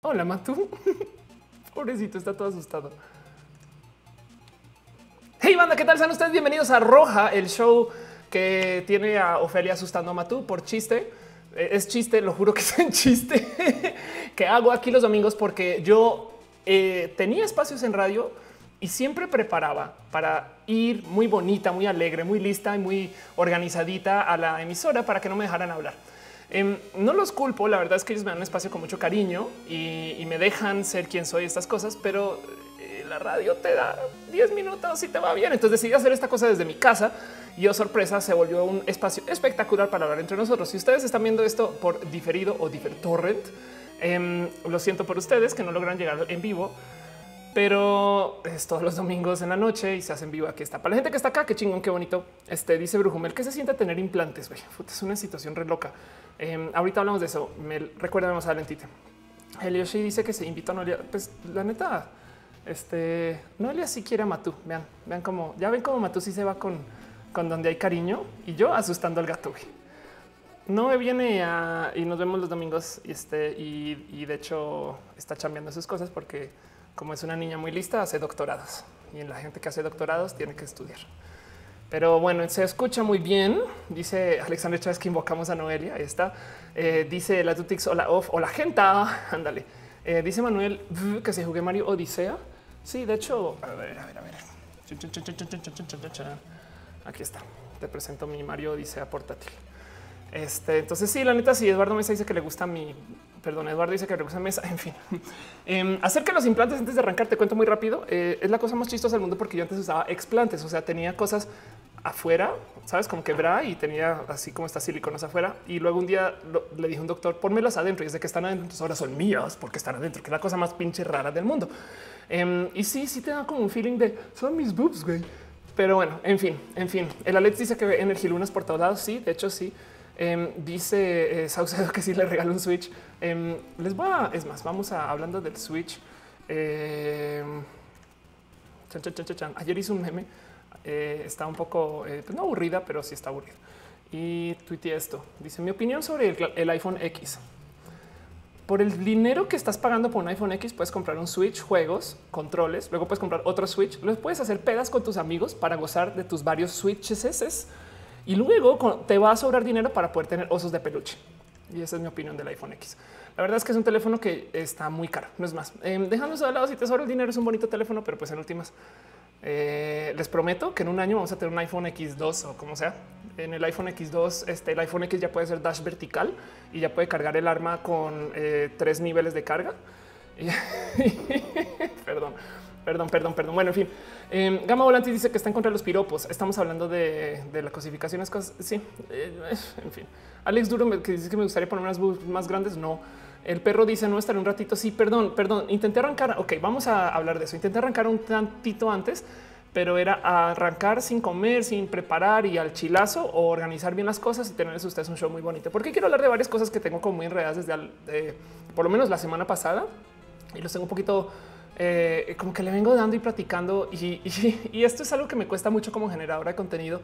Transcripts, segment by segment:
Hola, Matú. Pobrecito, está todo asustado. Hey, banda, ¿qué tal? Sean ustedes bienvenidos a Roja, el show que tiene a Ofelia asustando a Matú por chiste. Eh, Es chiste, lo juro que es un chiste que hago aquí los domingos porque yo eh, tenía espacios en radio y siempre preparaba para ir muy bonita, muy alegre, muy lista y muy organizadita a la emisora para que no me dejaran hablar. Em, no los culpo, la verdad es que ellos me dan un espacio con mucho cariño y, me dejan ser quien soy, estas cosas, pero eh, la radio te da 10 minutos y te va bien. Entonces decidí hacer esta cosa desde mi casa y oh sorpresa se volvió un espacio espectacular para hablar entre nosotros. Si ustedes están viendo esto por diferido o torrent, em, lo siento por ustedes que no logran llegar en vivo, pero es todos los domingos en la noche y se hacen vivo. Aquí está. Para la gente que está acá, qué chingón, qué bonito. Este dice Brujumel que se siente tener implantes. es una situación re loca. Eh, ahorita hablamos de eso. Me recuerda más adelantito. El Yoshi dice que se invitó a Noelia. Pues la neta, este Noelia sí quiere a Matú. Vean, vean cómo ya ven cómo Matú sí se va con, con donde hay cariño y yo asustando al gato. No me viene a, y nos vemos los domingos y este y, de hecho está chambeando sus cosas porque como es una niña muy lista hace doctorados y en la gente que hace doctorados tiene que estudiar. Pero bueno, se escucha muy bien. Dice Alexander Chávez que invocamos a Noelia. Ahí está. Eh, dice la Tutix, hola off, hola gente. Ándale. Eh, dice Manuel que se jugué Mario Odisea. Sí, de hecho, a ver, a ver, a ver. Aquí está. Te presento mi Mario Odisea portátil. Este, entonces sí, la neta, sí, Eduardo Mesa dice que le gusta mi, perdón, Eduardo dice que le gusta Mesa, en fin. Em, acerca de los implantes, antes de arrancar, te cuento muy rápido, eh, es la cosa más chistosa del mundo porque yo antes usaba explantes, o sea, tenía cosas afuera, sabes, como que bra y tenía así como estas siliconas afuera. Y luego un día lo- le dije a un doctor, pónmelas adentro y desde que están adentro, ahora son mías porque están adentro, que es la cosa más pinche rara del mundo. Em, y sí, sí te da como un feeling de son mis boobs, güey. Pero bueno, en fin, en fin. El Alex dice que ve energilunas por todos lados. Sí, de hecho, sí. Em, dice eh, Saucedo que sí le regaló un Switch. Em, les voy a, es más, vamos a hablando del Switch. Chan, chan, chan, chan, chan. Ayer hice un meme. Eh, está un poco, eh, pues no aburrida, pero sí está aburrida. Y tuiteé esto. Dice mi opinión sobre el, iPhone X. Por el dinero que estás pagando por un iPhone X, puedes comprar un Switch, juegos, controles. Luego puedes comprar otro Switch. Los puedes hacer pedas con tus amigos para gozar de tus varios Switches. Y luego te va a sobrar dinero para poder tener osos de peluche. Y esa es mi opinión del iPhone X. La verdad es que es un teléfono que está muy caro. No es más. Eh, déjanos de lado si te sobra el dinero. Es un bonito teléfono, pero pues en últimas eh, les prometo que en un año vamos a tener un iPhone X2 o como sea. En el iPhone X2, este, el iPhone X ya puede ser dash vertical y ya puede cargar el arma con eh, tres niveles de carga. perdón, perdón, perdón, perdón. Bueno, en fin. Eh, Gama Volantis dice que está en contra de los piropos. Estamos hablando de, de la cosificación. Sí, eh, en fin. Alex Duro que dice que me gustaría poner unas más grandes. No. El perro dice no estaré un ratito. Sí, perdón, perdón. Intenté arrancar. Ok, vamos a hablar de eso. Intenté arrancar un tantito antes, pero era arrancar sin comer, sin preparar y al chilazo o organizar bien las cosas y tenerles ustedes un show muy bonito. Porque quiero hablar de varias cosas que tengo como muy enredadas desde por lo menos la semana pasada y los tengo un poquito eh, como que le vengo dando y platicando. Y, y- y esto es algo que me cuesta mucho como generadora de contenido.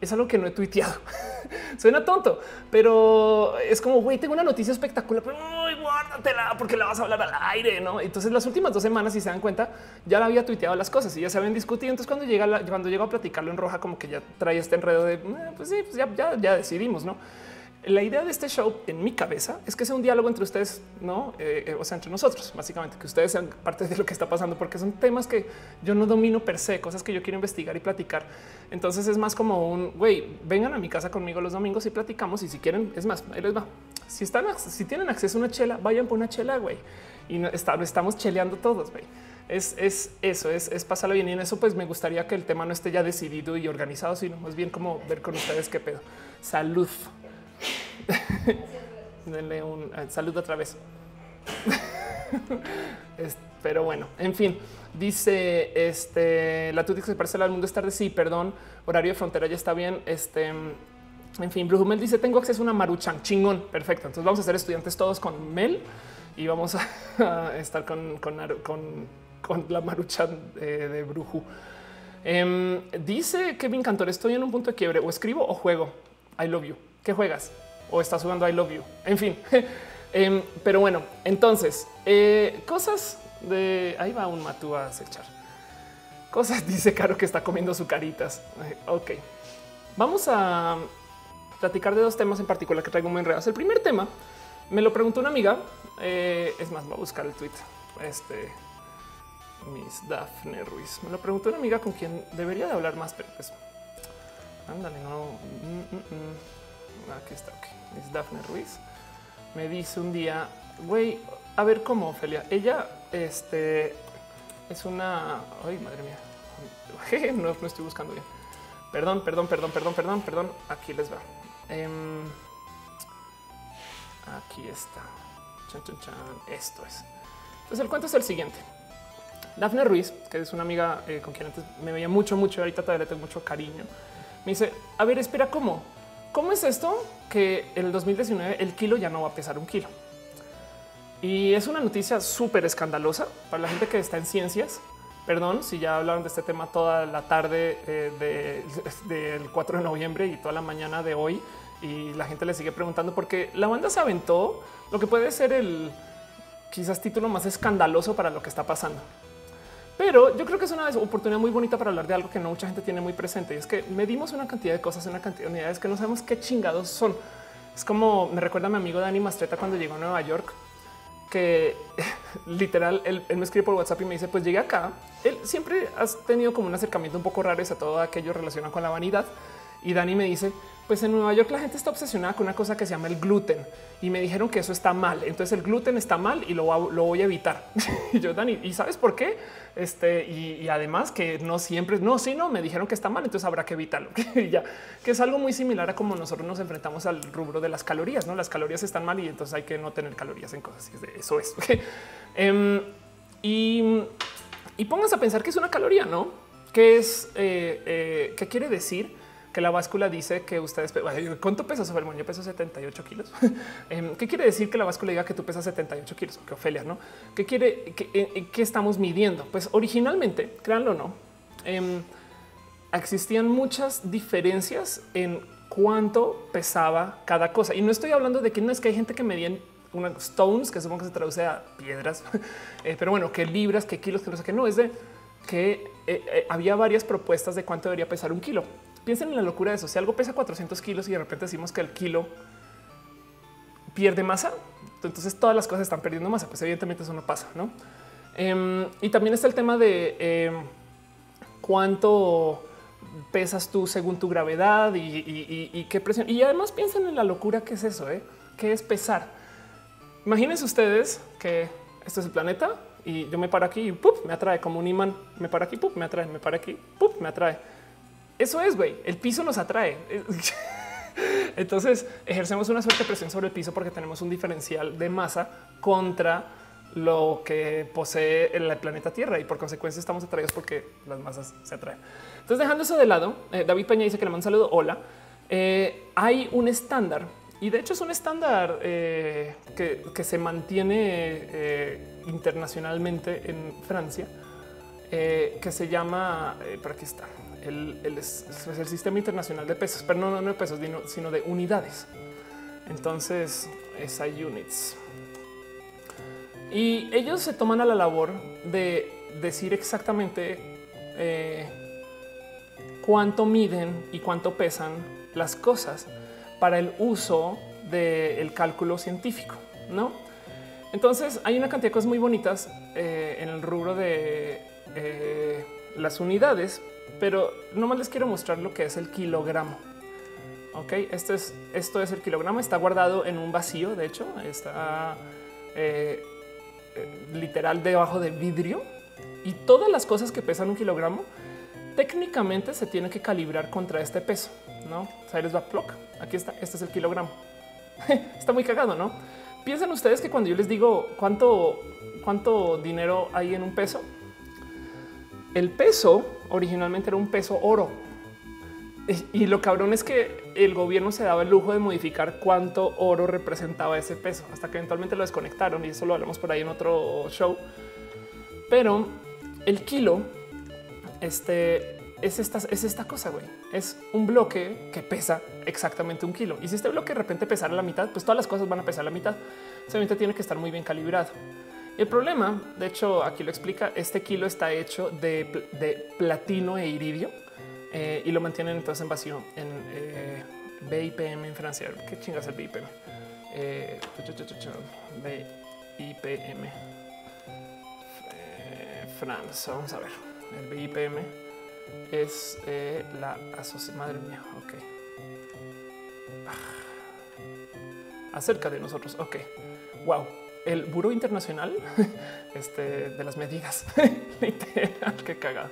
Es algo que no he tuiteado. Suena tonto, pero es como, güey, tengo una noticia espectacular, pero uy, guárdatela porque la vas a hablar al aire, ¿no? Entonces las últimas dos semanas, si se dan cuenta, ya la había tuiteado las cosas y ya se habían discutido. Entonces cuando llega, la- cuando llego a platicarlo en roja, como que ya trae este enredo de, "Eh, pues sí, pues ya, ya decidimos, ¿no? La idea de este show en mi cabeza es que sea un diálogo entre ustedes, no? Eh, eh, o sea, entre nosotros, básicamente, que ustedes sean parte de lo que está pasando, porque son temas que yo no domino per se, cosas que yo quiero investigar y platicar. Entonces es más como un güey, vengan a mi casa conmigo los domingos y platicamos. Y si quieren, es más, ahí les va. Si están, si tienen acceso a una chela, vayan por una chela, güey. Y no, estamos cheleando todos, güey. Es, es eso, es, es pasarlo bien. Y en eso, pues me gustaría que el tema no esté ya decidido y organizado, sino más bien como ver con ustedes qué pedo. Salud. Denle un eh, salud otra vez. Pero bueno, en fin, dice este la tuti que se parece al mundo es tarde. Sí, perdón, horario de frontera ya está bien. Este, en fin, Brujumel dice: Tengo acceso a una maruchan chingón. Perfecto. Entonces vamos a ser estudiantes todos con Mel y vamos a, estar con, con, con- la maruchan eh, de Bruju. Em, dice Kevin Cantor: Estoy en un punto de quiebre. O escribo o juego. I love you. ¿Qué juegas? O estás jugando I love you. En fin, Em, pero bueno, entonces, eh, cosas de ahí va un matú a acechar. Cosas dice Caro que está comiendo sus caritas. Eh, ok, vamos a platicar de dos temas en particular que traigo muy enredados. El primer tema me lo preguntó una amiga. Eh, es más, voy a buscar el tweet. Este Miss Daphne Ruiz me lo preguntó una amiga con quien debería de hablar más, pero pues ándale, no. Mm, mm, mm. Aquí está. Ok, Miss Daphne Ruiz me dice un día, güey, a ver cómo, Ophelia. Ella este, es una... Ay, madre mía. no, no estoy buscando bien. Perdón, perdón, perdón, perdón, perdón, perdón. Aquí les va. Em, aquí está. Chan, chan, chan. Esto es. Entonces el cuento es el siguiente. Dafne Ruiz, que es una amiga eh, con quien antes me veía mucho, mucho, ahorita todavía le tengo mucho cariño, me dice, a ver, espera, ¿cómo? ¿Cómo es esto que en el 2019 el kilo ya no va a pesar un kilo? Y es una noticia súper escandalosa para la gente que está en ciencias. Perdón si ya hablaron de este tema toda la tarde eh, del 4 de noviembre y toda la mañana de hoy y la gente le sigue preguntando porque la banda se aventó lo que puede ser el quizás título más escandaloso para lo que está pasando. Pero yo creo que es una oportunidad muy bonita para hablar de algo que no mucha gente tiene muy presente y es que medimos una cantidad de cosas, una cantidad de unidades que no sabemos qué chingados son. Es como me recuerda a mi amigo Dani Mastreta cuando llegó a Nueva York, que literal él, me escribe por WhatsApp y me dice: Pues llegué acá. Él siempre has tenido como un acercamiento un poco raro a todo aquello relacionado con la vanidad. Y Dani me dice: pues en Nueva York la gente está obsesionada con una cosa que se llama el gluten y me dijeron que eso está mal. Entonces el gluten está mal y lo, voy a evitar. y yo, Dani, ¿y sabes por qué? Este, y, además que no siempre, no, sí, no, me dijeron que está mal, entonces habrá que evitarlo. ya, que es algo muy similar a como nosotros nos enfrentamos al rubro de las calorías, ¿no? Las calorías están mal y entonces hay que no tener calorías en cosas. Eso es. Em, y, y pónganse a pensar que es una caloría, ¿no? ¿Qué es, eh, eh, qué quiere decir? Que la báscula dice que ustedes, ¿cuánto pesas, Ofelia? Yo peso 78 kilos. Em, ¿Qué quiere decir que la báscula diga que tú pesas 78 kilos? Que Ofelia, ¿no? ¿Qué quiere, que, qué estamos midiendo? Pues originalmente, créanlo o no, em, existían muchas diferencias en cuánto pesaba cada cosa. Y no estoy hablando de que no es que hay gente que medía unas stones, que supongo que se traduce a piedras, eh, pero bueno, que libras, que kilos, que no sé qué, no, es de que eh, eh, había varias propuestas de cuánto debería pesar un kilo. Piensen en la locura de eso. Si algo pesa 400 kilos y de repente decimos que el kilo pierde masa, entonces todas las cosas están perdiendo masa. Pues evidentemente eso no pasa, ¿no? Em, y también está el tema de em, cuánto pesas tú según tu gravedad y, qué presión. Y además piensen en la locura que es eso, ¿eh? ¿Qué es pesar? Imagínense ustedes que este es el planeta y yo me paro aquí y me atrae como un imán. Me paro aquí, me atrae, me paro aquí, me atrae. Eso es, güey. El piso nos atrae. Entonces ejercemos una suerte de presión sobre el piso porque tenemos un diferencial de masa contra lo que posee el planeta Tierra y por consecuencia estamos atraídos porque las masas se atraen. Entonces, dejando eso de lado, eh, David Peña dice que le mando un saludo. Hola. Eh, hay un estándar y de hecho es un estándar eh, que, que, se mantiene internacionalmente en Francia que se llama, para aquí está, el, el, sistema internacional de pesos, pero no, no de pesos, sino de unidades. Entonces es units. Y ellos se toman a la labor de decir exactamente eh, cuánto miden y cuánto pesan las cosas para el uso del cálculo científico, ¿no? Entonces hay una cantidad de cosas muy bonitas eh, en el rubro de eh, las unidades, pero nomás les quiero mostrar lo que es el kilogramo. Ok, esto es, esto es el kilogramo. Está guardado en un vacío. De hecho, está eh, eh, literal debajo de vidrio y todas las cosas que pesan un kilogramo técnicamente se tienen que calibrar contra este peso. No, o sea, les va ploc. Aquí está. Este es el kilogramo. está muy cagado, no? Piensen ustedes que cuando yo les digo cuánto, cuánto dinero hay en un peso, el peso originalmente era un peso oro. Y lo cabrón es que el gobierno se daba el lujo de modificar cuánto oro representaba ese peso hasta que eventualmente lo desconectaron y eso lo hablamos por ahí en otro show. Pero el kilo este, es esta, es esta cosa, güey. Es un bloque que pesa exactamente un kilo. Y si este bloque de repente pesara la mitad, pues todas las cosas van a pesar la mitad. Tiene que estar muy bien calibrado. El problema, de hecho, aquí lo explica, este kilo está hecho de, platino e iridio eh, y lo mantienen entonces en vacío en eh, BIPM en Francia. ¿Qué chingas el BIPM? Eh, BIPM. France, vamos a ver. El BIPM es eh, la asociación. Madre mía, ok. Ah, acerca de nosotros, ok. Wow el Buró Internacional este, de las Medidas. qué cagado.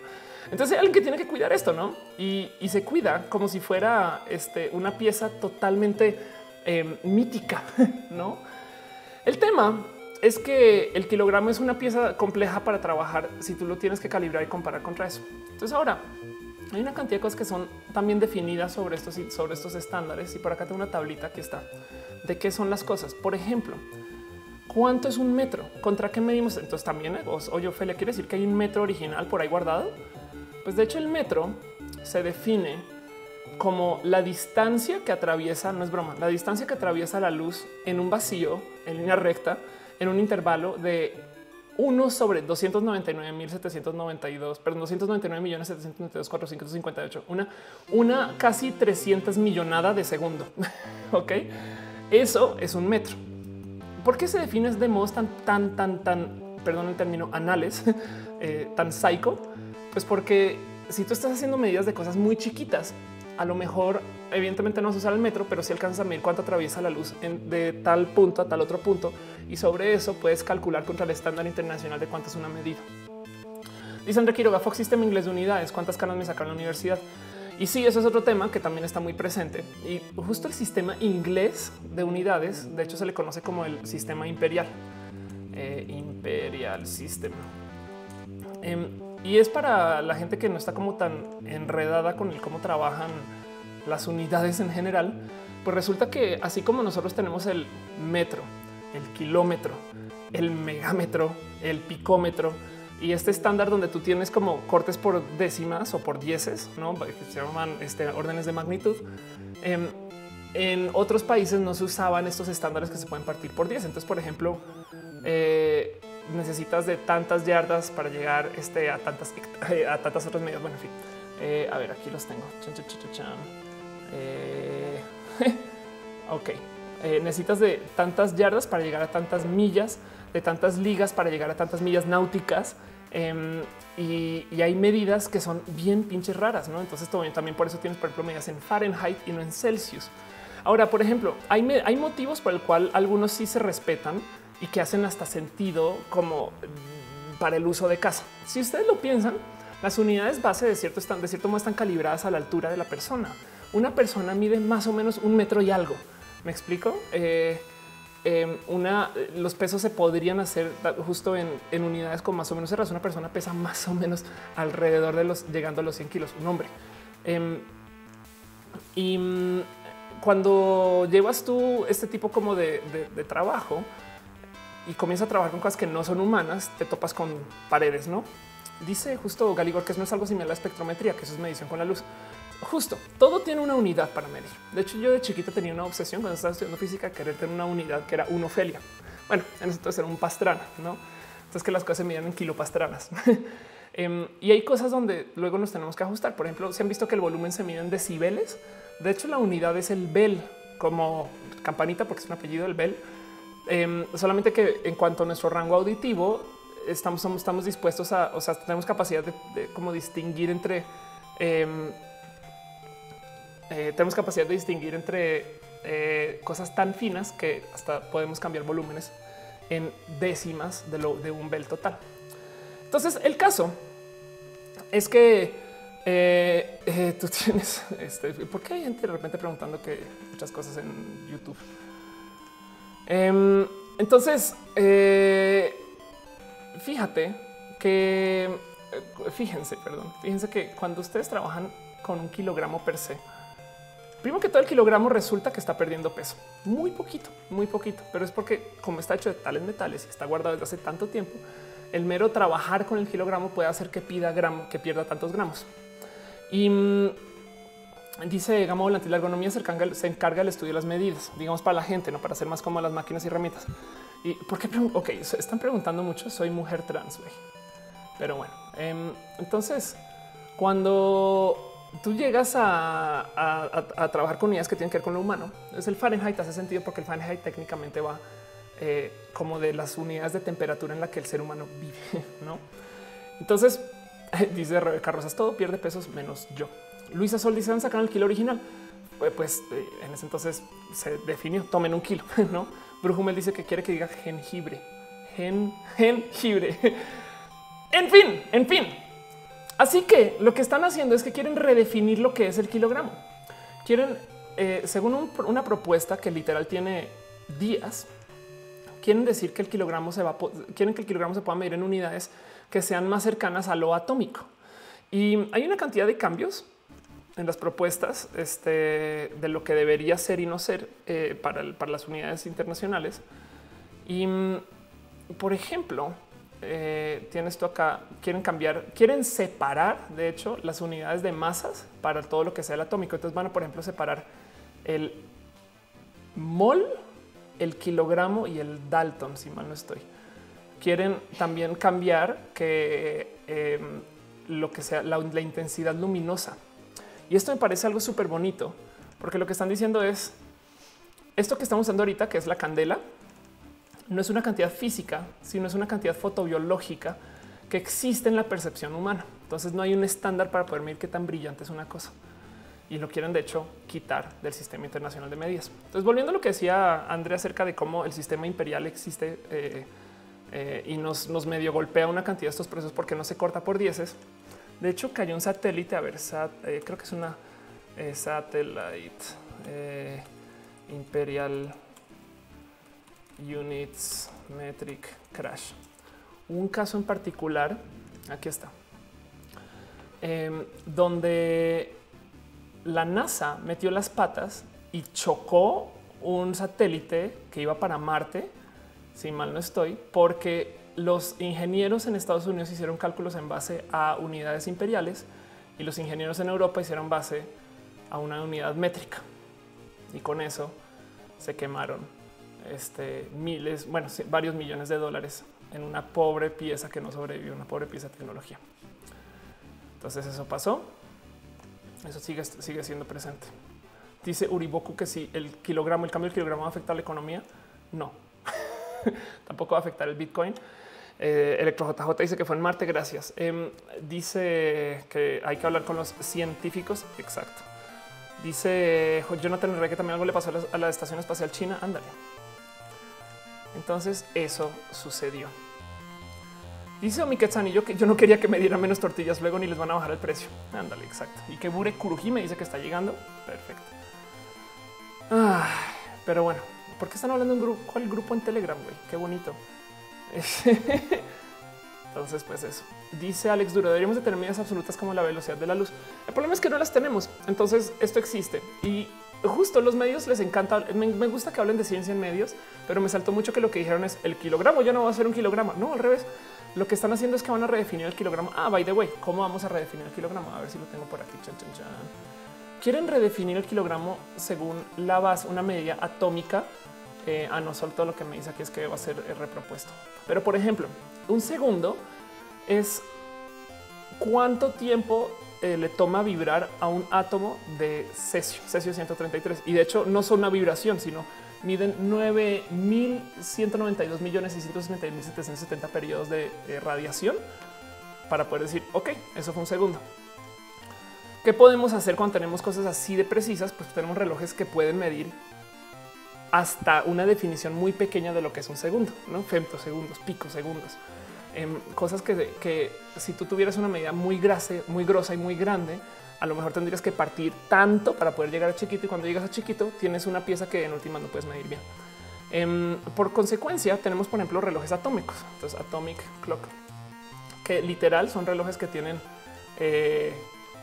Entonces hay alguien que tiene que cuidar esto, ¿no? Y, se cuida como si fuera este, una pieza totalmente em, mítica, ¿no? El tema es que el kilogramo es una pieza compleja para trabajar si tú lo tienes que calibrar y comparar contra eso. Entonces ahora hay una cantidad de cosas que son también definidas sobre estos, sobre estos estándares. Y por acá tengo una tablita que está de qué son las cosas. Por ejemplo, ¿Cuánto es un metro? ¿Contra qué medimos? Entonces también, oye, Ophelia, ¿quiere decir que hay un metro original por ahí guardado? Pues de hecho el metro se define como la distancia que atraviesa, no es broma, la distancia que atraviesa la luz en un vacío, en línea recta, en un intervalo de 1 sobre 299.792, perdón, 299.792.458, una, una casi 300 millonada de segundo. ok, eso es un metro. ¿Por qué se define de modos tan, tan, tan, tan, perdón el término, anales, eh, tan psycho? Pues porque si tú estás haciendo medidas de cosas muy chiquitas, a lo mejor evidentemente no vas a usar el metro, pero si alcanzas a medir cuánto atraviesa la luz de tal punto a tal otro punto y sobre eso puedes calcular contra el estándar internacional de cuánto es una medida. Dice André Quiroga, Fox System Inglés de Unidades, ¿cuántas canas me sacaron la universidad? Y sí, eso es otro tema que también está muy presente. Y justo el sistema inglés de unidades, de hecho se le conoce como el sistema imperial. Eh, imperial System. Em, y es para la gente que no está como tan enredada con el cómo trabajan las unidades en general. Pues resulta que así como nosotros tenemos el metro, el kilómetro, el megámetro, el picómetro, y este estándar donde tú tienes como cortes por décimas o por dieces, ¿no? que se llaman este, órdenes de magnitud. Em, en otros países no se usaban estos estándares que se pueden partir por 10. Entonces, por ejemplo, eh, necesitas de tantas yardas para llegar este, a tantas a tantas otras medidas. Bueno, en fin, eh, a ver, aquí los tengo. Eh, ok, necesitas de tantas yardas para llegar a tantas millas de tantas ligas para llegar a tantas millas náuticas. Em, y, hay medidas que son bien pinches raras, ¿no? Entonces también por eso tienes, por ejemplo, medidas en Fahrenheit y no en Celsius. Ahora, por ejemplo, hay, hay motivos por el cual algunos sí se respetan y que hacen hasta sentido como para el uso de casa. Si ustedes lo piensan, las unidades base de cierto, están, de cierto modo están calibradas a la altura de la persona. Una persona mide más o menos un metro y algo. ¿Me explico? Eh, Em, los pesos se podrían hacer justo en, unidades con más o menos razón. Una persona pesa más o menos alrededor de los llegando a los 100 kilos, un hombre. Em, y mm, cuando llevas tú este tipo como de, trabajo y comienzas a trabajar con cosas que no son humanas, te topas con paredes, no? Dice justo Galigor que no es algo similar a la espectrometría, que eso es medición con la luz justo todo tiene una unidad para medir. De hecho, yo de chiquito tenía una obsesión cuando estaba estudiando física, querer tener una unidad que era un Ofelia. Bueno, en ese entonces era un pastrana, no? Entonces que las cosas se midían en kilopastranas. Em, y hay cosas donde luego nos tenemos que ajustar. Por ejemplo, se han visto que el volumen se mide en decibeles. De hecho, la unidad es el bel como campanita, porque es un apellido del bel. Em, solamente que en cuanto a nuestro rango auditivo, estamos, estamos dispuestos a, o sea, tenemos capacidad de, de como distinguir entre em, eh, tenemos capacidad de distinguir entre eh, cosas tan finas que hasta podemos cambiar volúmenes en décimas de, un bel total. Entonces, el caso es que eh, tú tienes este, ¿por qué hay gente de repente preguntando que muchas cosas en YouTube? Em, entonces, fíjate que fíjense, perdón, fíjense que cuando ustedes trabajan con un kilogramo per se, Primero que todo el kilogramo resulta que está perdiendo peso. Muy poquito, muy poquito. Pero es porque como está hecho de tales metales y está guardado desde hace tanto tiempo, el mero trabajar con el kilogramo puede hacer que pida gramo, que pierda tantos gramos. Y mm, dice Gamo la ergonomía se encarga, se encarga del estudio de las medidas, digamos para la gente, no para hacer más cómodas las máquinas y herramientas. ¿Y por qué? Ok, están preguntando mucho, soy mujer trans, güey. Pero bueno, em, entonces, cuando tú llegas a, trabajar con unidades que tienen que ver con lo humano, es el Fahrenheit hace sentido porque el Fahrenheit técnicamente va eh, como de las unidades de temperatura en la que el ser humano vive, ¿no? Entonces, dice Rebeca todo pierde pesos menos yo. Luisa Sol dice, van a sacar el kilo original. Pues, pues eh, en ese entonces se definió, tomen un kilo, ¿no? Brujumel dice que quiere que diga jengibre. Gen, jengibre. en fin, en fin. Así que lo que están haciendo es que quieren redefinir lo que es el kilogramo. Quieren, eh, según una propuesta que literal tiene días, quieren decir que el kilogramo se va, quieren que el kilogramo se pueda medir en unidades que sean más cercanas a lo atómico. Y hay una cantidad de cambios en las propuestas este, de lo que debería ser y no ser eh, para, las unidades internacionales. Y, mm, por ejemplo, eh, tienes esto acá, quieren cambiar, quieren separar, de hecho, las unidades de masas para todo lo que sea el atómico. Entonces van a, por ejemplo, separar el mol, el kilogramo y el Dalton, si mal no estoy. Quieren también cambiar que em, lo que sea la, la intensidad luminosa. Y esto me parece algo súper bonito, porque lo que están diciendo es esto que estamos usando ahorita, que es la candela, no es una cantidad física, sino es una cantidad fotobiológica que existe en la percepción humana. Entonces no hay un estándar para poder medir qué tan brillante es una cosa. Y lo quieren, de hecho, quitar del sistema internacional de medidas. Entonces, volviendo a lo que decía Andrea acerca de cómo el sistema imperial existe eh, eh, y nos, medio golpea una cantidad de estos precios porque no se corta por dieces. De hecho, cayó un satélite, a ver, eh, creo que es una satellite imperial units metric crash. Un caso en particular, aquí está, em, donde la NASA metió las patas y chocó un satélite que iba para Marte, si mal no estoy, porque los ingenieros en Estados Unidos hicieron cálculos en base a unidades imperiales y los ingenieros en Europa hicieron base a una unidad métrica. Y con eso se quemaron este, miles, bueno, varios millones de dólares en una pobre pieza que no sobrevivió, una pobre pieza de tecnología. Entonces eso pasó. Eso sigue, sigue siendo presente. Dice Uriboku que si el kilogramo, el cambio del kilogramo va a afectar la economía, no. Tampoco va a afectar el Bitcoin. Eh, Electro JJ dice que fue en Marte, gracias. Em, dice que hay que hablar con los científicos. Exacto. Dice Jonathan Herrera que también algo le pasó a la, a la Estación Espacial China. Ándale. Entonces eso sucedió. Dice Omiketsani yo que yo no quería que me dieran menos tortillas luego ni les van a bajar el precio. Ándale, exacto. Y que Bure Kuruji me dice que está llegando. Perfecto. pero bueno, ¿por qué están hablando en grupo? ¿Cuál grupo en Telegram? Güey, qué bonito. Entonces, pues eso dice Alex Duro. Deberíamos de tener medidas absolutas como la velocidad de la luz. El problema es que no las tenemos. Entonces, esto existe y justo los medios les encanta. Me, gusta que hablen de ciencia en medios, pero me saltó mucho que lo que dijeron es el kilogramo ya no va a ser un kilogramo. No, al revés. Lo que están haciendo es que van a redefinir el kilogramo. Ah, by the way, ¿cómo vamos a redefinir el kilogramo? A ver si lo tengo por aquí. Quieren redefinir el kilogramo según la base, una medida atómica. Eh, ah, no, solo todo lo que me dice aquí es que va a ser repropuesto. Pero por ejemplo, un segundo es cuánto tiempo eh, le toma vibrar a un átomo de cesio, cesio 133. Y de hecho no son una vibración, sino miden 9.192 millones y 770 periodos de eh, radiación para poder decir, ok, eso fue un segundo. ¿Qué podemos hacer cuando tenemos cosas así de precisas? Pues tenemos relojes que pueden medir hasta una definición muy pequeña de lo que es un segundo, no femtosegundos, picosegundos cosas que, si tú tuvieras una medida muy grasa, muy grosa y muy grande, a lo mejor tendrías que partir tanto para poder llegar a chiquito y cuando llegas a chiquito tienes una pieza que en última no puedes medir bien. Em, por consecuencia, tenemos, por ejemplo, relojes atómicos. Entonces, atomic clock, que literal son relojes que tienen eh,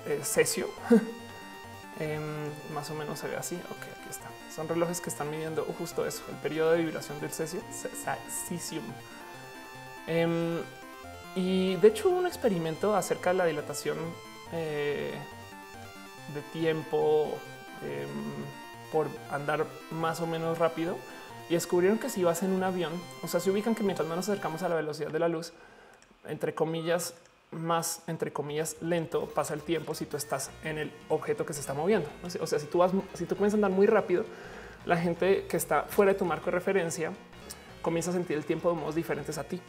eh, cesio. Em, más o menos se ve así. Ok, aquí está. Son relojes que están midiendo justo eso, el periodo de vibración del cesio, cesium. Em, y de hecho un experimento acerca de la dilatación eh, de tiempo em, por andar más o menos rápido y descubrieron que si vas en un avión, o sea, se ubican que mientras más nos acercamos a la velocidad de la luz, entre comillas, más, entre comillas, lento pasa el tiempo si tú estás en el objeto que se está moviendo. O sea, si tú vas, si tú comienzas a andar muy rápido, la gente que está fuera de tu marco de referencia comienza a sentir el tiempo de modos diferentes a ti.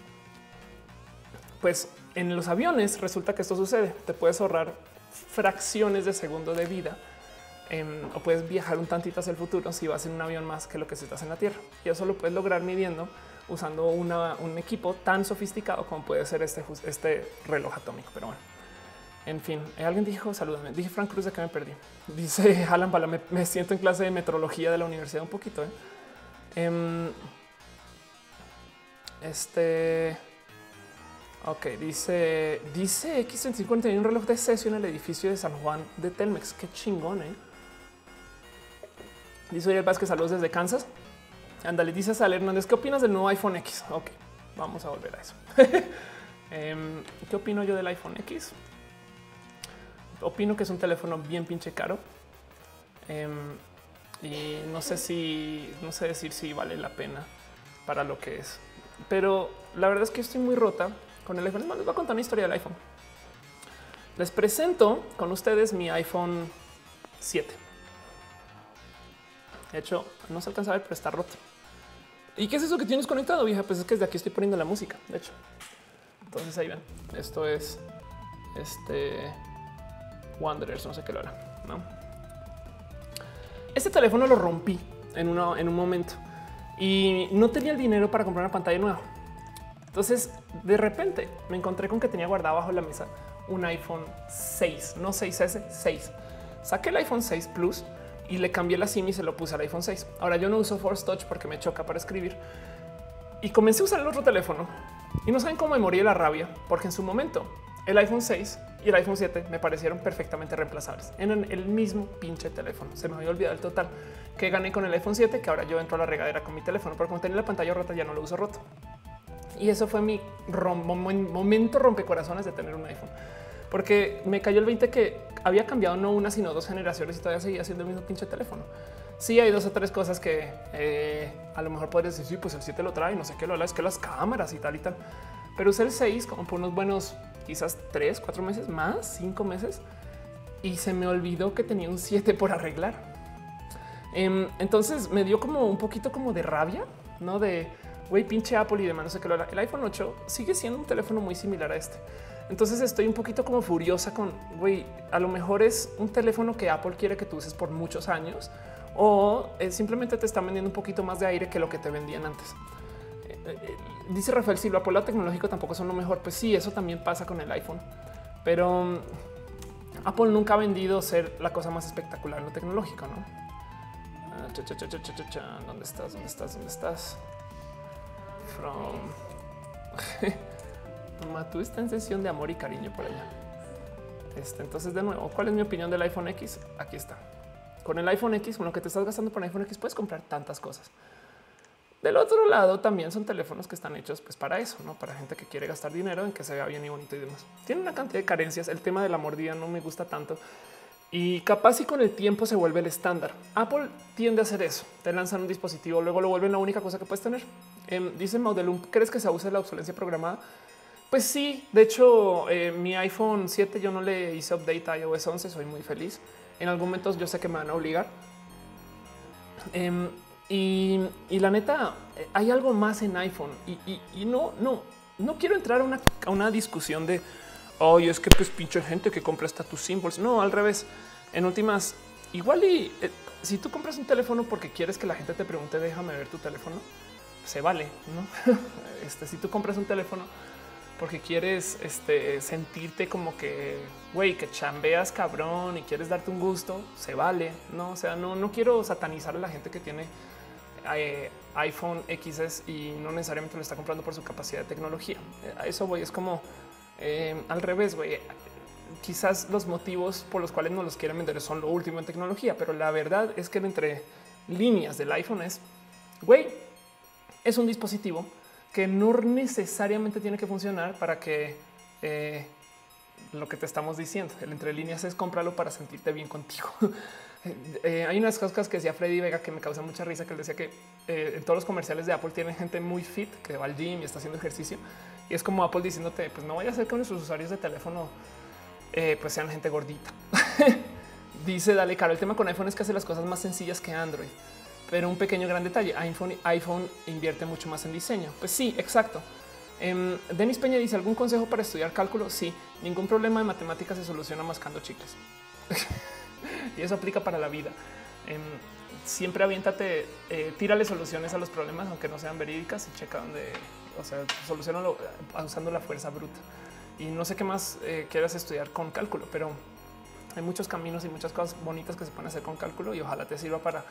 Pues en los aviones resulta que esto sucede. Te puedes ahorrar fracciones de segundo de vida em, o puedes viajar un tantito hacia el futuro si vas en un avión más que lo que se estás en la Tierra. Y eso lo puedes lograr midiendo usando un equipo tan sofisticado como puede ser este, este reloj atómico. Pero bueno, en fin, alguien dijo salúdame. Dije Frank Cruz de que me perdí. Dice Alan Bala, me, siento en clase de metrología de la universidad un poquito. ¿eh? Em, este. Ok, dice, dice X35 un reloj de sesión en el edificio de San Juan de Telmex. Qué chingón, eh. Dice Oye Vázquez, saludos desde Kansas. Ándale, dice Sal Hernández, ¿qué opinas del nuevo iPhone X? Ok, vamos a volver a eso. Em, ¿Qué opino yo del iPhone X? Opino que es un teléfono bien pinche caro. Em, y no sé si, no sé decir si vale la pena para lo que es. Pero la verdad es que estoy muy rota con el iPhone. les voy a contar una historia del iPhone. Les presento con ustedes mi iPhone 7. De hecho, no se alcanza a ver, pero está roto. ¿Y qué es eso que tienes conectado, vieja? Pues es que desde aquí estoy poniendo la música, de hecho. Entonces ahí ven, esto es este Wanderers, no sé qué lo hará, ¿no? Este teléfono lo rompí en, en un momento y no tenía el dinero para comprar una pantalla nueva. Entonces, de repente me encontré con que tenía guardado bajo la mesa un iPhone 6, no 6S, 6. Saqué el iPhone 6 Plus y le cambié la SIM y se lo puse al iPhone 6. Ahora yo no uso Force Touch porque me choca para escribir y comencé a usar el otro teléfono y no saben cómo me morí de la rabia porque en su momento el iPhone 6 y el iPhone 7 me parecieron perfectamente reemplazables. en el mismo pinche teléfono. Se me había olvidado el total que gané con el iPhone 7, que ahora yo entro a la regadera con mi teléfono, pero como tenía la pantalla rota ya no lo uso roto. Y eso fue mi momento rompecorazones de tener un iPhone, porque me cayó el 20 que había cambiado no una, sino dos generaciones y todavía seguía siendo el mismo pinche teléfono. Sí, hay dos o tres cosas que eh, a lo mejor puedes decir, sí, pues el 7 lo trae, no sé qué, lo es que las cámaras y tal y tal. Pero usé el 6 como por unos buenos, quizás tres, cuatro meses más, cinco meses, y se me olvidó que tenía un 7 por arreglar. Em, entonces me dio como un poquito como de rabia, no de güey, pinche Apple y demás. No sé qué lo El iPhone 8 sigue siendo un teléfono muy similar a este. Entonces estoy un poquito como furiosa con güey. A lo mejor es un teléfono que Apple quiere que tú uses por muchos años o simplemente te están vendiendo un poquito más de aire que lo que te vendían antes. Eh, eh, dice Rafael Silva, por lado tecnológico tampoco son lo mejor. Pues sí, eso también pasa con el iPhone, pero mm, Apple nunca ha vendido ser la cosa más espectacular en lo tecnológico, no? ¿Dónde estás? ¿Dónde estás? ¿Dónde estás? From. Matú está en sesión de amor y cariño por allá. Este, entonces, de nuevo, ¿cuál es mi opinión del iPhone X? Aquí está. Con el iPhone X, con lo que te estás gastando por el iPhone X, puedes comprar tantas cosas. Del otro lado, también son teléfonos que están hechos pues, para eso, no para gente que quiere gastar dinero en que se vea bien y bonito y demás. Tiene una cantidad de carencias. El tema de la mordida no me gusta tanto y capaz y con el tiempo se vuelve el estándar. Apple tiende a hacer eso. Te lanzan un dispositivo, luego lo vuelven la única cosa que puedes tener. Em, dice Modelum, ¿crees que se use la obsolencia programada? Pues sí, de hecho, eh, mi iPhone 7 yo no le hice update a iOS 11, soy muy feliz. En algún momento yo sé que me van a obligar. Em, y, la neta, eh, hay algo más en iPhone y, no, no, no quiero entrar a una discusión de Oye, es que pues pinche gente que compra status symbols. No, al revés. En últimas, igual y eh, si tú compras un teléfono porque quieres que la gente te pregunte, déjame ver tu teléfono, se vale, ¿no? este, si tú compras un teléfono porque quieres este, sentirte como que, güey, que chambeas cabrón y quieres darte un gusto, se vale, ¿no? O sea, no, no quiero satanizar a la gente que tiene eh, iPhone XS y no necesariamente lo está comprando por su capacidad de tecnología. Eh, a eso voy, es como eh, al revés, güey. Quizás los motivos por los cuales no los quieren vender son lo último en tecnología, pero la verdad es que entre líneas del iPhone es, güey, es un dispositivo que no necesariamente tiene que funcionar para que eh, lo que te estamos diciendo. El entre líneas es cómpralo para sentirte bien contigo. Eh, hay unas cosas que decía Freddy Vega que me causa mucha risa, que él decía que eh, en todos los comerciales de Apple tienen gente muy fit que va al gym y está haciendo ejercicio. Y es como Apple diciéndote, pues no vaya a ser que nuestros usuarios de teléfono eh, pues sean gente gordita. Dice, dale, caro, el tema con iPhone es que hace las cosas más sencillas que Android. Pero un pequeño gran detalle, iPhone, invierte mucho más en diseño. Pues sí, exacto. Em, Denis Peña dice, ¿algún consejo para estudiar cálculo? Sí, ningún problema de matemáticas se soluciona mascando chicles. y eso aplica para la vida. Em, siempre aviéntate, eh, tírale soluciones a los problemas, aunque no sean verídicas, y checa donde, o sea, solucionalo eh, usando la fuerza bruta. Y no sé qué más eh, quieras estudiar con cálculo, pero hay muchos caminos y muchas cosas bonitas que se pueden hacer con cálculo y ojalá te sirva para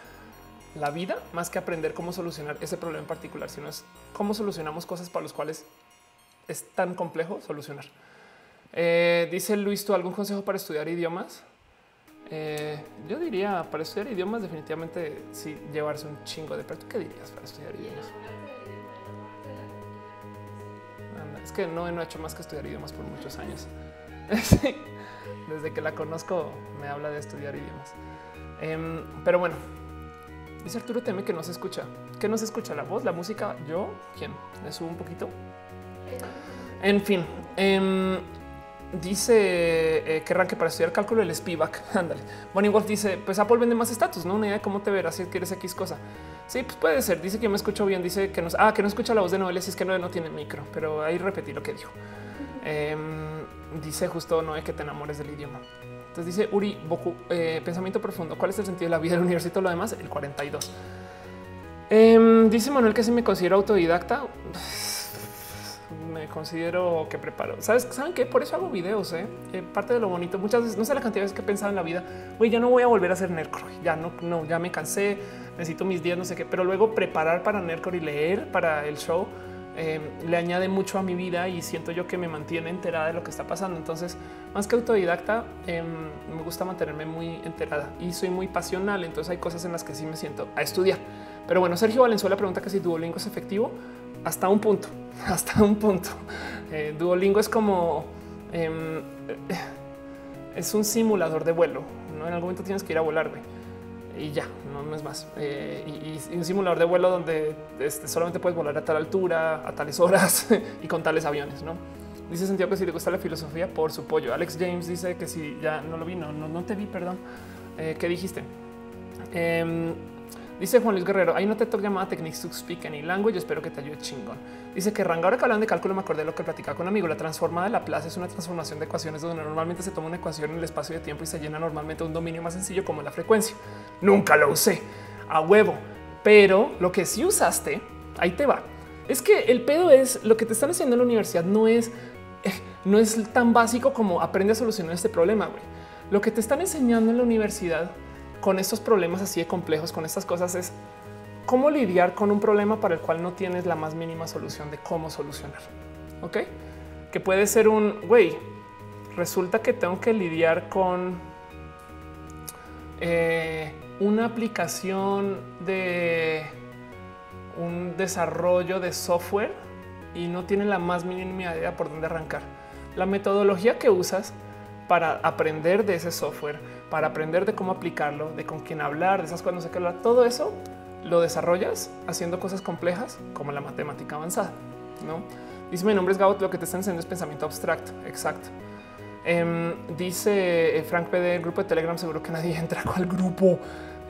la vida más que aprender cómo solucionar ese problema en particular, sino es cómo solucionamos cosas para los cuales es tan complejo solucionar. dice Luis, ¿tú algún consejo para estudiar idiomas? Eh, yo diría para estudiar idiomas, definitivamente sí llevarse un chingo de práctica. ¿Qué dirías para estudiar idiomas? Es que no, he hecho más que estudiar idiomas por muchos años. Desde que la conozco, me habla de estudiar idiomas. Em, pero bueno, dice Arturo Teme que no se escucha. ¿Qué no se escucha? ¿La voz, la música? ¿Yo? ¿Quién? ¿Le subo un poquito? En fin. Em, Dice eh, que arranque para estudiar cálculo el Spivak. Ándale. Bonnie Wolf dice: Pues Apple vende más estatus, no una idea de cómo te verás si quieres X cosa. Sí, pues puede ser. Dice que yo me escucho bien. Dice que no, ah, que no escucha la voz de Noel si es que no, no tiene micro, pero ahí repetí lo que dijo. Em, dice justo Noé que te enamores del idioma. Entonces dice Uri Boku, eh, pensamiento profundo. ¿Cuál es el sentido de la vida del universo y todo lo demás? El 42. Em, dice Manuel que si me considero autodidacta me considero que preparo. Sabes, saben que por eso hago videos. ¿eh? ¿eh? parte de lo bonito, muchas veces no sé la cantidad de veces que he pensado en la vida. Güey, ya no voy a volver a hacer Nerdcore. Ya no, no, ya me cansé. Necesito mis días, no sé qué, pero luego preparar para Nerdcore y leer para el show eh, le añade mucho a mi vida y siento yo que me mantiene enterada de lo que está pasando. Entonces, más que autodidacta, em, me gusta mantenerme muy enterada y soy muy pasional. Entonces, hay cosas en las que sí me siento a estudiar. Pero bueno, Sergio Valenzuela pregunta que si Duolingo es efectivo hasta un punto, hasta un punto. Eh, Duolingo es como em, eh, es un simulador de vuelo. ¿no? En algún momento tienes que ir a volar y ya no, es más. Eh, y, un simulador de vuelo donde este, solamente puedes volar a tal altura, a tales horas y con tales aviones. No dice sentido que si te gusta la filosofía por su pollo. Alex James dice que si ya no lo vi, no, no, te vi, perdón. ¿Qué dijiste? Dice Juan Luis Guerrero, hay una TikTok llamada Techniques to Speak Any Language. Espero que te ayude chingón. Dice que Ranga, ahora que hablan de cálculo, me acordé de lo que platicaba con un amigo. La transformada de la plaza es una transformación de ecuaciones donde normalmente se toma una ecuación en el espacio de tiempo y se llena normalmente un dominio más sencillo como la frecuencia. Nunca lo usé a huevo, pero lo que sí usaste, ahí te va. Es que el pedo es lo que te están haciendo en la universidad no es, eh, no es tan básico como aprende a solucionar este problema. Lo que te están enseñando en la universidad con estos problemas así de complejos, con estas cosas es cómo lidiar con un problema para el cual no tienes la más mínima solución de cómo solucionar. Ok, que puede ser un güey. Resulta que tengo que lidiar con eh, una aplicación de un desarrollo de software y no tiene la más mínima idea por dónde arrancar. La metodología que usas para aprender de ese software para aprender de cómo aplicarlo, de con quién hablar, de esas cosas, no sé qué hablar. Todo eso lo desarrollas haciendo cosas complejas como la matemática avanzada. No dice mi nombre es Gaut. Lo que te están enseñando es pensamiento abstracto. Exacto. Em, dice eh, Frank PD, el grupo de Telegram. Seguro que nadie entra el grupo.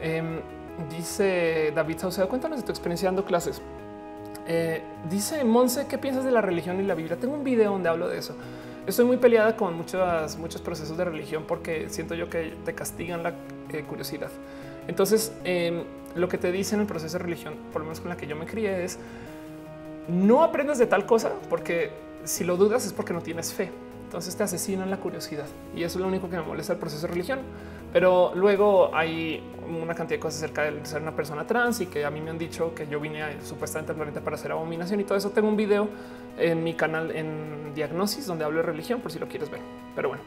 Em, dice David Saucedo, cuéntanos de tu experiencia dando clases. Eh, dice Monse, ¿qué piensas de la religión y la Biblia? Tengo un video donde hablo de eso. Estoy muy peleada con muchos, procesos de religión porque siento yo que te castigan la eh, curiosidad. Entonces, em, lo que te dicen en el proceso de religión, por lo menos con la que yo me crié, es no aprendas de tal cosa porque si lo dudas es porque no tienes fe. Entonces te asesinan la curiosidad y eso es lo único que me molesta el proceso de religión. Pero luego hay una cantidad de cosas acerca de ser una persona trans y que a mí me han dicho que yo vine a, supuestamente al planeta para hacer abominación y todo eso. Tengo un video en mi canal en Diagnosis donde hablo de religión por si lo quieres ver. Pero bueno,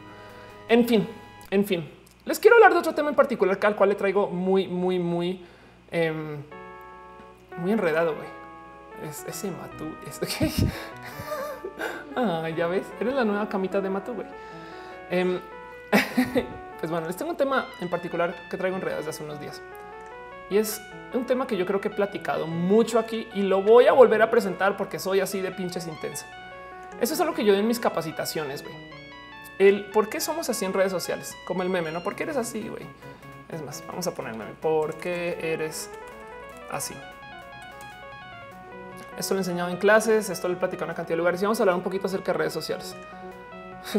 en fin, en fin, les quiero hablar de otro tema en particular al cual le traigo muy, muy, muy, em, muy enredado. Es ese Matú. Ah, ya ves, eres la nueva camita de Matú. Em, pues bueno, les tengo un tema en particular que traigo en redes de hace unos días. Y es un tema que yo creo que he platicado mucho aquí y lo voy a volver a presentar porque soy así de pinches intensa. Eso es algo que yo doy en mis capacitaciones, güey. El por qué somos así en redes sociales, como el meme, ¿no? ¿Por qué eres así, güey? Es más, vamos a poner meme. ¿Por qué eres así? Esto lo he enseñado en clases, esto lo he platicado en una cantidad de lugares y vamos a hablar un poquito acerca de redes sociales.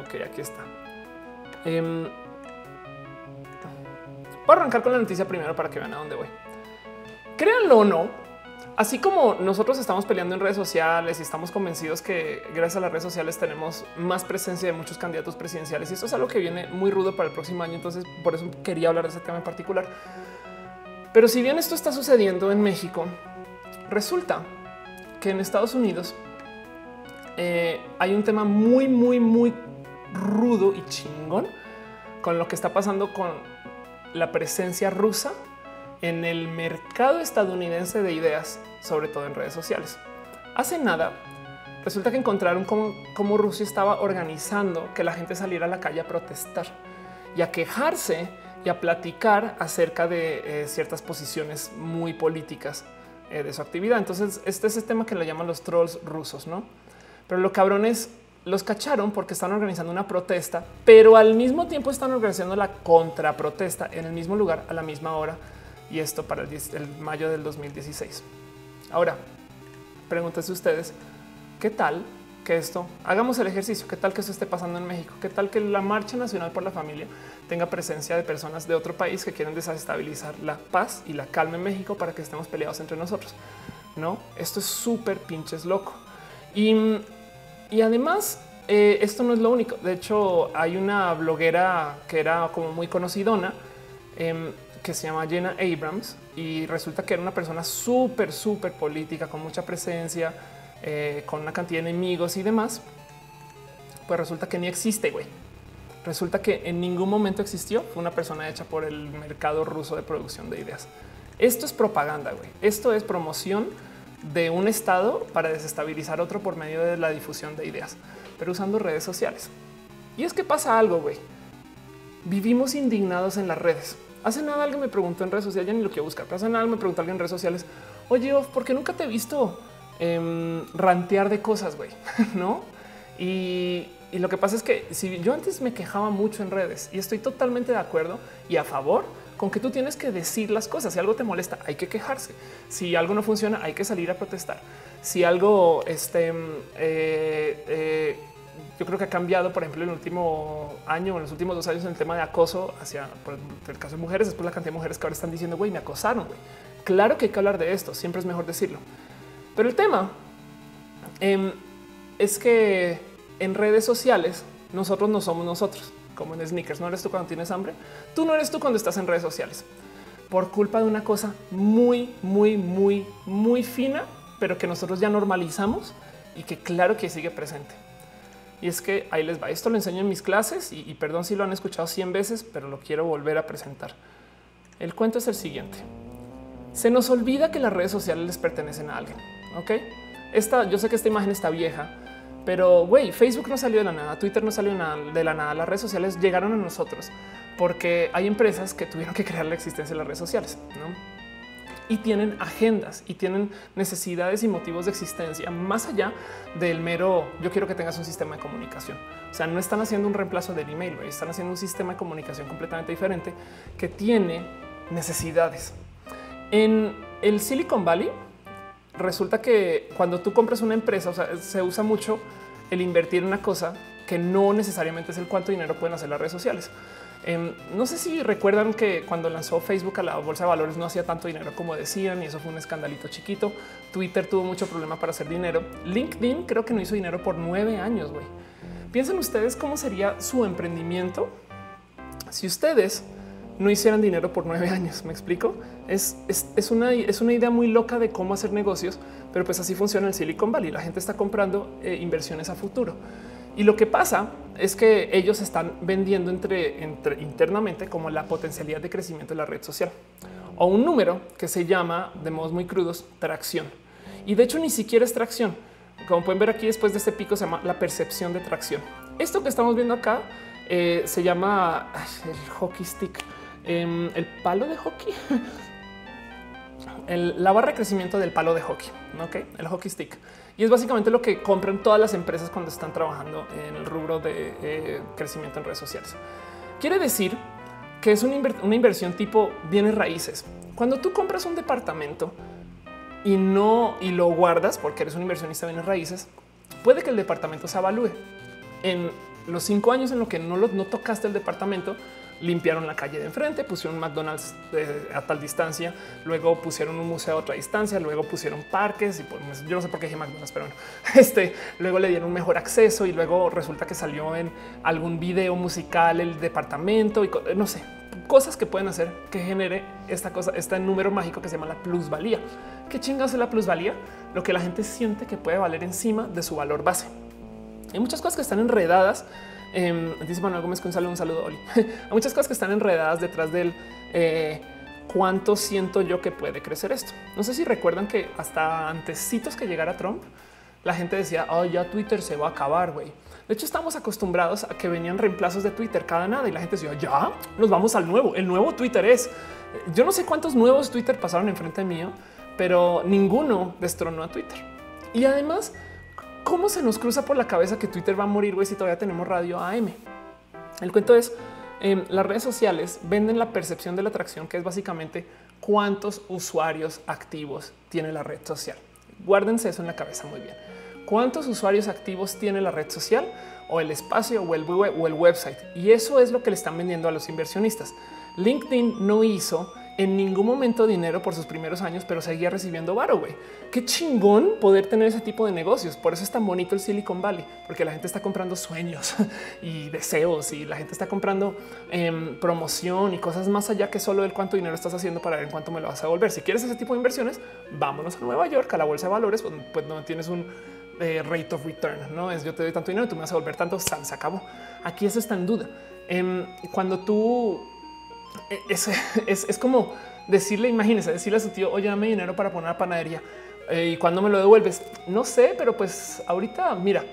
ok, aquí está. Eh, voy a arrancar con la noticia primero para que vean a dónde voy. Créanlo o no, así como nosotros estamos peleando en redes sociales y estamos convencidos que gracias a las redes sociales tenemos más presencia de muchos candidatos presidenciales y esto es algo que viene muy rudo para el próximo año. Entonces, por eso quería hablar de ese tema en particular. Pero si bien esto está sucediendo en México, Resulta que en Estados Unidos eh, hay un tema muy, muy, muy rudo y chingón con lo que está pasando con la presencia rusa en el mercado estadounidense de ideas, sobre todo en redes sociales. Hace nada, resulta que encontraron cómo, Rusia estaba organizando que la gente saliera a la calle a protestar y a quejarse y a platicar acerca de eh, ciertas posiciones muy políticas eh, de su actividad. Entonces, este es el tema que le llaman los trolls rusos, no? Pero lo cabrón es los cacharon porque están organizando una protesta, pero al mismo tiempo están organizando la contraprotesta en el mismo lugar a la misma hora. Y esto para el, el mayo del 2016. Ahora, pregúntense ustedes, ¿qué tal que esto, hagamos el ejercicio, qué tal que eso esté pasando en México, qué tal que la Marcha Nacional por la Familia tenga presencia de personas de otro país que quieren desestabilizar la paz y la calma en México para que estemos peleados entre nosotros. No, esto es súper pinches loco. Y, y además, eh, esto no es lo único. De hecho, hay una bloguera que era como muy conocidona em, que se llama Jenna Abrams y resulta que era una persona súper, súper política con mucha presencia eh, con una cantidad de enemigos y demás, pues resulta que ni existe, güey. Resulta que en ningún momento existió. Fue una persona hecha por el mercado ruso de producción de ideas. Esto es propaganda, güey. Esto es promoción de un estado para desestabilizar otro por medio de la difusión de ideas, pero usando redes sociales. Y es que pasa algo, güey. Vivimos indignados en las redes. Hace nada alguien me preguntó en redes sociales, ya ni lo quiero buscar, pero hace nada me preguntó alguien en redes sociales, oye, ¿por qué nunca te he visto Em, rantear de cosas, güey, no? Y, lo que pasa es que si yo antes me quejaba mucho en redes y estoy totalmente de acuerdo y a favor con que tú tienes que decir las cosas. Si algo te molesta, hay que quejarse. Si algo no funciona, hay que salir a protestar. Si algo, este, eh, eh, yo creo que ha cambiado, por ejemplo, en el último año, en los últimos dos años, en el tema de acoso hacia el caso de mujeres, después la cantidad de mujeres que ahora están diciendo, güey, me acosaron. Claro que hay que hablar de esto. Siempre es mejor decirlo. Pero el tema em, es que en redes sociales nosotros no somos nosotros, como en sneakers. No eres tú cuando tienes hambre. Tú no eres tú cuando estás en redes sociales por culpa de una cosa muy, muy, muy, muy fina, pero que nosotros ya normalizamos y que claro que sigue presente. Y es que ahí les va. Esto lo enseño en mis clases y, perdón si lo han escuchado 100 veces, pero lo quiero volver a presentar. El cuento es el siguiente. Se nos olvida que las redes sociales les pertenecen a alguien. Ok, esta, yo sé que esta imagen está vieja, pero güey, Facebook no salió de la nada, Twitter no salió de la nada. Las redes sociales llegaron a nosotros porque hay empresas que tuvieron que crear la existencia de las redes sociales. ¿no? y tienen agendas y tienen necesidades y motivos de existencia más allá del mero yo quiero que tengas un sistema de comunicación. O sea, no están haciendo un reemplazo del email, están haciendo un sistema de comunicación completamente diferente que tiene necesidades. En el Silicon Valley resulta que cuando tú compras una empresa, o sea, se usa mucho el invertir en una cosa que no necesariamente es el cuánto dinero pueden hacer las redes sociales. Em, no sé si recuerdan que cuando lanzó Facebook a la bolsa de valores no hacía tanto dinero como decían y eso fue un escandalito chiquito. Twitter tuvo mucho problema para hacer dinero. LinkedIn creo que no hizo dinero por nueve años. Güey, piensen ustedes cómo sería su emprendimiento si ustedes no hicieran dinero por nueve años. Me explico. Es, es, una, es una idea muy loca de cómo hacer negocios, pero pues así funciona el Silicon Valley. La gente está comprando eh, inversiones a futuro. Y lo que pasa es que ellos están vendiendo entre, entre internamente como la potencialidad de crecimiento de la red social o un número que se llama de modos muy crudos tracción. Y de hecho ni siquiera es tracción. Como pueden ver aquí después de este pico se llama la percepción de tracción. Esto que estamos viendo acá eh, se llama el hockey stick, em, el palo de hockey. la barra de crecimiento del palo de hockey, ¿ok? El hockey stick. Y es básicamente lo que compran todas las empresas cuando están trabajando en el rubro de eh, crecimiento en redes sociales. Quiere decir que es una, inversión tipo bienes raíces. Cuando tú compras un departamento y no y lo guardas porque eres un inversionista de bienes raíces, puede que el departamento se avalúe en los cinco años en lo que no, lo, no tocaste el departamento limpiaron la calle de enfrente, pusieron un McDonald's eh, a tal distancia, luego pusieron un museo a otra distancia, luego pusieron parques y pues, yo no sé por qué dije McDonald's, pero bueno, este luego le dieron un mejor acceso y luego resulta que salió en algún video musical el departamento y no sé, cosas que pueden hacer que genere esta cosa, este número mágico que se llama la plusvalía. ¿Qué chingas es la plusvalía? Lo que la gente siente que puede valer encima de su valor base. Hay muchas cosas que están enredadas eh, dice Manuel Gómez saludo, un saludo. Oli. Hay muchas cosas que están enredadas detrás del eh, cuánto siento yo que puede crecer esto. No sé si recuerdan que hasta antecitos que llegara Trump, la gente decía, oh, ya Twitter se va a acabar, güey. De hecho, estamos acostumbrados a que venían reemplazos de Twitter cada nada y la gente decía, ya nos vamos al nuevo. El nuevo Twitter es. Yo no sé cuántos nuevos Twitter pasaron enfrente mío, pero ninguno destronó a Twitter. Y además, ¿Cómo se nos cruza por la cabeza que Twitter va a morir si todavía tenemos radio AM? El cuento es em, las redes sociales venden la percepción de la atracción, que es básicamente cuántos usuarios activos tiene la red social. Guárdense eso en la cabeza muy bien. ¿Cuántos usuarios activos tiene la red social o el espacio o el web o el website? Y eso es lo que le están vendiendo a los inversionistas. LinkedIn no hizo en ningún momento dinero por sus primeros años, pero seguía recibiendo varo. Güey, qué chingón poder tener ese tipo de negocios. Por eso es tan bonito el Silicon Valley, porque la gente está comprando sueños y deseos y la gente está comprando em, promoción y cosas más allá que solo el cuánto dinero estás haciendo para ver en cuánto me lo vas a devolver. Si quieres ese tipo de inversiones, vámonos a Nueva York, a la bolsa de valores, pues no tienes un eh, rate of return. No es yo te doy tanto dinero, tú me vas a devolver tanto. Se acabó. Aquí eso está en duda. Em, cuando tú e, es, como decirle, imagínese, decirle a su tío, oye, dame dinero para poner panadería. Eh, y cuando me lo devuelves, no sé, pero pues ahorita, mira,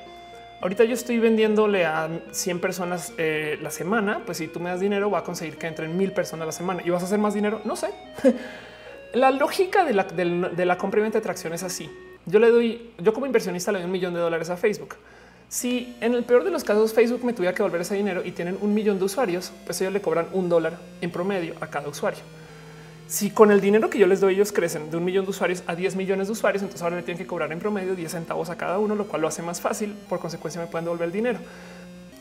ahorita yo estoy vendiéndole a 100 personas eh, la semana. Pues si tú me das dinero, va a conseguir que entren mil personas la semana y vas a hacer más dinero. No sé. la lógica de la, de la compra y venta de tracción es así. Yo le doy, yo como inversionista le doy un millón de dólares a Facebook. Si en el peor de los casos Facebook me tuviera que devolver ese dinero y tienen un millón de usuarios, pues ellos le cobran un dólar en promedio a cada usuario. Si con el dinero que yo les doy ellos crecen de un millón de usuarios a 10 millones de usuarios, entonces ahora le tienen que cobrar en promedio 10 centavos a cada uno, lo cual lo hace más fácil. Por consecuencia me pueden devolver el dinero.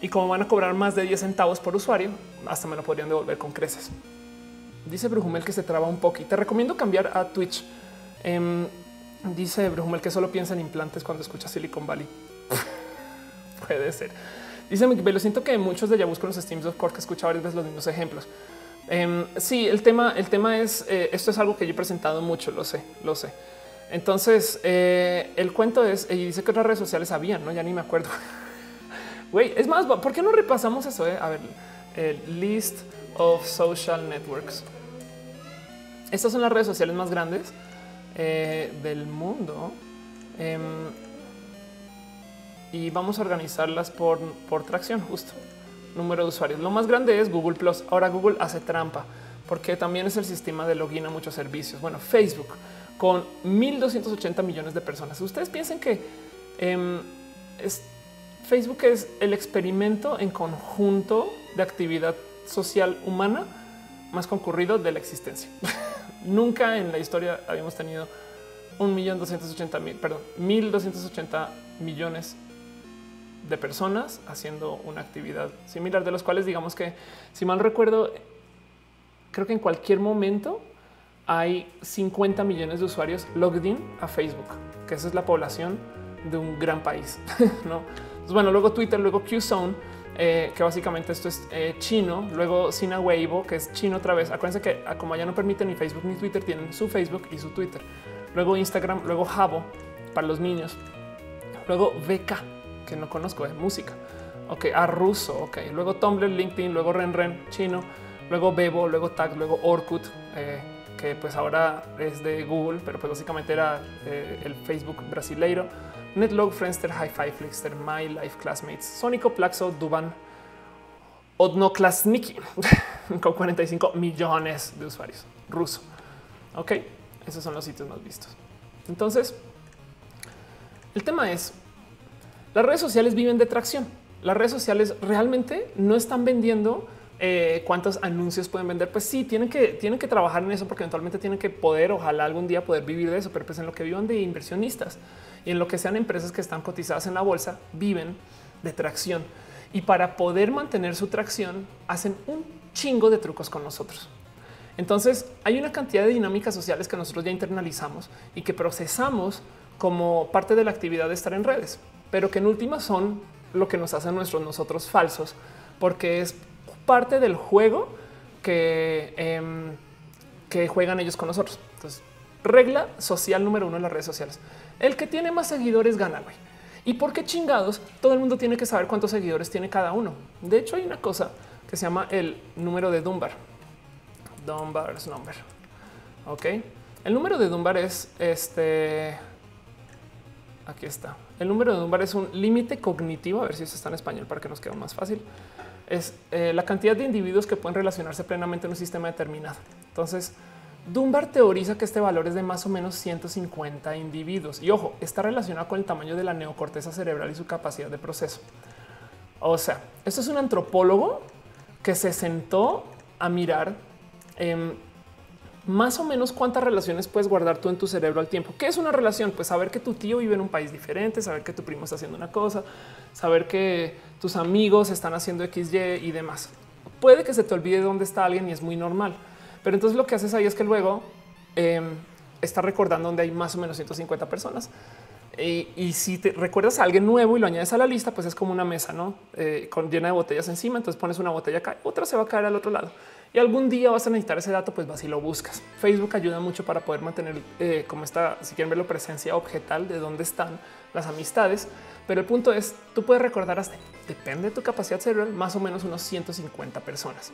Y como van a cobrar más de 10 centavos por usuario, hasta me lo podrían devolver con creces. Dice Brujumel que se traba un poco y te recomiendo cambiar a Twitch. Em, dice Brujumel que solo piensa en implantes cuando escucha Silicon Valley. puede ser. Dice lo siento que muchos de Yabus con los Steams of Core que escuchado varias veces los mismos ejemplos. Em, sí, el tema, el tema es eh, esto es algo que yo he presentado mucho, lo sé, lo sé. Entonces, eh, el cuento es y dice que otras redes sociales habían, no? Ya ni me acuerdo. Güey, es más, ¿por qué no repasamos eso? Eh? A ver, el list of social networks. Estas son las redes sociales más grandes del mundo. Em, y vamos a organizarlas por, por tracción justo número de usuarios. Lo más grande es Google Plus. Ahora Google hace trampa porque también es el sistema de login a muchos servicios. Bueno, Facebook con 1280 millones de personas. Ustedes piensen que em, es, Facebook es el experimento en conjunto de actividad social humana más concurrido de la existencia. Nunca en la historia habíamos tenido un millón doscientos ochenta mil, perdón, mil doscientos ochenta millones de personas haciendo una actividad similar, de los cuales digamos que, si mal recuerdo, creo que en cualquier momento hay 50 millones de usuarios logged in a Facebook, que esa es la población de un gran país. ¿no? bueno, luego Twitter, luego QZone, eh, que básicamente esto es eh, chino, luego Sina Weibo, que es chino otra vez. Acuérdense que ah, como ya no permiten ni Facebook ni Twitter, tienen su Facebook y su Twitter. Luego Instagram, luego Jabo para los niños. Luego VK, que no conozco de música. Ok, a ruso. Ok, luego Tumblr, LinkedIn, luego RenRen, chino, luego Bebo, luego Tag, luego Orkut, eh, que pues ahora es de Google, pero pues básicamente era eh, el Facebook brasileiro. Netlog, Friendster, Hi-Fi, Flixster, My Life, Classmates, Sonico, Plaxo, Duban, Odnoklasniki con 45 millones de usuarios ruso. Ok, esos son los sitios más vistos. Entonces, el tema es las redes sociales viven de tracción. Las redes sociales realmente no están vendiendo eh, cuántos anuncios pueden vender. Pues sí, tienen que, tienen que trabajar en eso porque eventualmente tienen que poder, ojalá algún día poder vivir de eso, pero pues en lo que vivan de inversionistas y en lo que sean empresas que están cotizadas en la bolsa, viven de tracción. Y para poder mantener su tracción, hacen un chingo de trucos con nosotros. Entonces hay una cantidad de dinámicas sociales que nosotros ya internalizamos y que procesamos como parte de la actividad de estar en redes, pero que en última son lo que nos hacen nuestros nosotros falsos, porque es parte del juego que, em, que juegan ellos con nosotros. Entonces, regla social número uno en las redes sociales. El que tiene más seguidores gana, güey. ¿Y por qué chingados? Todo el mundo tiene que saber cuántos seguidores tiene cada uno. De hecho, hay una cosa que se llama el número de Dunbar. Dunbar's number. Ok. El número de Dunbar es este. Aquí está. El número de Dunbar es un límite cognitivo. A ver si eso está en español para que nos quede más fácil es eh, la cantidad de individuos que pueden relacionarse plenamente en un sistema determinado. Entonces, Dunbar teoriza que este valor es de más o menos 150 individuos. Y ojo, está relacionado con el tamaño de la neocorteza cerebral y su capacidad de proceso. O sea, esto es un antropólogo que se sentó a mirar más o menos cuántas relaciones puedes guardar tú en tu cerebro al tiempo. ¿Qué es una relación? Pues saber que tu tío vive en un país diferente, saber que tu primo está haciendo una cosa, saber que tus amigos están haciendo XY y demás. Puede que se te olvide dónde está alguien y es muy normal. Pero entonces lo que haces ahí es que luego em, está recordando dónde hay más o menos 150 personas. Y, si te recuerdas a alguien nuevo y lo añades a la lista, pues es como una mesa, ¿no? Eh, con llena de botellas encima. Entonces pones una botella acá, otra se va a caer al otro lado y algún día vas a necesitar ese dato, pues vas y lo buscas. Facebook ayuda mucho para poder mantener eh, como está, si quieren verlo, presencia objetal de dónde están las amistades. Pero el punto es, tú puedes recordar hasta, depende de tu capacidad cerebral, más o menos unos 150 personas.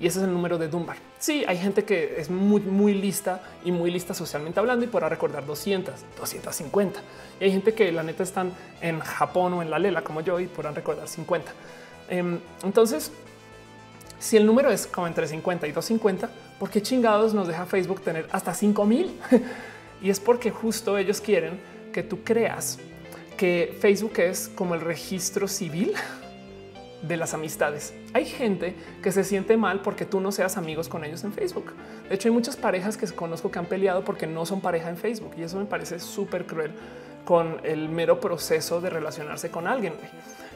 Y ese es el número de Dunbar. Sí, hay gente que es muy, muy lista y muy lista socialmente hablando y podrá recordar 200, 250. Y hay gente que la neta están en Japón o en la Lela como yo y podrán recordar 50. Em, entonces, si el número es como entre 50 y 250, ¿por qué chingados nos deja Facebook tener hasta 5000? y es porque justo ellos quieren que tú creas que Facebook es como el registro civil de las amistades. Hay gente que se siente mal porque tú no seas amigos con ellos en Facebook. De hecho, hay muchas parejas que conozco que han peleado porque no son pareja en Facebook y eso me parece súper cruel con el mero proceso de relacionarse con alguien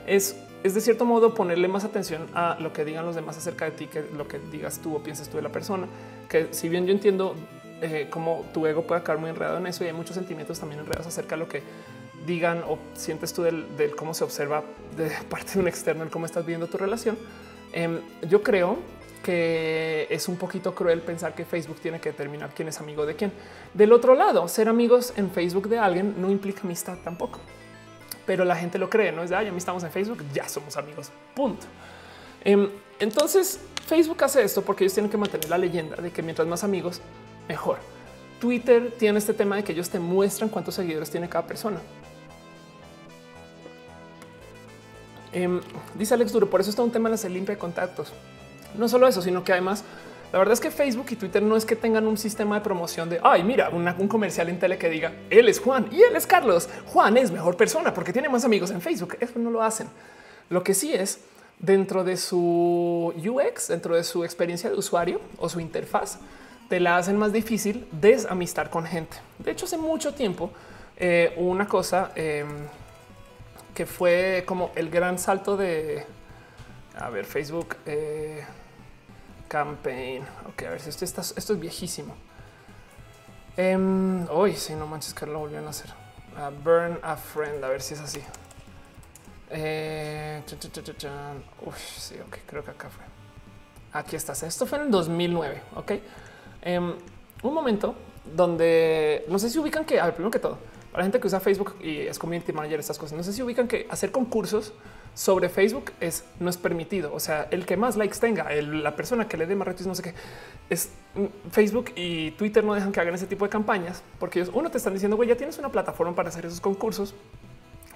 es, es de cierto modo ponerle más atención a lo que digan los demás acerca de ti que lo que digas tú o pienses tú de la persona. Que si bien yo entiendo eh, cómo tu ego puede acabar muy enredado en eso y hay muchos sentimientos también enredados acerca de lo que digan o sientes tú del, cómo se observa de parte de un externo, el cómo estás viendo tu relación. Em, yo creo que es un poquito cruel pensar que Facebook tiene que determinar quién es amigo de quién. Del otro lado, ser amigos en Facebook de alguien no implica amistad tampoco pero la gente lo cree, no es de ay, a mí estamos en Facebook, ya somos amigos. Punto. Em, entonces, Facebook hace esto porque ellos tienen que mantener la leyenda de que mientras más amigos, mejor. Twitter tiene este tema de que ellos te muestran cuántos seguidores tiene cada persona. Em, dice Alex Duro, por eso está un tema de la limpia de contactos. No solo eso, sino que además la verdad es que Facebook y Twitter no es que tengan un sistema de promoción de ay, mira, un comercial en tele que diga él es Juan y él es Carlos. Juan es mejor persona porque tiene más amigos en Facebook. Eso no lo hacen. Lo que sí es dentro de su UX, dentro de su experiencia de usuario o su interfaz, te la hacen más difícil desamistar con gente. De hecho, hace mucho tiempo eh, una cosa em, que fue como el gran salto de a ver, Facebook. Eh, Campaign. Ok, a ver si esto, esto es viejísimo. Um, Hoy, si no manches que lo volvieron a hacer. burn a friend, a ver si es así. Eh, sí, ok, creo que acá fue. Aquí estás. Esto fue en el 2009. Ok, em, un momento donde no sé si ubican que, a ver, primero que todo, para la gente que usa Facebook y es community manager, estas cosas, no sé si ubican que hacer concursos sobre Facebook es no es permitido. O sea, el que más likes tenga, la persona que le dé más retweets, no sé qué, es mm, Facebook y Twitter no dejan que hagan ese tipo de campañas porque ellos, uno te están diciendo, güey, ya tienes una plataforma para hacer esos concursos.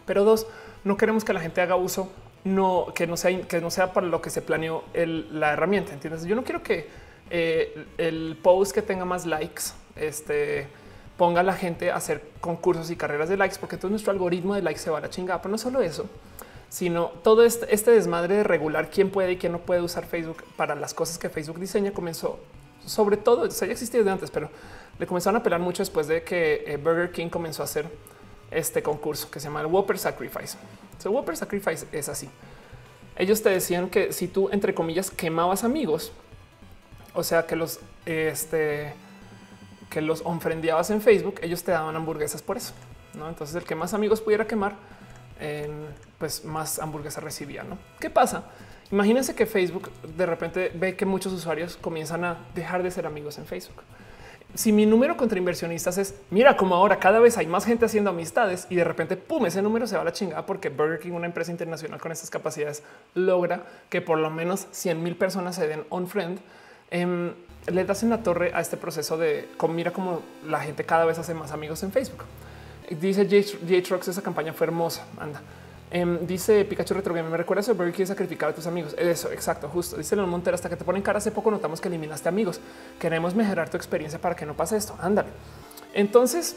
Pero dos, no queremos que la gente haga uso no que no sea que no sea para lo que se planeó la herramienta. Entiendes? Yo no quiero que eh, el post que tenga más likes, este ponga a la gente a hacer concursos y carreras de likes, porque todo nuestro algoritmo de likes se va a la chingada. Pero no solo eso, sino todo este, este, desmadre de regular quién puede y quién no puede usar Facebook para las cosas que Facebook diseña comenzó sobre todo, o sea, ya existía desde antes, pero le comenzaron a apelar mucho después de que eh, Burger King comenzó a hacer este concurso que se llama el Whopper Sacrifice. El Whopper Sacrifice es así. Ellos te decían que si tú, entre comillas, quemabas amigos, o sea, que los, este, que los ofrendiabas en Facebook, ellos te daban hamburguesas por eso. ¿no? Entonces, el que más amigos pudiera quemar, pues más hamburguesas recibía. ¿no? ¿Qué pasa? Imagínense que Facebook de repente ve que muchos usuarios comienzan a dejar de ser amigos en Facebook si mi número contra inversionistas es mira como ahora cada vez hay más gente haciendo amistades y de repente pum, ese número se va a la chingada porque Burger King, una empresa internacional con estas capacidades, logra que por lo menos 100 mil personas se den on friend. Eh, le das en la torre a este proceso de mira como la gente cada vez hace más amigos en Facebook. Dice J-Trucks, esa campaña fue hermosa. Anda. Em, dice Pikachu Retro Game, me recuerda sobre quieres sacrificar a tus amigos. Eso, exacto, justo. Dice León Montero, hasta que te ponen cara hace poco notamos que eliminaste amigos. Queremos mejorar tu experiencia para que no pase esto. Ándale. Entonces,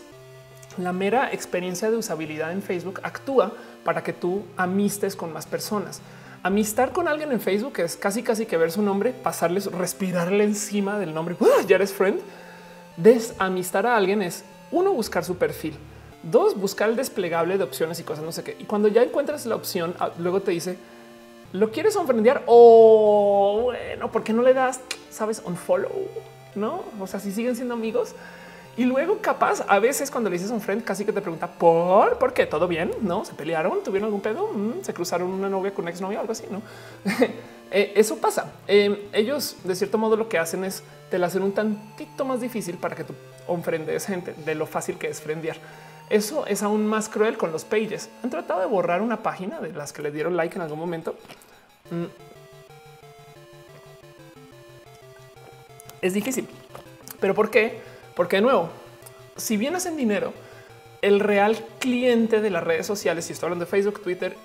la mera experiencia de usabilidad en Facebook actúa para que tú amistes con más personas. Amistar con alguien en Facebook es casi casi que ver su nombre, pasarles, respirarle encima del nombre. Ya eres friend. Desamistar a alguien es uno buscar su perfil Dos, buscar el desplegable de opciones y cosas, no sé qué. Y cuando ya encuentras la opción, ah, luego te dice, ¿lo quieres ofrendear? O bueno, ¿por qué no le das, sabes, un follow? No, o sea, si siguen siendo amigos. Y luego capaz, a veces cuando le dices un friend, casi que te pregunta por, ¿por qué? ¿Todo bien? ¿No? ¿Se pelearon? ¿Tuvieron algún pedo? Mm, ¿Se cruzaron una novia con una exnovia? Algo así, ¿no? Eh, eso pasa. Em, ellos, de cierto modo, lo que hacen es te la hacen un tantito más difícil para que tú ofrendes gente de lo fácil que es frendear. Eso es aún más cruel con los pages. Han tratado de borrar una página de las que le dieron like en algún momento. Mm. Es difícil. ¿Pero por qué? Porque de nuevo, si bien hacen dinero, el real cliente de las redes sociales, si estoy hablando de Facebook, Twitter,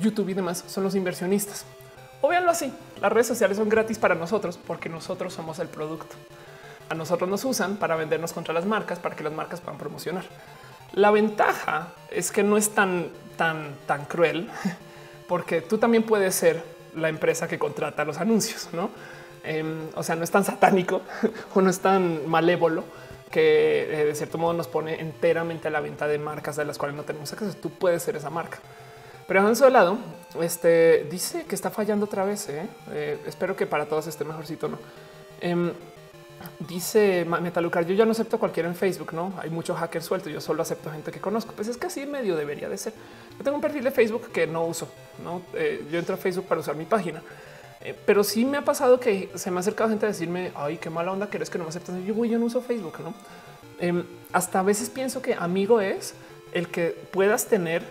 YouTube y demás, son los inversionistas. O véanlo así, las redes sociales son gratis para nosotros porque nosotros somos el producto. A nosotros nos usan para vendernos contra las marcas, para que las marcas puedan promocionar. La ventaja es que no es tan, tan, tan cruel porque tú también puedes ser la empresa que contrata los anuncios, no? Em, o sea, no es tan satánico o no es tan malévolo que eh, de cierto modo nos pone enteramente a la venta de marcas de las cuales no tenemos acceso. Tú puedes ser esa marca. Pero en de lado, este dice que está fallando otra vez. ¿eh? Eh, espero que para todos esté mejorcito, no? Dice Metalucar, yo ya no acepto cualquiera en Facebook, no hay mucho hacker suelto. Yo solo acepto gente que conozco. Pues es que así medio debería de ser. Yo tengo un perfil de Facebook que no uso. No, eh, yo entro a Facebook para usar mi página, eh, pero sí me ha pasado que se me ha acercado gente a decirme, ay, qué mala onda que eres que no me aceptas. Yo, voy, yo no uso Facebook, no? Em, hasta a veces pienso que amigo es el que puedas tener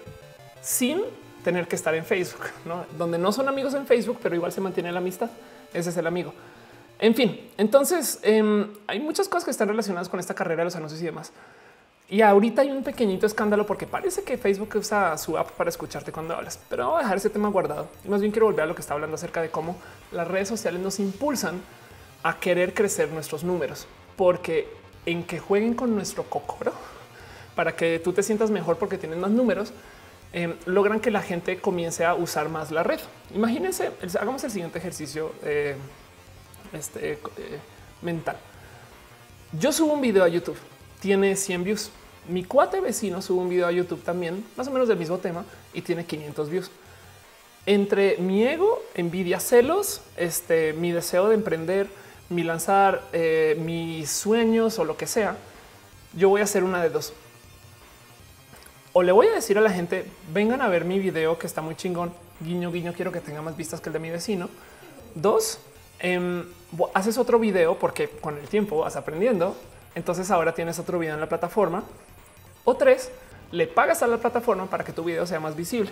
sin tener que estar en Facebook, ¿no? donde no son amigos en Facebook, pero igual se mantiene la amistad. Ese es el amigo. En fin, entonces em, hay muchas cosas que están relacionadas con esta carrera de los anuncios y demás. Y ahorita hay un pequeñito escándalo porque parece que Facebook usa su app para escucharte cuando hablas, pero voy a dejar ese tema guardado. Y más bien quiero volver a lo que está hablando acerca de cómo las redes sociales nos impulsan a querer crecer nuestros números, porque en que jueguen con nuestro cocoro para que tú te sientas mejor porque tienes más números, em, logran que la gente comience a usar más la red. Imagínense, hagamos el siguiente ejercicio. Eh, este, eh, mental. Yo subo un video a YouTube, tiene 100 views. Mi cuate vecino sube un video a YouTube también, más o menos del mismo tema, y tiene 500 views. Entre mi ego, envidia, celos, este, mi deseo de emprender, mi lanzar eh, mis sueños o lo que sea, yo voy a hacer una de dos. O le voy a decir a la gente, vengan a ver mi video que está muy chingón, guiño, guiño, quiero que tenga más vistas que el de mi vecino. Dos, Em, haces otro video porque con el tiempo vas aprendiendo. Entonces ahora tienes otro video en la plataforma. O tres, le pagas a la plataforma para que tu video sea más visible.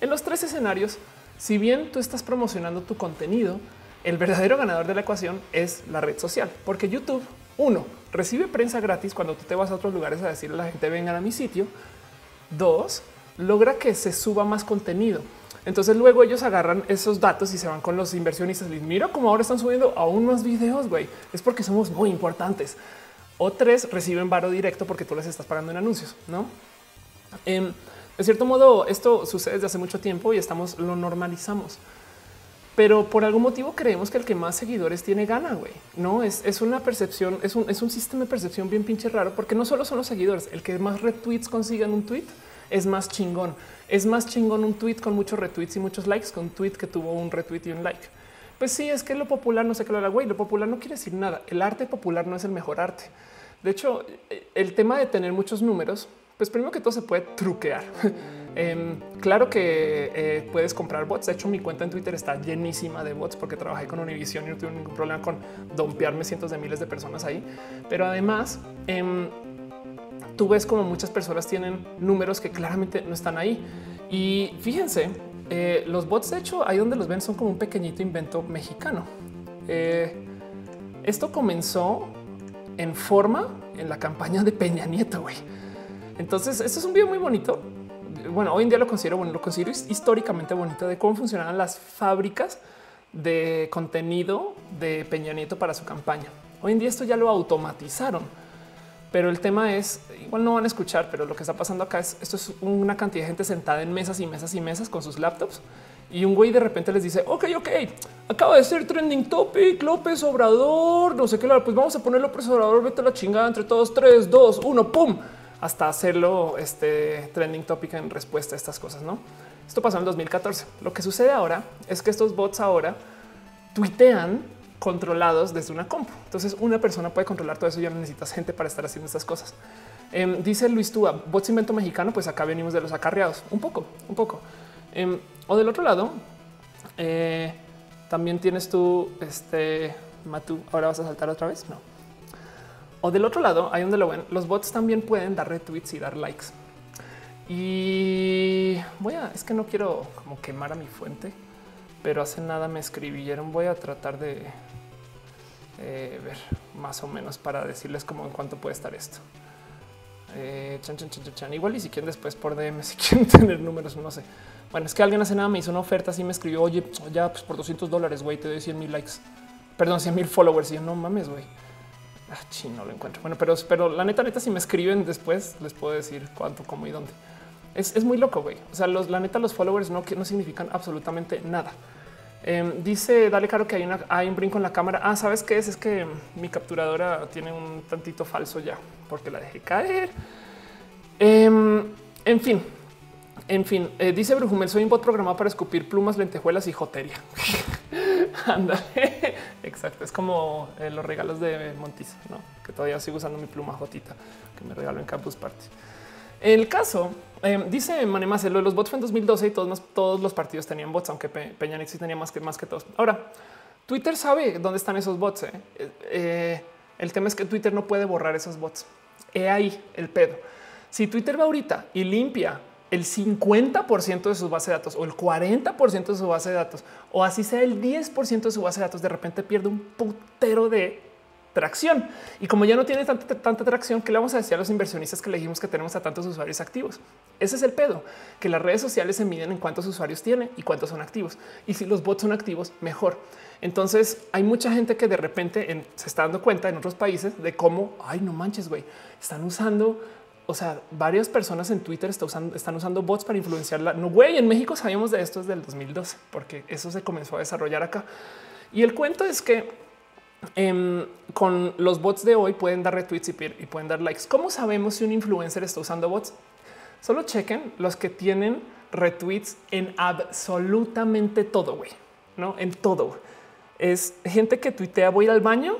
En los tres escenarios, si bien tú estás promocionando tu contenido, el verdadero ganador de la ecuación es la red social, porque YouTube, uno, recibe prensa gratis cuando tú te vas a otros lugares a decirle a la gente vengan a mi sitio. Dos, logra que se suba más contenido. Entonces luego ellos agarran esos datos y se van con los inversionistas. Y mira cómo ahora están subiendo aún más videos, güey. Es porque somos muy importantes. O tres reciben varo directo porque tú les estás pagando en anuncios, ¿no? Em, de cierto modo, esto sucede desde hace mucho tiempo y estamos lo normalizamos. Pero por algún motivo creemos que el que más seguidores tiene gana, güey. No es, es una percepción, es un, es un sistema de percepción bien pinche raro, porque no solo son los seguidores, el que más retweets consigan un tweet es más chingón. Es más chingón un tweet con muchos retweets y muchos likes que un tweet que tuvo un retweet y un like. Pues sí, es que lo popular no sé qué lo güey. Lo popular no quiere decir nada. El arte popular no es el mejor arte. De hecho, el tema de tener muchos números, pues primero que todo se puede truquear. Em, claro que eh, puedes comprar bots. De hecho, mi cuenta en Twitter está llenísima de bots porque trabajé con Univision y no tuve ningún problema con dompearme cientos de miles de personas ahí. Pero además, em, tú ves como muchas personas tienen números que claramente no están ahí. Y fíjense, eh, los bots, de hecho, ahí donde los ven son como un pequeñito invento mexicano. Eh, esto comenzó en forma en la campaña de Peña Nieto. Güey. Entonces, esto es un video muy bonito. Bueno, hoy en día lo considero bueno, lo considero históricamente bonito de cómo funcionaban las fábricas de contenido de Peña Nieto para su campaña. Hoy en día esto ya lo automatizaron pero el tema es, igual no van a escuchar, pero lo que está pasando acá es, esto es una cantidad de gente sentada en mesas y mesas y mesas con sus laptops. Y un güey de repente les dice, ok, ok, acaba de ser trending topic, López Obrador, no sé qué, pues vamos a poner López Obrador, vete a la chingada entre todos, tres, dos, uno, pum, hasta hacerlo este trending topic en respuesta a estas cosas, ¿no? Esto pasó en 2014. Lo que sucede ahora es que estos bots ahora tuitean controlados desde una compu. Entonces una persona puede controlar todo eso. Ya no necesitas gente para estar haciendo estas cosas. Em, dice Luis Túa, bots invento mexicano. Pues acá venimos de los acarreados un poco, un poco. Em, o del otro lado, eh, también tienes tú este Matú. Ahora vas a saltar otra vez. No. O del otro lado, ahí donde lo ven, los bots también pueden dar retweets y dar likes. Y voy a, es que no quiero como quemar a mi fuente, pero hace nada me escribieron. Voy a tratar de eh, ver más o menos para decirles cómo en cuánto puede estar esto. Eh, chan, chan, chan, chan, Igual y si quieren después por DM, si quieren tener números, no sé. Bueno, es que alguien hace nada me hizo una oferta, así me escribió, oye, ya pues por 200 dólares, güey, te doy 100 mil likes. Perdón, 100 mil followers. Y yo no mames, güey. Ah, no lo encuentro. Bueno, pero, pero la neta, neta, si me escriben después, les puedo decir cuánto, cómo y dónde. Es, muy loco, güey. O sea, los, la neta, los followers no, no significan absolutamente nada. Em, dice Dale Caro que hay, un brinco en la cámara. Ah, sabes qué es? Es que mi capturadora tiene un tantito falso ya porque la dejé caer. Em, en fin, en fin, eh, dice Brujumel, soy un bot programado para escupir plumas, lentejuelas y joteria. Anda, exacto. Es como eh, los regalos de Montiz, ¿no? que todavía sigo usando mi pluma jotita que me regalo en Campus Party. El caso eh, dice Manemase, lo de los bots fue en 2012 y todos, todos los partidos tenían bots, aunque Peña Nieto tenía más que más que todos. Ahora, Twitter sabe dónde están esos bots. Eh. Eh, el tema es que Twitter no puede borrar esos bots. He ahí el pedo. Si Twitter va ahorita y limpia el 50% de su base de datos o el 40% de su base de datos o así sea el 10% de su base de datos, de repente pierde un putero de tracción. Y como ya no tiene tanta, tanta tracción, ¿qué le vamos a decir a los inversionistas que le dijimos que tenemos a tantos usuarios activos? Ese es el pedo, que las redes sociales se miden en cuántos usuarios tiene y cuántos son activos. Y si los bots son activos, mejor. Entonces hay mucha gente que de repente se está dando cuenta en otros países de cómo, ay, no manches, güey, están usando o sea, varias personas en Twitter están usando, bots para influenciarla. No, güey, en México sabíamos de esto desde el 2012, porque eso se comenzó a desarrollar acá. Y el cuento es que Em, con los bots de hoy pueden dar retweets y, pueden dar likes. ¿Cómo sabemos si un influencer está usando bots? Solo chequen los que tienen retweets en absolutamente todo, güey, no en todo. Es gente que tuitea voy al baño,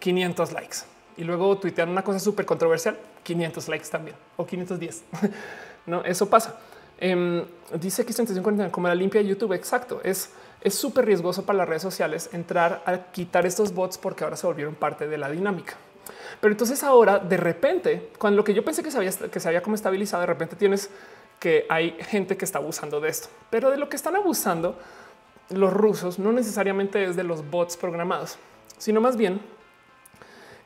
500 likes y luego tuitean una cosa súper controversial, 500 likes también o 510. no, eso pasa. Em, dice que 150 como la limpia de YouTube. Exacto. Es es súper riesgoso para las redes sociales entrar a quitar estos bots porque ahora se volvieron parte de la dinámica. Pero entonces ahora de repente, cuando lo que yo pensé que se había, que se había como estabilizado, de repente tienes que hay gente que está abusando de esto, pero de lo que están abusando los rusos no necesariamente es de los bots programados, sino más bien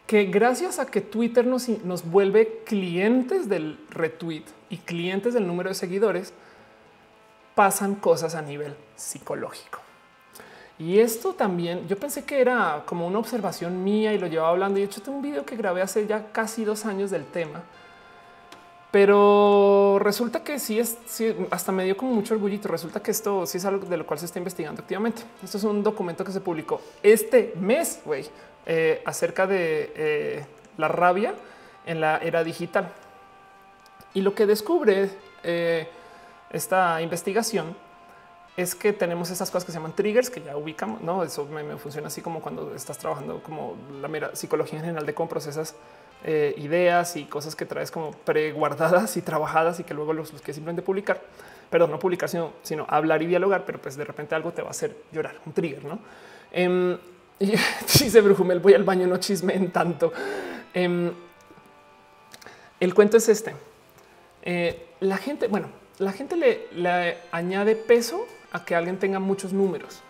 que gracias a que Twitter nos, nos vuelve clientes del retweet y clientes del número de seguidores, pasan cosas a nivel psicológico. Y esto también, yo pensé que era como una observación mía y lo llevaba hablando. Y he hecho un video que grabé hace ya casi dos años del tema. Pero resulta que sí es, hasta me dio como mucho orgullito. Resulta que esto sí es algo de lo cual se está investigando activamente. Esto es un documento que se publicó este mes, güey, eh, acerca de eh, la rabia en la era digital. Y lo que descubre eh, esta investigación es que tenemos esas cosas que se llaman triggers que ya ubicamos. No, eso me, funciona así como cuando estás trabajando como la mera psicología en general de cómo procesas eh, ideas y cosas que traes como preguardadas y trabajadas y que luego los, los que simplemente publicar, perdón, no publicar, sino, hablar y dialogar, pero pues de repente algo te va a hacer llorar, un trigger, no? Eh, y dice Brujumel, voy al baño, no chismen tanto. Em, el cuento es este. Eh, la gente, bueno, la gente le añade peso a que alguien tenga muchos números.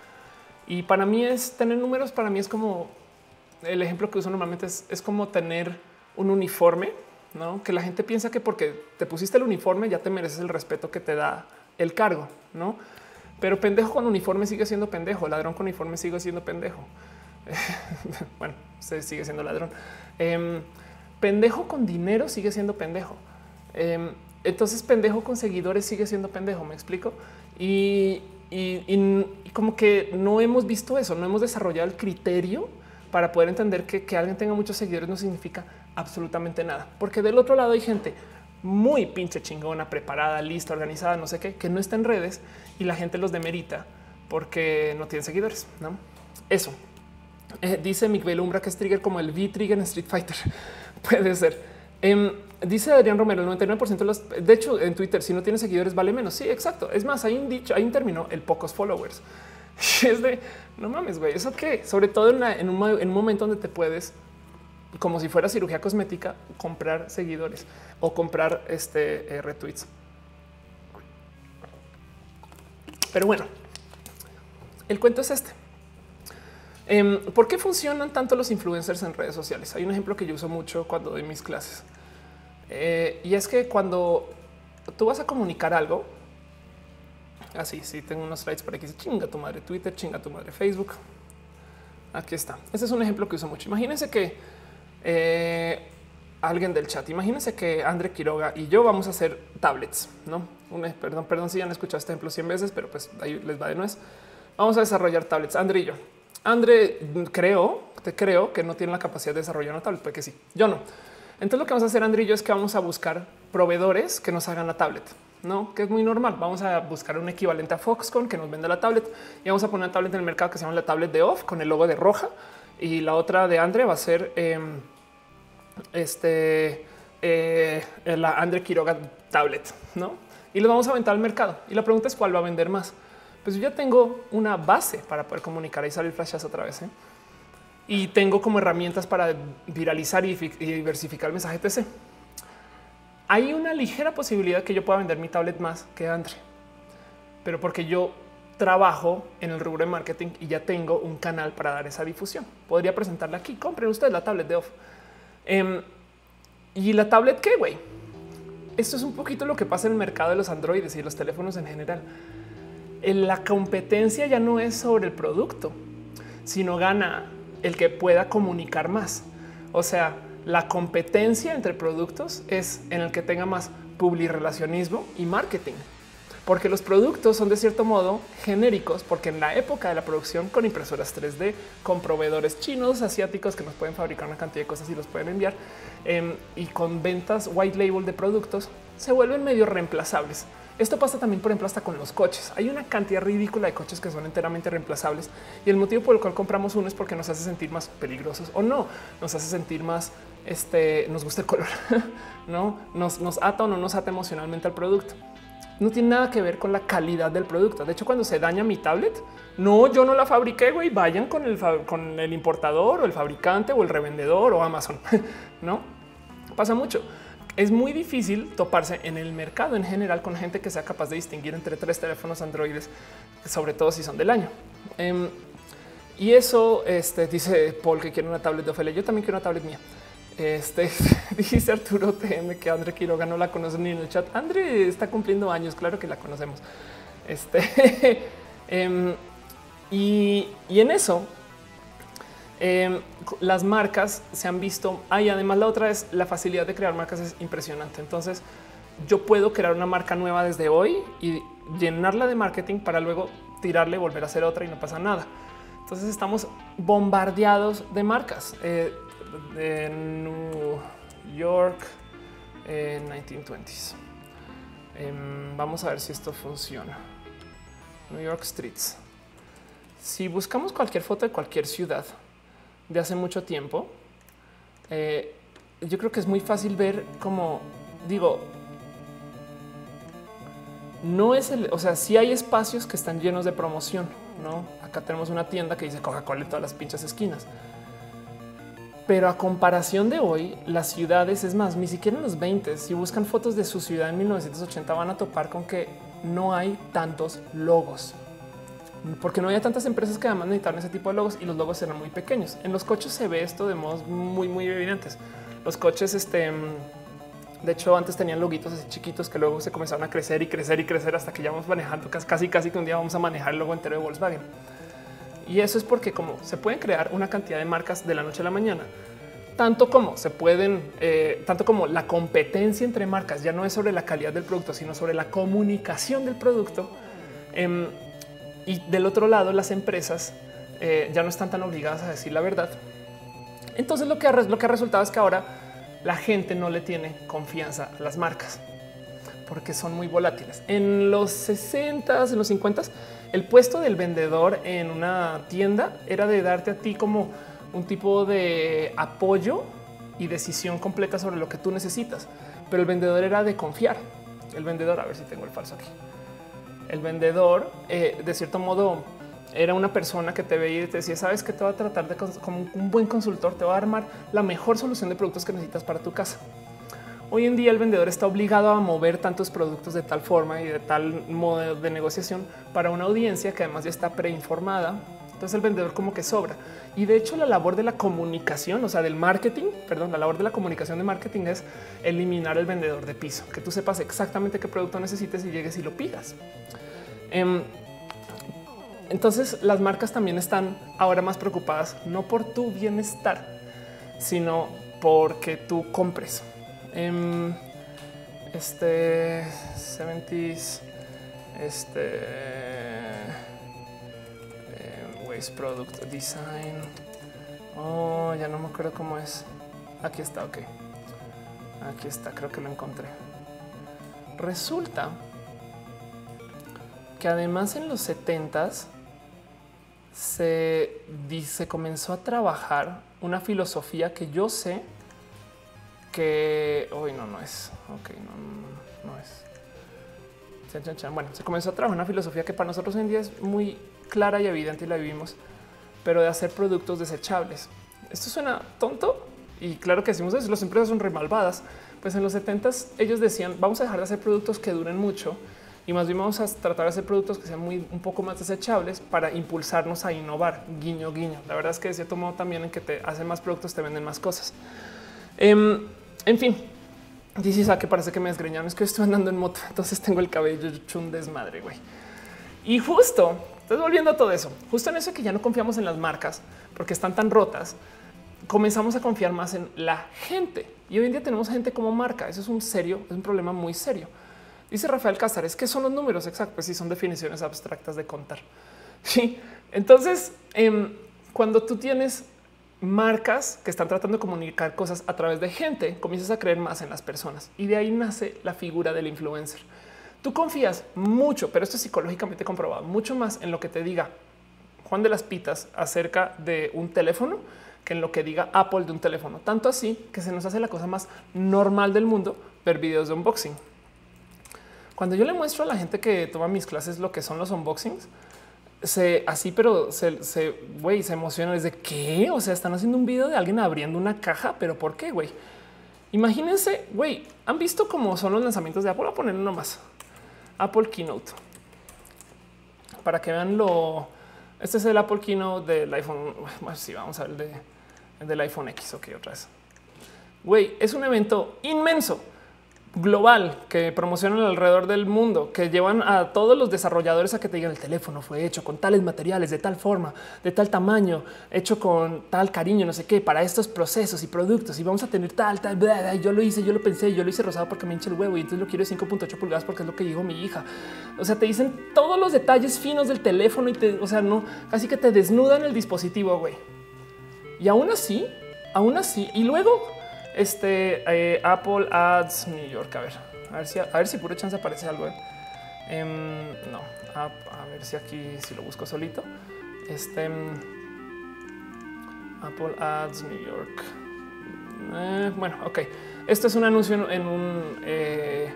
Y para mí es tener números, para mí es como el ejemplo que uso normalmente es, es como tener un uniforme, ¿no? Que la gente piensa que porque te pusiste el uniforme ya te mereces el respeto que te da el cargo, ¿no? Pero pendejo con uniforme sigue siendo pendejo, ladrón con uniforme sigue siendo pendejo. bueno, se sigue siendo ladrón. Em, pendejo con dinero sigue siendo pendejo. Em, entonces pendejo con seguidores sigue siendo pendejo, me explico. Y, como que no hemos visto eso, no hemos desarrollado el criterio para poder entender que, que alguien tenga muchos seguidores no significa absolutamente nada, porque del otro lado hay gente muy pinche chingona, preparada, lista, organizada, no sé qué, que no está en redes y la gente los demerita porque no tienen seguidores. No, eso eh, dice Miguel Umbra que es trigger como el V trigger en Street Fighter. Puede ser. Em, dice Adrián Romero, el 99% de los, de hecho, en Twitter, si no tienes seguidores, vale menos. Sí, exacto. Es más, hay un dicho, hay un término, el pocos followers. Es de no mames, güey. Eso que, sobre todo en, un, momento donde te puedes, como si fuera cirugía cosmética, comprar seguidores o comprar este eh, retweets. Pero bueno, el cuento es este. Em, ¿Por qué funcionan tanto los influencers en redes sociales? Hay un ejemplo que yo uso mucho cuando doy mis clases. Eh, y es que cuando tú vas a comunicar algo, así, si tengo unos slides por aquí, chinga tu madre Twitter, chinga tu madre Facebook. Aquí está. Ese es un ejemplo que uso mucho. Imagínense que eh, alguien del chat, imagínense que André Quiroga y yo vamos a hacer tablets, no? perdón, perdón si ya han escuchado este ejemplo 100 veces, pero pues ahí les va de nuez. Vamos a desarrollar tablets. André y yo André, creo, te creo que no tiene la capacidad de desarrollar una tablet, porque sí, yo no. Entonces lo que vamos a hacer, yo, es que vamos a buscar proveedores que nos hagan la tablet, no que es muy normal. Vamos a buscar un equivalente a Foxconn que nos venda la tablet y vamos a poner una tablet en el mercado que se llama la tablet de off con el logo de roja y la otra de André va a ser em, este eh, la André Quiroga tablet, no? Y lo vamos a aventar al mercado. Y la pregunta es cuál va a vender más pues yo ya tengo una base para poder comunicar y salir flashas otra vez. ¿eh? Y tengo como herramientas para viralizar y, diversificar el mensaje TC. Hay una ligera posibilidad que yo pueda vender mi tablet más que Andre, pero porque yo trabajo en el rubro de marketing y ya tengo un canal para dar esa difusión. Podría presentarla aquí. Compren ustedes la tablet de off. Em, y la tablet qué güey. Esto es un poquito lo que pasa en el mercado de los androides y los teléfonos en general la competencia ya no es sobre el producto, sino gana el que pueda comunicar más. O sea, la competencia entre productos es en el que tenga más publirelacionismo y marketing, porque los productos son de cierto modo genéricos, porque en la época de la producción con impresoras 3D, con proveedores chinos, asiáticos que nos pueden fabricar una cantidad de cosas y los pueden enviar, em, y con ventas white label de productos, se vuelven medio reemplazables. Esto pasa también, por ejemplo, hasta con los coches. Hay una cantidad ridícula de coches que son enteramente reemplazables y el motivo por el cual compramos uno es porque nos hace sentir más peligrosos o no, nos hace sentir más, este, nos gusta el color, no nos, nos ata o no nos ata emocionalmente al producto. No tiene nada que ver con la calidad del producto. De hecho, cuando se daña mi tablet, no, yo no la fabriqué, güey. Vayan con el, con el importador o el fabricante o el revendedor o Amazon. no pasa mucho es muy difícil toparse en el mercado en general con gente que sea capaz de distinguir entre tres teléfonos androides, sobre todo si son del año. Em, y eso este, dice Paul que quiere una tablet de Ofelia. Yo también quiero una tablet mía. Este dice Arturo TM que André Quiroga no la conoce ni en el chat. André está cumpliendo años, claro que la conocemos. Este em, y, en eso em, las marcas se han visto. Hay además la otra es la facilidad de crear marcas es impresionante. Entonces yo puedo crear una marca nueva desde hoy y llenarla de marketing para luego tirarle, volver a hacer otra y no pasa nada. Entonces estamos bombardeados de marcas. Eh, de New York en 1920s. Em, vamos a ver si esto funciona. New York Streets. Si buscamos cualquier foto de cualquier ciudad de hace mucho tiempo, eh, yo creo que es muy fácil ver como digo, no es el, o sea, si hay espacios que están llenos de promoción, no? Acá tenemos una tienda que dice Coca-Cola en todas las pinches esquinas. Pero a comparación de hoy, las ciudades, es más, ni siquiera en los 20, si buscan fotos de su ciudad en 1980, van a topar con que no hay tantos logos. Porque no había tantas empresas que además necesitaban ese tipo de logos y los logos eran muy pequeños. En los coches se ve esto de modos muy, muy evidentes. Los coches, este, de hecho, antes tenían loguitos así chiquitos que luego se comenzaron a crecer y crecer y crecer hasta que ya vamos manejando casi, casi que un día vamos a manejar el logo entero de Volkswagen. Y eso es porque como se pueden crear una cantidad de marcas de la noche a la mañana, tanto como se pueden, eh, tanto como la competencia entre marcas ya no es sobre la calidad del producto, sino sobre la comunicación del producto. Em, y del otro lado, las empresas eh, ya no están tan obligadas a decir la verdad. Entonces lo que, lo que ha resultado es que ahora la gente no le tiene confianza a las marcas porque son muy volátiles. En los 60, en los 50, el puesto del vendedor en una tienda era de darte a ti como un tipo de apoyo y decisión completa sobre lo que tú necesitas. Pero el vendedor era de confiar. El vendedor, a ver si tengo el falso aquí. El vendedor, eh, de cierto modo, era una persona que te veía y te decía, sabes que te va a tratar de como un buen consultor, te va a armar la mejor solución de productos que necesitas para tu casa. Hoy en día el vendedor está obligado a mover tantos productos de tal forma y de tal modo de negociación para una audiencia que además ya está preinformada. Entonces el vendedor como que sobra. Y de hecho la labor de la comunicación, o sea, del marketing, perdón, la labor de la comunicación de marketing es eliminar el vendedor de piso, que tú sepas exactamente qué producto necesites y llegues y lo pidas. Em, entonces las marcas también están ahora más preocupadas no por tu bienestar, sino porque tú compres. Em, este 70s, este em, Waste Product Design. Oh, ya no me acuerdo cómo es. Aquí está, ok. Aquí está, creo que lo encontré. Resulta que además en los 70s se, se comenzó a trabajar una filosofía que yo sé que hoy no, no es. Ok, no, no es. Bueno, se comenzó a trabajar una filosofía que para nosotros hoy en día es muy clara y evidente y la vivimos, pero de hacer productos desechables. Esto suena tonto y claro que decimos eso. Las empresas son re malvadas. Pues en los 70 ellos decían vamos a dejar de hacer productos que duren mucho y más bien vamos a tratar de hacer productos que sean muy un poco más desechables para impulsarnos a innovar. Guiño, guiño. La verdad es que de cierto modo también en que te hacen más productos te venden más cosas. Em, en fin, ah, que parece que me desgreñaron. Es que estoy andando en moto, entonces tengo el cabello hecho desmadre, güey. Y justo, estoy volviendo a todo eso, justo en eso que ya no confiamos en las marcas porque están tan rotas, comenzamos a confiar más en la gente. Y hoy en día tenemos gente como marca. Eso es un serio, es un problema muy serio. Dice Rafael Cázares que son los números exactos. Pues sí, son definiciones abstractas de contar. Sí. Entonces, em, cuando tú tienes marcas que están tratando de comunicar cosas a través de gente, comienzas a creer más en las personas y de ahí nace la figura del influencer. Tú confías mucho, pero esto es psicológicamente comprobado, mucho más en lo que te diga Juan de las Pitas acerca de un teléfono que en lo que diga Apple de un teléfono. Tanto así que se nos hace la cosa más normal del mundo ver videos de unboxing. Cuando yo le muestro a la gente que toma mis clases lo que son los unboxings, se así, pero se, se, güey, se emociona desde qué? O sea, están haciendo un video de alguien abriendo una caja, pero ¿por qué, güey? Imagínense, güey, han visto cómo son los lanzamientos de Apple. Voy a poner uno más. Apple Keynote para que vean lo Este es el Apple Keynote del iPhone. Bueno, sí, vamos a ver el de, del iPhone X. Ok, otra vez. Güey, es un evento inmenso global que promocionan alrededor del mundo, que llevan a todos los desarrolladores a que te digan el teléfono fue hecho con tales materiales, de tal forma, de tal tamaño, hecho con tal cariño, no sé qué, para estos procesos y productos. Y vamos a tener tal, tal, yo lo hice, yo lo pensé, yo lo hice rosado porque me hincha el huevo y entonces lo quiero de 5.8 pulgadas porque es lo que dijo mi hija. O sea, te dicen todos los detalles finos del teléfono y te, o sea, no, casi que te desnudan el dispositivo, güey. Y aún así, aún así, y luego este eh, Apple Ads New York. A ver, a ver si, a ver si puro chance aparece algo. Eh. Em, no, a, ver si aquí, si lo busco solito. Este em, Apple Ads New York. Eh, bueno, ok. Esto es un anuncio en un, en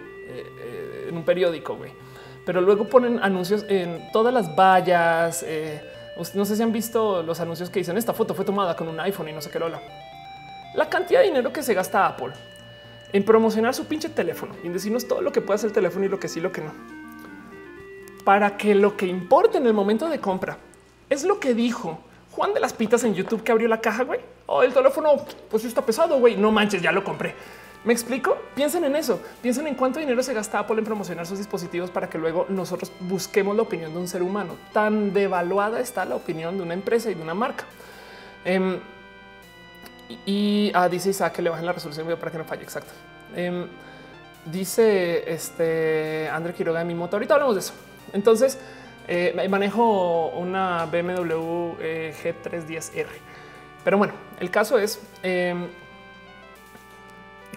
un periódico, güey. Pero luego ponen anuncios en todas las vallas. no sé si han visto los anuncios que dicen esta foto fue tomada con un iPhone y no sé qué lola la cantidad de dinero que se gasta Apple en promocionar su pinche teléfono y en decirnos todo lo que puede hacer el teléfono y lo que sí, lo que no. Para que lo que importa en el momento de compra es lo que dijo Juan de las Pitas en YouTube que abrió la caja, güey. Oh, el teléfono, pues está pesado, güey. No manches, ya lo compré. ¿Me explico? Piensen en eso. Piensen en cuánto dinero se gasta Apple en promocionar sus dispositivos para que luego nosotros busquemos la opinión de un ser humano. Tan devaluada está la opinión de una empresa y de una marca. Em, y ah, dice Isaac que le bajen la resolución para que no falle. Exacto. Em, dice este André Quiroga de mi moto. Ahorita hablamos de eso. Entonces eh, manejo una BMW eh, G310R. Pero bueno, el caso es em,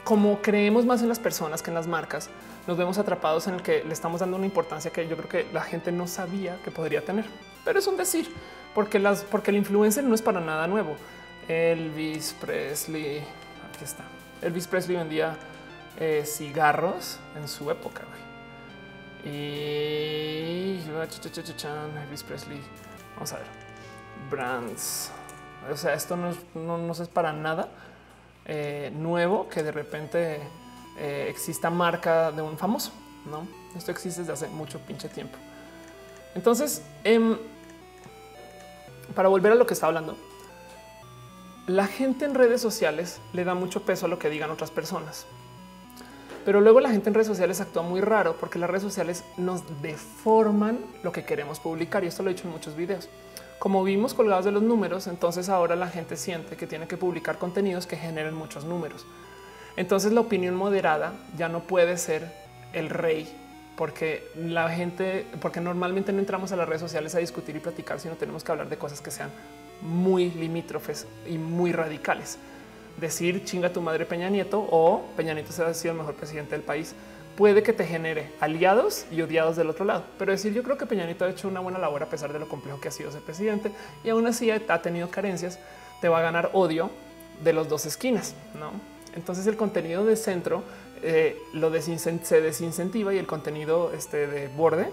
como creemos más en las personas que en las marcas, nos vemos atrapados en el que le estamos dando una importancia que yo creo que la gente no sabía que podría tener. Pero es un decir, porque las, porque el influencer no es para nada nuevo. Elvis Presley. Aquí está. Elvis Presley vendía eh, cigarros en su época. Y Elvis Presley. Vamos a ver. Brands. O sea, esto no, no, es para nada eh, nuevo que de repente eh, exista marca de un famoso. No, esto existe desde hace mucho pinche tiempo. Entonces, em, para volver a lo que está hablando, la gente en redes sociales le da mucho peso a lo que digan otras personas. Pero luego la gente en redes sociales actúa muy raro porque las redes sociales nos deforman lo que queremos publicar. Y esto lo he dicho en muchos videos. Como vimos colgados de los números, entonces ahora la gente siente que tiene que publicar contenidos que generen muchos números. Entonces la opinión moderada ya no puede ser el rey porque la gente, porque normalmente no entramos a las redes sociales a discutir y platicar, sino tenemos que hablar de cosas que sean muy limítrofes y muy radicales. Decir chinga tu madre Peña Nieto o Peña Nieto se ha sido el mejor presidente del país puede que te genere aliados y odiados del otro lado. Pero decir yo creo que Peña Nieto ha hecho una buena labor a pesar de lo complejo que ha sido ser presidente y aún así ha tenido carencias, te va a ganar odio de los dos esquinas. ¿no? Entonces el contenido de centro eh, lo se desincentiva y el contenido este, de borde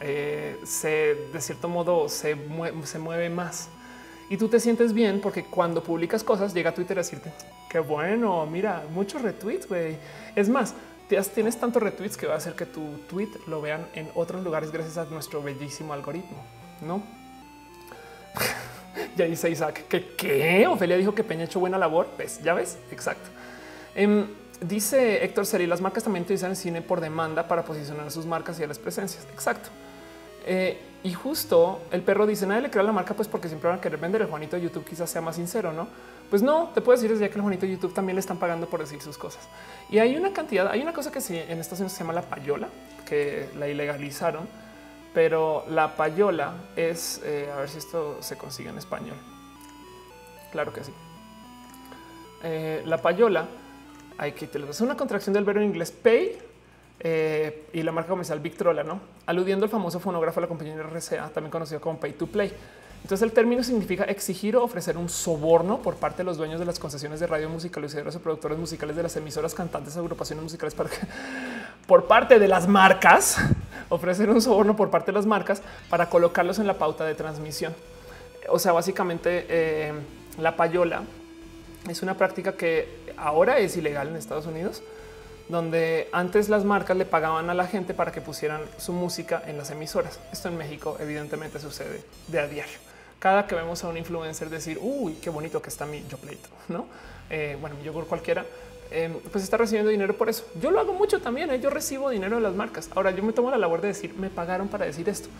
eh, se de cierto modo se, se mueve más y tú te sientes bien porque cuando publicas cosas llega a Twitter a decirte qué bueno, mira, muchos retweets, güey. Es más, tienes tantos retweets que va a hacer que tu tweet lo vean en otros lugares gracias a nuestro bellísimo algoritmo, ¿no? ya dice Isaac que qué Ofelia dijo que Peña ha hecho buena labor. Pues ya ves, exacto. Em, dice Héctor Seri, las marcas también utilizan cine por demanda para posicionar sus marcas y a las presencias. Exacto. Eh, y justo el perro dice nadie le crea la marca, pues porque siempre van a querer vender el Juanito de YouTube, quizás sea más sincero, no? Pues no te puedo decir desde que el Juanito de YouTube también le están pagando por decir sus cosas. Y hay una cantidad, hay una cosa que sí, en Estados Unidos se llama la payola, que la ilegalizaron, pero la payola es eh, a ver si esto se consigue en español. Claro que sí. Eh, la payola hay que te es una contracción del verbo en inglés pay eh, y la marca comercial Victrola, no aludiendo al famoso fonógrafo de la compañía RCA, también conocido como Pay to Play. Entonces el término significa exigir o ofrecer un soborno por parte de los dueños de las concesiones de radio musical y o productores musicales de las emisoras, cantantes, agrupaciones musicales para que, por parte de las marcas, ofrecer un soborno por parte de las marcas para colocarlos en la pauta de transmisión. O sea, básicamente eh, la payola es una práctica que ahora es ilegal en Estados Unidos, donde antes las marcas le pagaban a la gente para que pusieran su música en las emisoras. Esto en México evidentemente sucede de a diario. cada que vemos a un influencer decir, uy, qué bonito que está mi yo pleito, no? Eh, bueno, mi yogur cualquiera, em, pues está recibiendo dinero por eso. Yo lo hago mucho también. ¿eh? Yo recibo dinero de las marcas. Ahora yo me tomo la labor de decir, me pagaron para decir esto.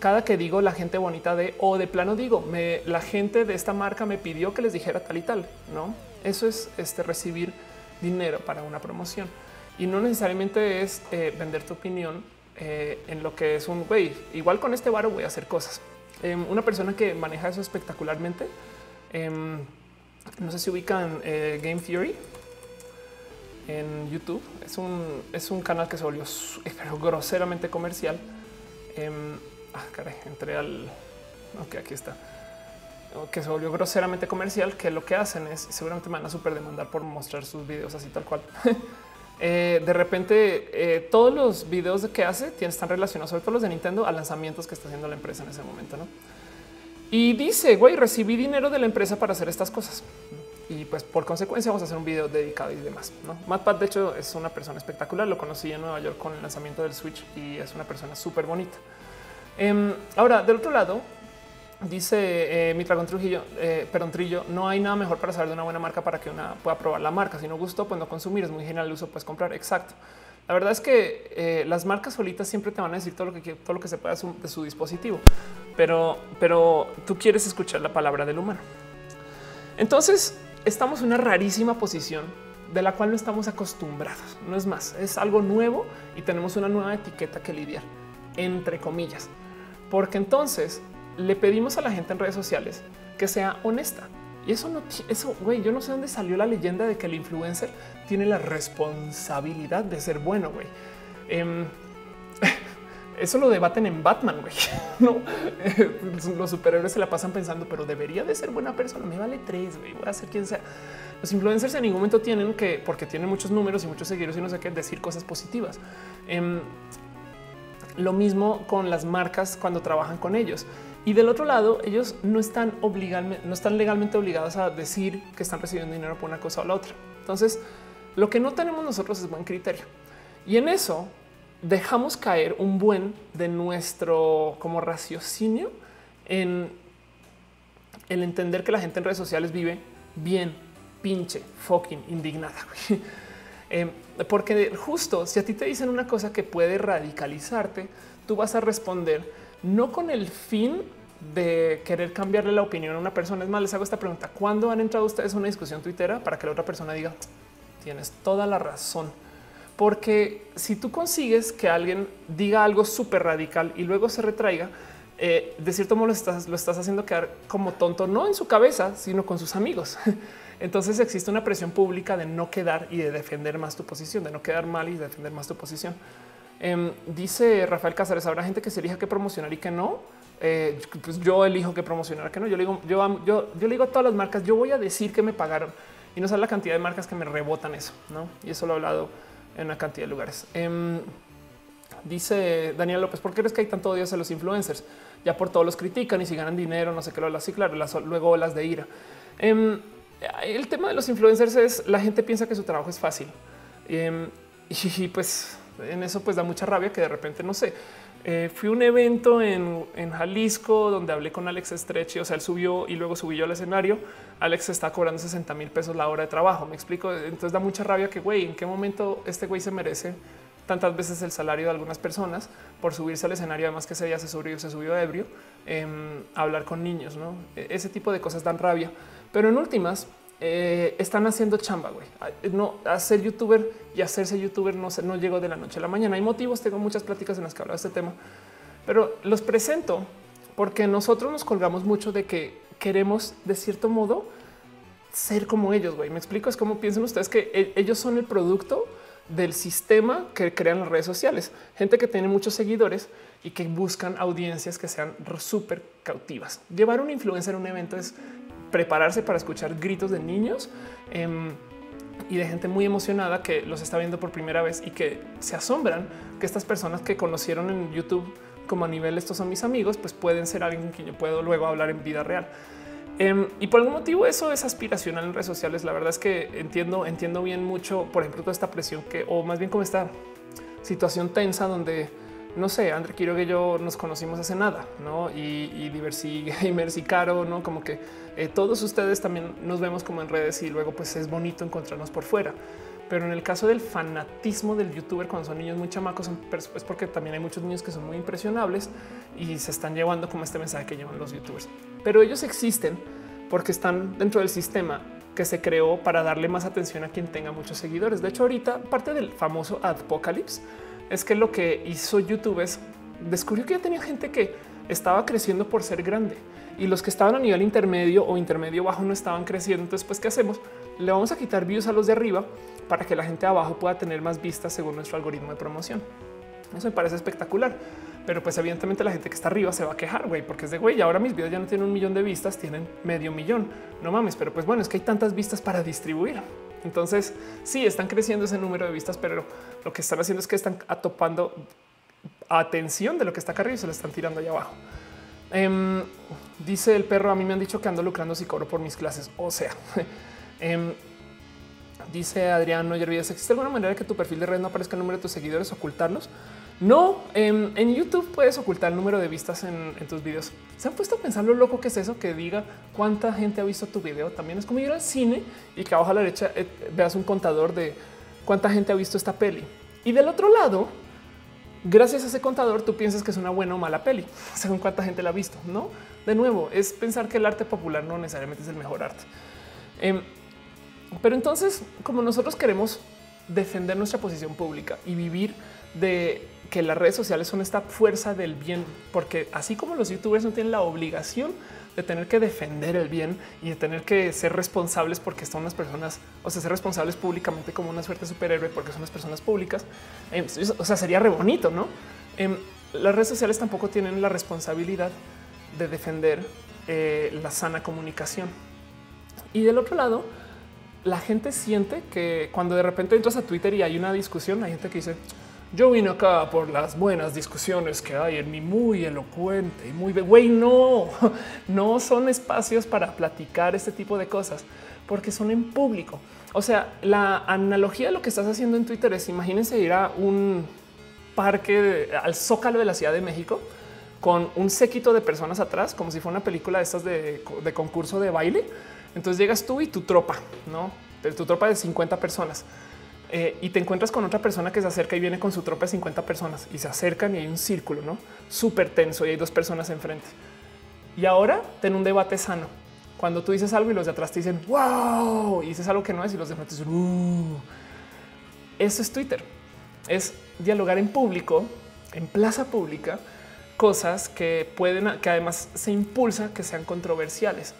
Cada que digo la gente bonita de o de plano digo, me, la gente de esta marca me pidió que les dijera tal y tal. No, eso es este, recibir dinero para una promoción y no necesariamente es eh, vender tu opinión en lo que es un güey. Igual con este varo voy a hacer cosas. Em, una persona que maneja eso espectacularmente. Em, no sé si ubican eh, Game Theory en YouTube. Es un, es un canal que se volvió groseramente comercial. Em, ah, caray, entré al. Ok, aquí está. Que se volvió groseramente comercial. Que lo que hacen es seguramente me van a super demandar por mostrar sus videos así tal cual. Eh, de repente eh, todos los videos que hace están relacionados, sobre todo los de Nintendo, a lanzamientos que está haciendo la empresa en ese momento. ¿no? Y dice, güey, recibí dinero de la empresa para hacer estas cosas. Y pues por consecuencia vamos a hacer un video dedicado y demás. ¿no? Matt de hecho, es una persona espectacular. Lo conocí en Nueva York con el lanzamiento del Switch y es una persona súper bonita. Em, ahora, del otro lado, Dice eh, mi Tragón Trujillo, eh, Trillo, no hay nada mejor para saber de una buena marca para que una pueda probar la marca. Si no gustó, pues no consumir. Es muy genial el uso, puedes comprar. Exacto. La verdad es que eh, las marcas solitas siempre te van a decir todo lo que todo lo que se pueda de su dispositivo, pero, pero tú quieres escuchar la palabra del humano. Entonces estamos en una rarísima posición de la cual no estamos acostumbrados. No es más, es algo nuevo y tenemos una nueva etiqueta que lidiar, entre comillas, porque entonces le pedimos a la gente en redes sociales que sea honesta. Y eso no, eso, güey, yo no sé dónde salió la leyenda de que el influencer tiene la responsabilidad de ser bueno, güey. Em, eso lo debaten en Batman, güey. No, los superhéroes se la pasan pensando, pero debería de ser buena persona. Me vale tres, güey. Voy a ser quien sea. Los influencers en ningún momento tienen que, porque tienen muchos números y muchos seguidores y no sé qué, decir cosas positivas. Em, lo mismo con las marcas cuando trabajan con ellos. Y del otro lado, ellos no están no están legalmente obligados a decir que están recibiendo dinero por una cosa o la otra. Entonces, lo que no tenemos nosotros es buen criterio. Y en eso dejamos caer un buen de nuestro como raciocinio en el entender que la gente en redes sociales vive bien, pinche, fucking indignada. Eh, porque justo si a ti te dicen una cosa que puede radicalizarte, tú vas a responder no con el fin de querer cambiarle la opinión a una persona. Es más, les hago esta pregunta. ¿Cuándo han entrado ustedes a una discusión tuitera para que la otra persona diga tienes toda la razón? Porque si tú consigues que alguien diga algo súper radical y luego se retraiga, eh, de cierto modo lo estás, lo estás haciendo quedar como tonto, no en su cabeza, sino con sus amigos. Entonces existe una presión pública de no quedar y de defender más tu posición, de no quedar mal y defender más tu posición. Em, dice Rafael Cáceres, habrá gente que se elija qué promocionar y que no. Eh, pues yo elijo qué promocionar, que no. Yo le digo, yo, le digo a todas las marcas, yo voy a decir que me pagaron y no sabe la cantidad de marcas que me rebotan eso, no? Y eso lo he hablado en una cantidad de lugares. Em, dice Daniel López, ¿por qué crees que hay tanto odio hacia los influencers? Ya por todos los critican y si ganan dinero, no sé qué lo así, claro, las, luego las de ira. Em, el tema de los influencers es la gente piensa que su trabajo es fácil y pues en eso pues da mucha rabia que de repente no sé. Eh, fui a un evento en, Jalisco donde hablé con Alex Estrechi, o sea, él subió y luego subí yo al escenario. Alex está cobrando 60 mil pesos la hora de trabajo. Me explico. Entonces da mucha rabia que, güey, en qué momento este güey se merece tantas veces el salario de algunas personas por subirse al escenario. Además, que ese día se subió, se subió ebrio em, a hablar con niños. No, e-, ese tipo de cosas dan rabia, pero en últimas, eh, están haciendo chamba, güey. No hacer youtuber y hacerse youtuber no, no llegó de la noche a la mañana. Hay motivos, tengo muchas pláticas en las que hablo de este tema, pero los presento porque nosotros nos colgamos mucho de que queremos de cierto modo ser como ellos. Güey, me explico. Es como piensan ustedes que e, ellos son el producto del sistema que crean las redes sociales. Gente que tiene muchos seguidores y que buscan audiencias que sean súper cautivas. Llevar un influencer a un evento es prepararse para escuchar gritos de niños em, y de gente muy emocionada que los está viendo por primera vez y que se asombran que estas personas que conocieron en YouTube como a nivel estos son mis amigos, pues pueden ser alguien con quien yo puedo luego hablar en vida real. Em, y por algún motivo eso es aspiracional en redes sociales. La verdad es que entiendo, entiendo bien mucho, por ejemplo, toda esta presión que, o más bien como esta situación tensa donde no sé, André Quiroga y yo nos conocimos hace nada, ¿no? Y, Diversi Gamers y Caro, ¿no? Como que eh, todos ustedes también nos vemos como en redes y luego pues es bonito encontrarnos por fuera. Pero en el caso del fanatismo del youtuber cuando son niños muy chamacos, es porque también hay muchos niños que son muy impresionables y se están llevando como este mensaje que llevan los youtubers. Pero ellos existen porque están dentro del sistema que se creó para darle más atención a quien tenga muchos seguidores. De hecho, ahorita parte del famoso Apocalypse es que lo que hizo YouTube es descubrió que ya tenía gente que estaba creciendo por ser grande y los que estaban a nivel intermedio o intermedio bajo no estaban creciendo. Entonces, pues, ¿qué hacemos? Le vamos a quitar views a los de arriba para que la gente de abajo pueda tener más vistas según nuestro algoritmo de promoción. Eso me parece espectacular. Pero pues evidentemente la gente que está arriba se va a quejar, güey, porque es de güey, ahora mis videos ya no tienen un millón de vistas, tienen medio millón. No mames, pero pues bueno, es que hay tantas vistas para distribuir. Entonces, sí, están creciendo ese número de vistas, pero lo que están haciendo es que están atopando atención de lo que está acá arriba y se lo están tirando allá abajo. Em, dice el perro, a mí me han dicho que ando lucrando si cobro por mis clases. O sea, em, dice Adrián, no ¿existe alguna manera de que tu perfil de red no aparezca el número de tus seguidores, ocultarlos? No, en, YouTube puedes ocultar el número de vistas en, tus videos. Se han puesto a pensar lo loco que es eso que diga cuánta gente ha visto tu video. También es como ir al cine y que abajo a la derecha eh, veas un contador de cuánta gente ha visto esta peli. Y del otro lado, gracias a ese contador, tú piensas que es una buena o mala peli según cuánta gente la ha visto. No, de nuevo, es pensar que el arte popular no necesariamente es el mejor arte. Em, pero entonces, como nosotros queremos defender nuestra posición pública y vivir de que las redes sociales son esta fuerza del bien, porque así como los youtubers no tienen la obligación de tener que defender el bien y de tener que ser responsables porque son unas personas, o sea, ser responsables públicamente como una suerte superhéroe porque son las personas públicas. Em, o sea, sería re bonito, ¿no? Em, las redes sociales tampoco tienen la responsabilidad de defender eh, la sana comunicación. Y del otro lado, la gente siente que cuando de repente entras a Twitter y hay una discusión, hay gente que dice, yo vine acá por las buenas discusiones que hay en mi muy elocuente y muy güey. No, no son espacios para platicar este tipo de cosas porque son en público. O sea, la analogía de lo que estás haciendo en Twitter es imagínense ir a un parque al zócalo de la Ciudad de México con un séquito de personas atrás, como si fuera una película de estas de, concurso de baile. Entonces llegas tú y tu tropa, no tu tropa de 50 personas eh, y te encuentras con otra persona que se acerca y viene con su tropa de 50 personas y se acercan y hay un círculo no súper tenso y hay dos personas enfrente. Y ahora ten un debate sano. Cuando tú dices algo y los de atrás te dicen wow y dices algo que no es y los de frente dicen uh". Eso es Twitter. Es dialogar en público, en plaza pública, cosas que pueden, que además se impulsa que sean controversiales.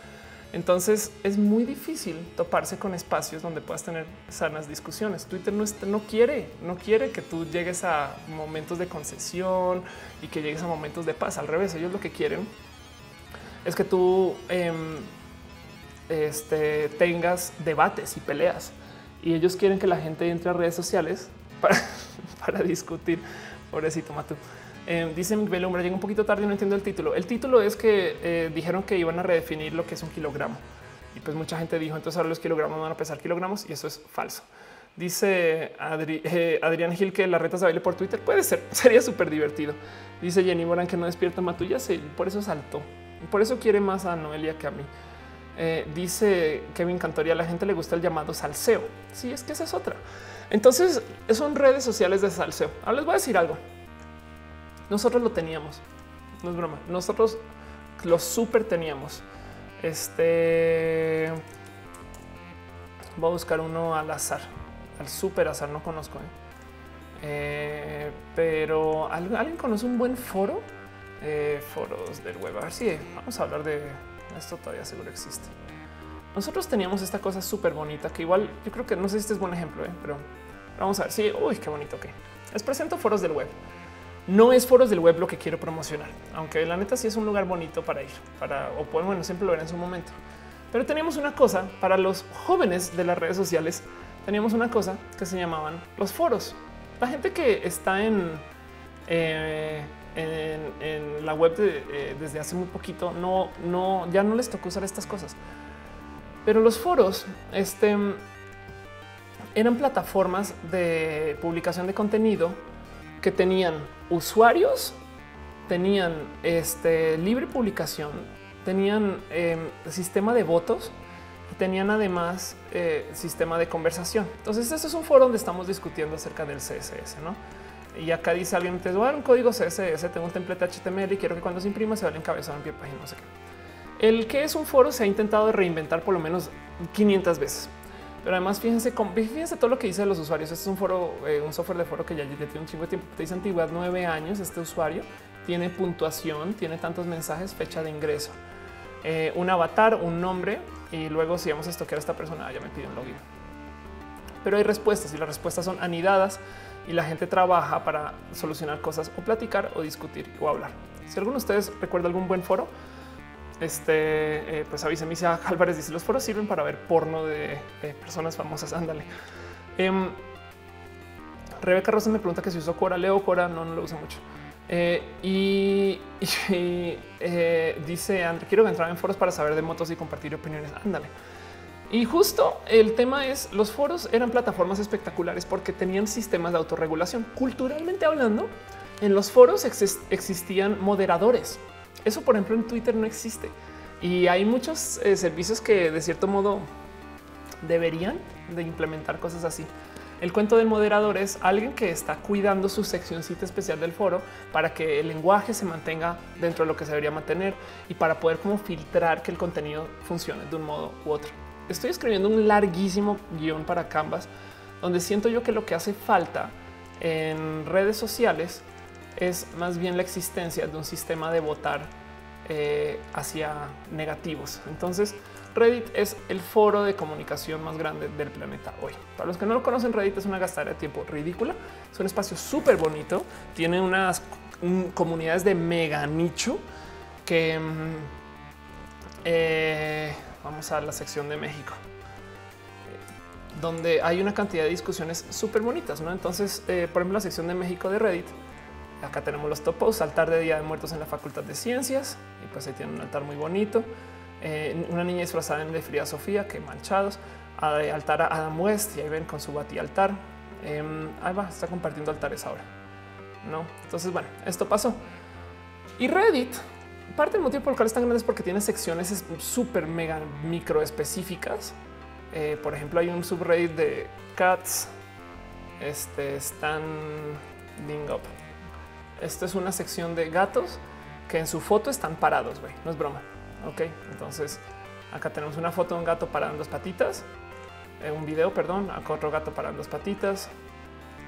Entonces es muy difícil toparse con espacios donde puedas tener sanas discusiones. Twitter no, quiere, no quiere que tú llegues a momentos de concesión y que llegues a momentos de paz. Al revés, ellos lo que quieren es que tú em, este, tengas debates y peleas. Y ellos quieren que la gente entre a redes sociales para, para discutir. Pobrecito Matu. Eh, dice Miguel llega un poquito tarde y no entiendo el título. El título es que eh, dijeron que iban a redefinir lo que es un kilogramo. Y pues mucha gente dijo, entonces ahora los kilogramos van a pesar kilogramos y eso es falso. Dice eh, Adrián Gil que las retas de baile por Twitter puede ser, sería súper divertido. Dice Jenny Moran que no despierta Matuya, sí, por eso saltó. Por eso quiere más a Noelia que a mí. dice Kevin Cantoria, a la gente le gusta el llamado salseo. Sí, es que esa es otra. Entonces son redes sociales de salseo. Ahora les voy a decir algo. Nosotros lo teníamos. No es broma. Nosotros lo súper teníamos. Este voy a buscar uno al azar, al súper azar. No conozco, ¿eh? Eh, pero alguien conoce un buen foro. Eh, foros del web. A ver si vamos a hablar de esto. Todavía seguro existe. Nosotros teníamos esta cosa súper bonita que igual yo creo que no sé si este es buen ejemplo, pero vamos a ver. Sí, uy, qué bonito. que les presento foros del web. No es foros del web lo que quiero promocionar, aunque la neta sí es un lugar bonito para ir, para o pues, bueno, siempre lo veré en su momento. Pero teníamos una cosa para los jóvenes de las redes sociales. Teníamos una cosa que se llamaban los foros. La gente que está en, eh, en, la web eh, desde hace muy poquito, no, no, ya no les tocó usar estas cosas. Pero los foros, este, eran plataformas de publicación de contenido que tenían usuarios, tenían este libre publicación, tenían em, sistema de votos, tenían además eh, sistema de conversación. Entonces, este es un foro donde estamos discutiendo acerca del CSS, ¿no? Y acá dice alguien, te voy a dar un código CSS, tengo un template HTML y quiero que cuando se imprima se vea encabezado en pie página, no sé qué. El que es un foro se ha intentado reinventar por lo menos 500 veces. Pero además, fíjense, fíjense todo lo que dice los usuarios. Este es un foro, eh, un software de foro que ya tiene un chingo de tiempo. Te dice antigüedad nueve años. Este usuario tiene puntuación, tiene tantos mensajes, fecha de ingreso, eh, un avatar, un nombre y luego si vamos a estoquear a esta persona, ya me pide un login. Pero hay respuestas y las respuestas son anidadas y la gente trabaja para solucionar cosas o platicar o discutir o hablar. Si alguno de ustedes recuerda algún buen foro, este, eh, pues avísenme. Si Álvarez dice los foros sirven para ver porno de personas famosas. Ándale. Em, Rebeca Rosa me pregunta que si uso Cora, leo Cora, no, no lo uso mucho. Eh, y, eh, dice André, quiero entrar en foros para saber de motos y compartir opiniones. Ándale. Y justo el tema es los foros eran plataformas espectaculares porque tenían sistemas de autorregulación. Culturalmente hablando, en los foros existían moderadores. Eso, por ejemplo, en Twitter no existe. Y hay muchos eh, servicios que de cierto modo deberían de implementar cosas así. El cuento del moderador es alguien que está cuidando su seccioncita especial del foro para que el lenguaje se mantenga dentro de lo que se debería mantener y para poder como filtrar que el contenido funcione de un modo u otro estoy escribiendo un larguísimo guion para Canvas donde siento yo que lo que hace falta en redes sociales es más bien la existencia de un sistema de votar eh, hacia negativos. Entonces, Reddit es el foro de comunicación más grande del planeta hoy. Para los que no lo conocen, Reddit es una gastadera de tiempo ridícula. Es un espacio súper bonito. Tiene unas comunidades de mega nicho que mm, eh, Vamos a la sección de México, donde hay una cantidad de discusiones súper bonitas. ¿no? Entonces, eh, por ejemplo, la sección de México de Reddit, acá tenemos los topos, altar de Día de Muertos en la Facultad de Ciencias, y pues ahí tiene un altar muy bonito. Eh, una niña disfrazada de Frida Sofía, que manchados, altar a Adam West, y ahí ven con su bati altar. Em, ahí va, está compartiendo altares ahora. No, entonces, bueno, esto pasó. Y Reddit parte del motivo por el cual es tan grande es porque tiene secciones súper mega micro específicas. Eh, por ejemplo, hay un subreddit de cats. Este standing up. Esto es una sección de gatos que en su foto están parados. güey. No es broma. Ok, entonces acá tenemos una foto de un gato parado en dos patitas. Eh, un video, perdón, acá otro gato parado en dos patitas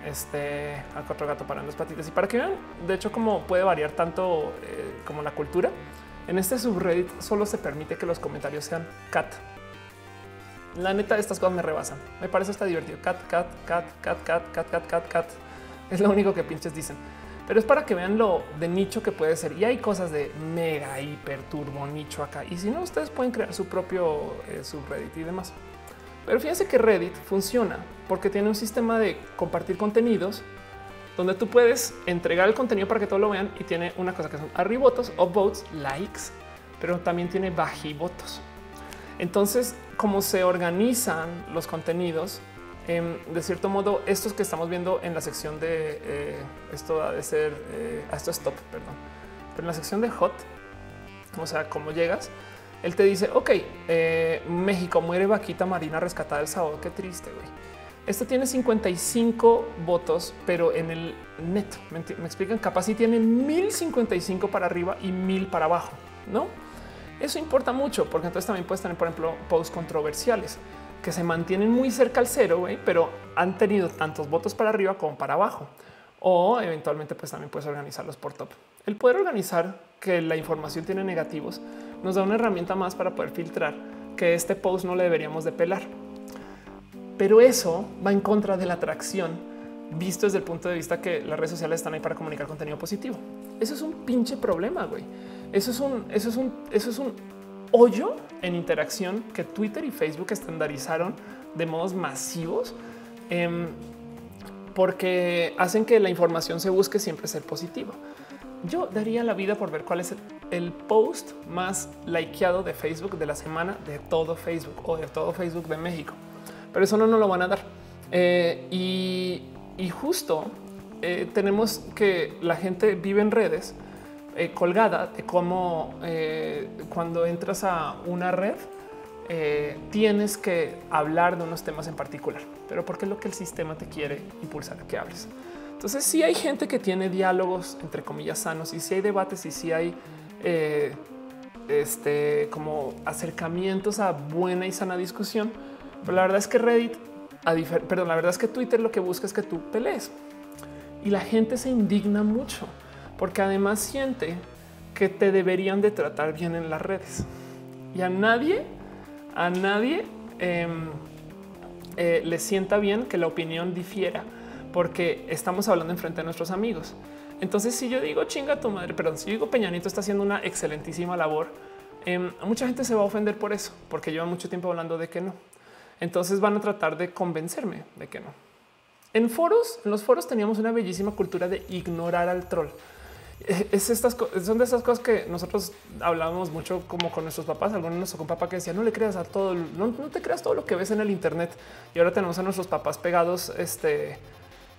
este a cuatro gato para dos patitas y para que vean de hecho como puede variar tanto eh, como la cultura en este subreddit solo se permite que los comentarios sean cat la neta estas cosas me rebasan me parece hasta divertido cat cat cat cat cat cat cat cat cat es lo único que pinches dicen pero es para que vean lo de nicho que puede ser. Y hay cosas de mega hiper turbo nicho acá. Y si no ustedes pueden crear su propio eh, subreddit y demás. Pero fíjense que Reddit funciona porque tiene un sistema de compartir contenidos donde tú puedes entregar el contenido para que todos lo vean y tiene una cosa que son arribotos, upvotes, likes, pero también tiene bajivotos. Entonces, como se organizan los contenidos, em, de cierto modo, estos que estamos viendo en la sección de eh, esto ha de ser eh, esto es top, perdón, pero en la sección de hot, o sea, cómo llegas, él te dice, ok, eh, México muere vaquita marina rescatada el sábado. Qué triste, güey. Esto tiene 55 votos, pero en el neto me, explican capaz si tienen 1055 para arriba y 1000 para abajo, no? Eso importa mucho porque entonces también puedes tener, por ejemplo, posts controversiales que se mantienen muy cerca al cero, güey, pero han tenido tantos votos para arriba como para abajo. O eventualmente, pues también puedes organizarlos por top. El poder organizar que la información tiene negativos nos da una herramienta más para poder filtrar que este post no le deberíamos de pelar. Pero eso va en contra de la atracción visto desde el punto de vista que las redes sociales están ahí para comunicar contenido positivo. Eso es un pinche problema, güey. Eso es un, eso es un, eso es un hoyo en interacción que Twitter y Facebook estandarizaron de modos masivos em, porque hacen que la información se busque siempre ser positiva. Yo daría la vida por ver cuál es el, post más likeado de Facebook de la semana de todo Facebook o de todo Facebook de México. Pero eso no nos lo van a dar. Eh, y, justo eh, tenemos que la gente vive en redes eh, colgada de cómo eh, cuando entras a una red tienes que hablar de unos temas en particular, pero porque es lo que el sistema te quiere impulsar que hables. Entonces, si hay gente que tiene diálogos entre comillas sanos y si hay debates y si hay este como acercamientos a buena y sana discusión. Pero la verdad es que Reddit, perdón, la verdad es que Twitter lo que busca es que tú pelees y la gente se indigna mucho porque además siente que te deberían de tratar bien en las redes y a nadie, a nadie em, eh, le sienta bien que la opinión difiera porque estamos hablando en frente a nuestros amigos. Entonces, si yo digo chinga tu madre, perdón, si yo digo Peñanito está haciendo una excelentísima labor, em, mucha gente se va a ofender por eso, porque lleva mucho tiempo hablando de que no. Entonces van a tratar de convencerme de que no. En foros, en los foros teníamos una bellísima cultura de ignorar al troll. Es estas son de esas cosas que nosotros hablábamos mucho como con nuestros papás. Algunos nos un papá que decía no le creas a todo, no, no, te creas todo lo que ves en el Internet. Y ahora tenemos a nuestros papás pegados este,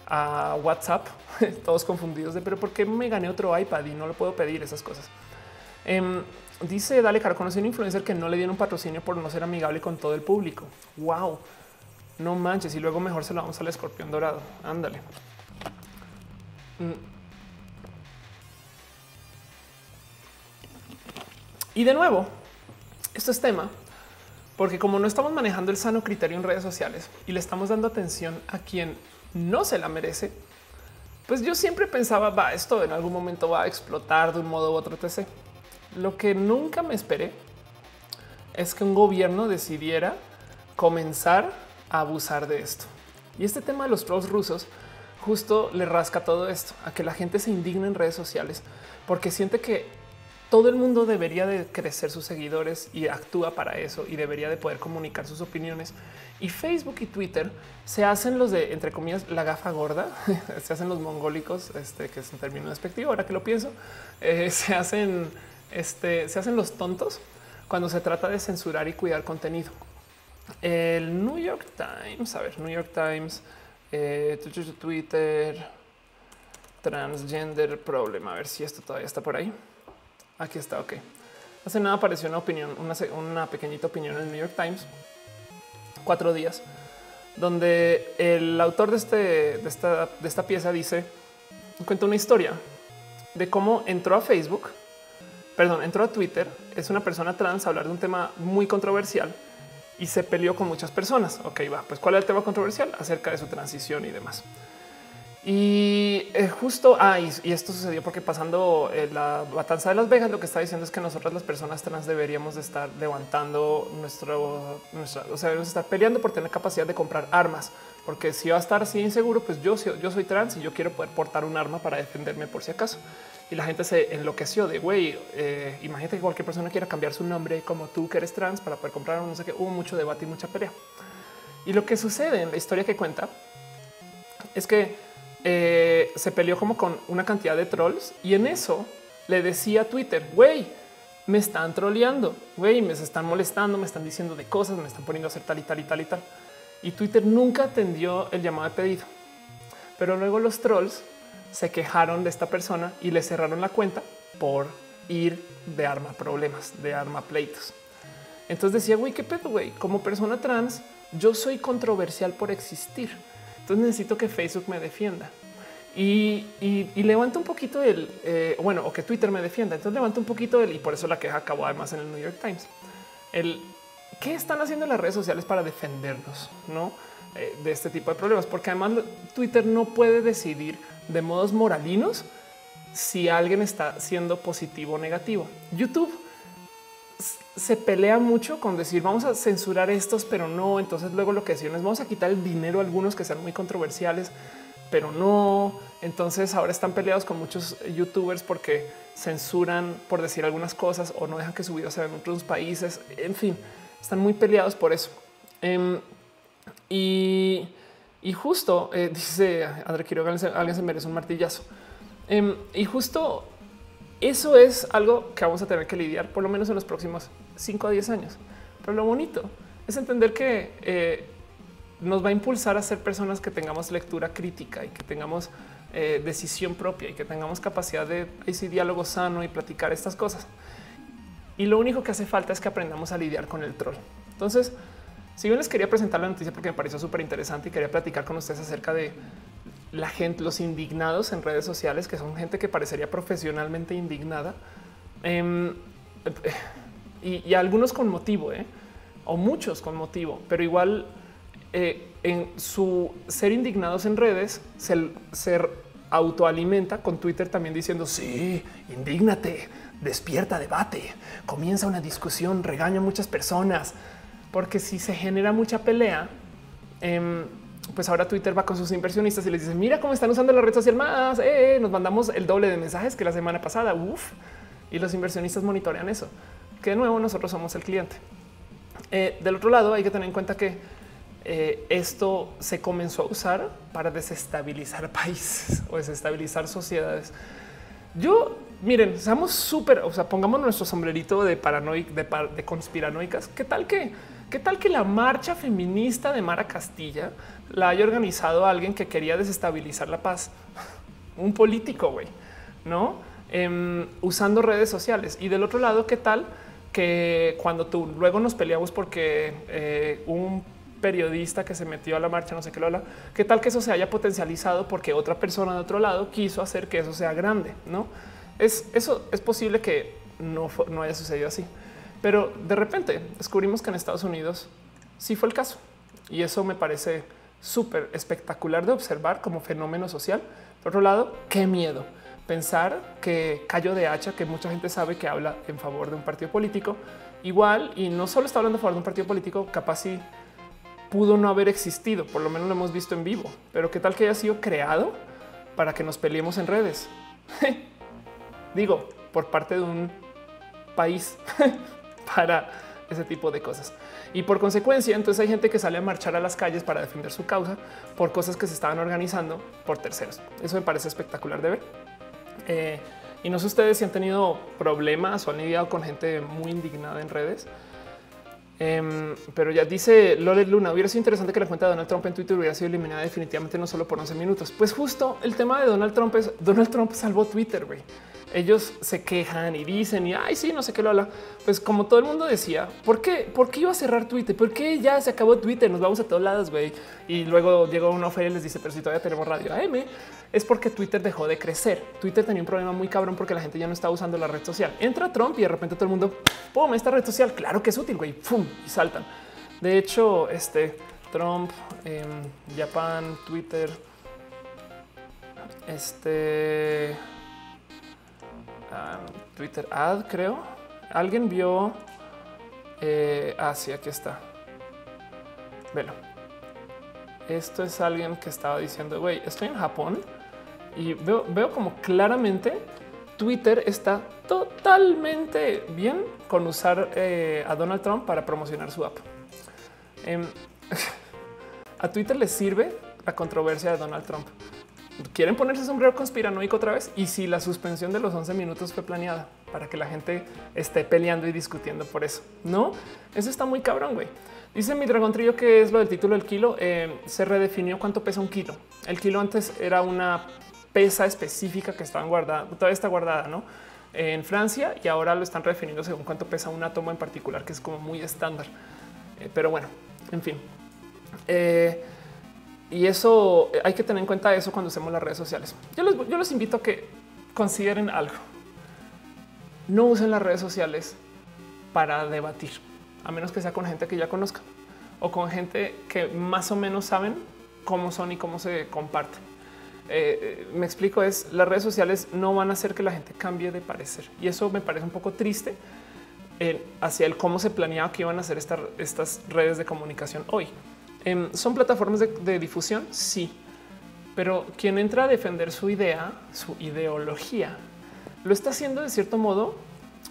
a WhatsApp, todos confundidos de pero por qué me gané otro iPad y no lo puedo pedir esas cosas. Em, dice Dale Caro, conocí un influencer que no le dieron patrocinio por no ser amigable con todo el público. Wow, no manches. Y luego mejor se lo vamos al escorpión dorado. Ándale. Mm. Y de nuevo, esto es tema porque como no estamos manejando el sano criterio en redes sociales y le estamos dando atención a quien no se la merece, pues yo siempre pensaba, va, esto en algún momento va a explotar de un modo u otro, etc. Lo que nunca me esperé es que un gobierno decidiera comenzar a abusar de esto. Y este tema de los trolls rusos justo le rasca todo esto, a que la gente se indigne en redes sociales porque siente que todo el mundo debería de crecer sus seguidores y actúa para eso y debería de poder comunicar sus opiniones. Y Facebook y Twitter se hacen los de, entre comillas, la gafa gorda, se hacen los mongólicos, este, que es un término despectivo, ahora que lo pienso, eh, se hacen, este, se hacen los tontos cuando se trata de censurar y cuidar contenido. El New York Times, a ver, New York Times, eh, Twitter, transgender problem, a ver si esto todavía está por ahí. Aquí está, ok. Hace nada apareció una opinión, una, pequeñita opinión en el New York Times, cuatro días, donde el autor de, este, de, esta, de esta pieza dice, cuenta una historia de cómo entró a Facebook, perdón, entró a Twitter, es una persona trans a hablar de un tema muy controversial y se peleó con muchas personas. Ok, va, pues ¿cuál es el tema controversial? Acerca de su transición y demás. Y eh, justo, ah, y, esto sucedió porque pasando eh, la matanza de Las Vegas, lo que está diciendo es que nosotras las personas trans deberíamos de estar levantando nuestro, nuestra, o sea, debemos estar peleando por tener capacidad de comprar armas, porque si va a estar así inseguro, pues yo, yo soy trans y yo quiero poder portar un arma para defenderme por si acaso. Y la gente se enloqueció de güey, eh, imagínate que cualquier persona quiera cambiar su nombre como tú que eres trans para poder comprar, no sé qué, hubo mucho debate y mucha pelea. Y lo que sucede en la historia que cuenta es que eh, se peleó como con una cantidad de trolls y en eso le decía a Twitter, güey, me están troleando, güey, me están molestando, me están diciendo de cosas, me están poniendo a hacer tal y tal y tal y tal. Y Twitter nunca atendió el llamado de pedido. Pero luego los trolls se quejaron de esta persona y le cerraron la cuenta por ir de arma problemas, de arma pleitos. Entonces decía, güey, qué pedo, güey, como persona trans, yo soy controversial por existir entonces necesito que Facebook me defienda. Y, y, levanta un poquito el, eh, bueno, o que Twitter me defienda. Entonces levanta un poquito el, y por eso la queja acabó además en el New York Times. El qué están haciendo las redes sociales para defendernos, no eh, de este tipo de problemas, porque además Twitter no puede decidir de modos moralinos si alguien está siendo positivo o negativo. YouTube se pelea mucho con decir vamos a censurar estos, pero no. Entonces luego lo que decían es vamos a quitar el dinero a algunos que sean muy controversiales, pero no. Entonces ahora están peleados con muchos youtubers porque censuran por decir algunas cosas o no dejan que su video se en otros países. En fin, están muy peleados por eso. Em, y, justo eh, dice André Quiroga, alguien se merece un martillazo. Em, y justo eso es algo que vamos a tener que lidiar por lo menos en los próximos 5 a 10 años. Pero lo bonito es entender que eh, nos va a impulsar a ser personas que tengamos lectura crítica y que tengamos eh, decisión propia y que tengamos capacidad de ese diálogo sano y platicar estas cosas. Y lo único que hace falta es que aprendamos a lidiar con el troll. Entonces, si bien les quería presentar la noticia porque me pareció súper interesante y quería platicar con ustedes acerca de la gente, los indignados en redes sociales, que son gente que parecería profesionalmente indignada. Em, y, algunos con motivo, ¿eh? o muchos con motivo, pero igual eh, en su ser indignados en redes, se, se autoalimenta con Twitter también diciendo sí, indígnate, despierta debate, comienza una discusión, regaña a muchas personas, porque si se genera mucha pelea, em, pues ahora Twitter va con sus inversionistas y les dice mira cómo están usando la red social más, eh, nos mandamos el doble de mensajes que la semana pasada, y los inversionistas monitorean eso, que de nuevo nosotros somos el cliente. Eh, del otro lado hay que tener en cuenta que eh, esto se comenzó a usar para desestabilizar países o desestabilizar sociedades. Yo, miren, seamos súper, o sea, pongamos nuestro sombrerito de paranoic, de, de conspiranoicas. ¿Qué tal que, qué tal que la marcha feminista de Mara Castilla la haya organizado alguien que quería desestabilizar la paz? Un político, güey, no em, usando redes sociales. Y del otro lado, qué tal que cuando tú luego nos peleamos porque eh, un periodista que se metió a la marcha, no sé qué lo habla, qué tal que eso se haya potencializado porque otra persona de otro lado quiso hacer que eso sea grande, no es eso. Es posible que no, no haya sucedido así, pero de repente descubrimos que en Estados Unidos sí fue el caso y eso me parece súper espectacular de observar como fenómeno social. Por otro lado, qué miedo pensar que Cayo de Hacha, que mucha gente sabe que habla en favor de un partido político, igual y no solo está hablando a favor de un partido político, capaz si pudo no haber existido, por lo menos lo hemos visto en vivo, pero qué tal que haya sido creado para que nos peleemos en redes. Digo, por parte de un país para ese tipo de cosas. Y por consecuencia, entonces hay gente que sale a marchar a las calles para defender su causa por cosas que se estaban organizando por terceros. Eso me parece espectacular de ver. Eh, y no sé ustedes si han tenido problemas o han lidiado con gente muy indignada en redes. Em, pero ya dice Lolet Luna, hubiera sido interesante que la cuenta de Donald Trump en Twitter hubiera sido eliminada definitivamente no solo por 11 minutos. Pues justo el tema de Donald Trump es Donald Trump salvó Twitter, güey ellos se quejan y dicen y ay, sí, no sé qué lo habla. Pues como todo el mundo decía, ¿por qué? ¿Por qué iba a cerrar Twitter? ¿Por qué ya se acabó Twitter? Nos vamos a todos lados, güey. Y luego llegó una oferta y les dice, pero si todavía tenemos radio AM, es porque Twitter dejó de crecer. Twitter tenía un problema muy cabrón porque la gente ya no estaba usando la red social. Entra Trump y de repente todo el mundo, pum, esta red social, claro que es útil, güey, pum, y saltan. De hecho, este Trump, eh, Japan, Twitter, este Twitter ad, creo. Alguien vio. Eh, ah, aquí está. Velo. Esto es alguien que estaba diciendo, güey, estoy en Japón y veo, veo como claramente Twitter está totalmente bien con usar eh, a Donald Trump para promocionar su app. Em, a Twitter le sirve la controversia de Donald Trump quieren ponerse sombrero conspiranoico otra vez. Y si la suspensión de los 11 minutos fue planeada para que la gente esté peleando y discutiendo por eso, no, eso está muy cabrón. Güey, dice mi dragón trillo que es lo del título del kilo. Eh, se redefinió cuánto pesa un kilo. El kilo antes era una pesa específica que estaban guardada, todavía está guardada, no? En Francia y ahora lo están redefiniendo según cuánto pesa un átomo en particular, que es como muy estándar. Eh, pero bueno, en fin. Eh, y eso eh, hay que tener en cuenta eso cuando hacemos las redes sociales. Yo les invito a que consideren algo. No usen las redes sociales para debatir, a menos que sea con gente que ya conozcan o con gente que más o menos saben cómo son y cómo se comparten. Eh, eh, me explico, es las redes sociales no van a hacer que la gente cambie de parecer y eso me parece un poco triste hacia el cómo se planeaba que iban a ser estas redes de comunicación hoy. Em, ¿Son plataformas de, difusión? Sí. Pero quien entra a defender su idea, su ideología, lo está haciendo de cierto modo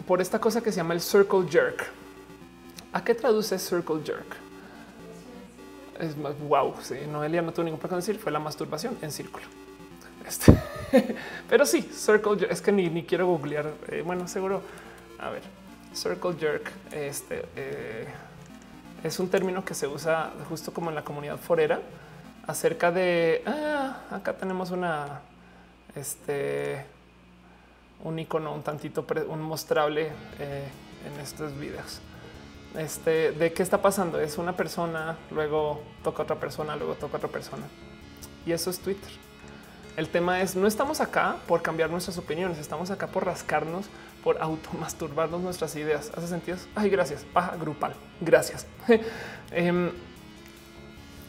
por esta cosa que se llama el circle jerk. ¿A qué traduce circle jerk? Es más wow. Sí, Noelia no tuvo ningún problema decir, fue la masturbación en círculo. Este. Pero sí, circle jerk. Es que ni, quiero googlear. Eh, bueno, seguro. A ver, circle jerk. Este. Eh, es un término que se usa justo como en la comunidad forera acerca de ah, acá tenemos una este un icono un tantito un mostrable eh, en estos videos. Este de qué está pasando es una persona, luego toca otra persona, luego toca otra persona y eso es Twitter. El tema es no estamos acá por cambiar nuestras opiniones, estamos acá por rascarnos, por automasturbarnos nuestras ideas. ¿Hace sentido? Ay, gracias. Paja grupal. Gracias. Em,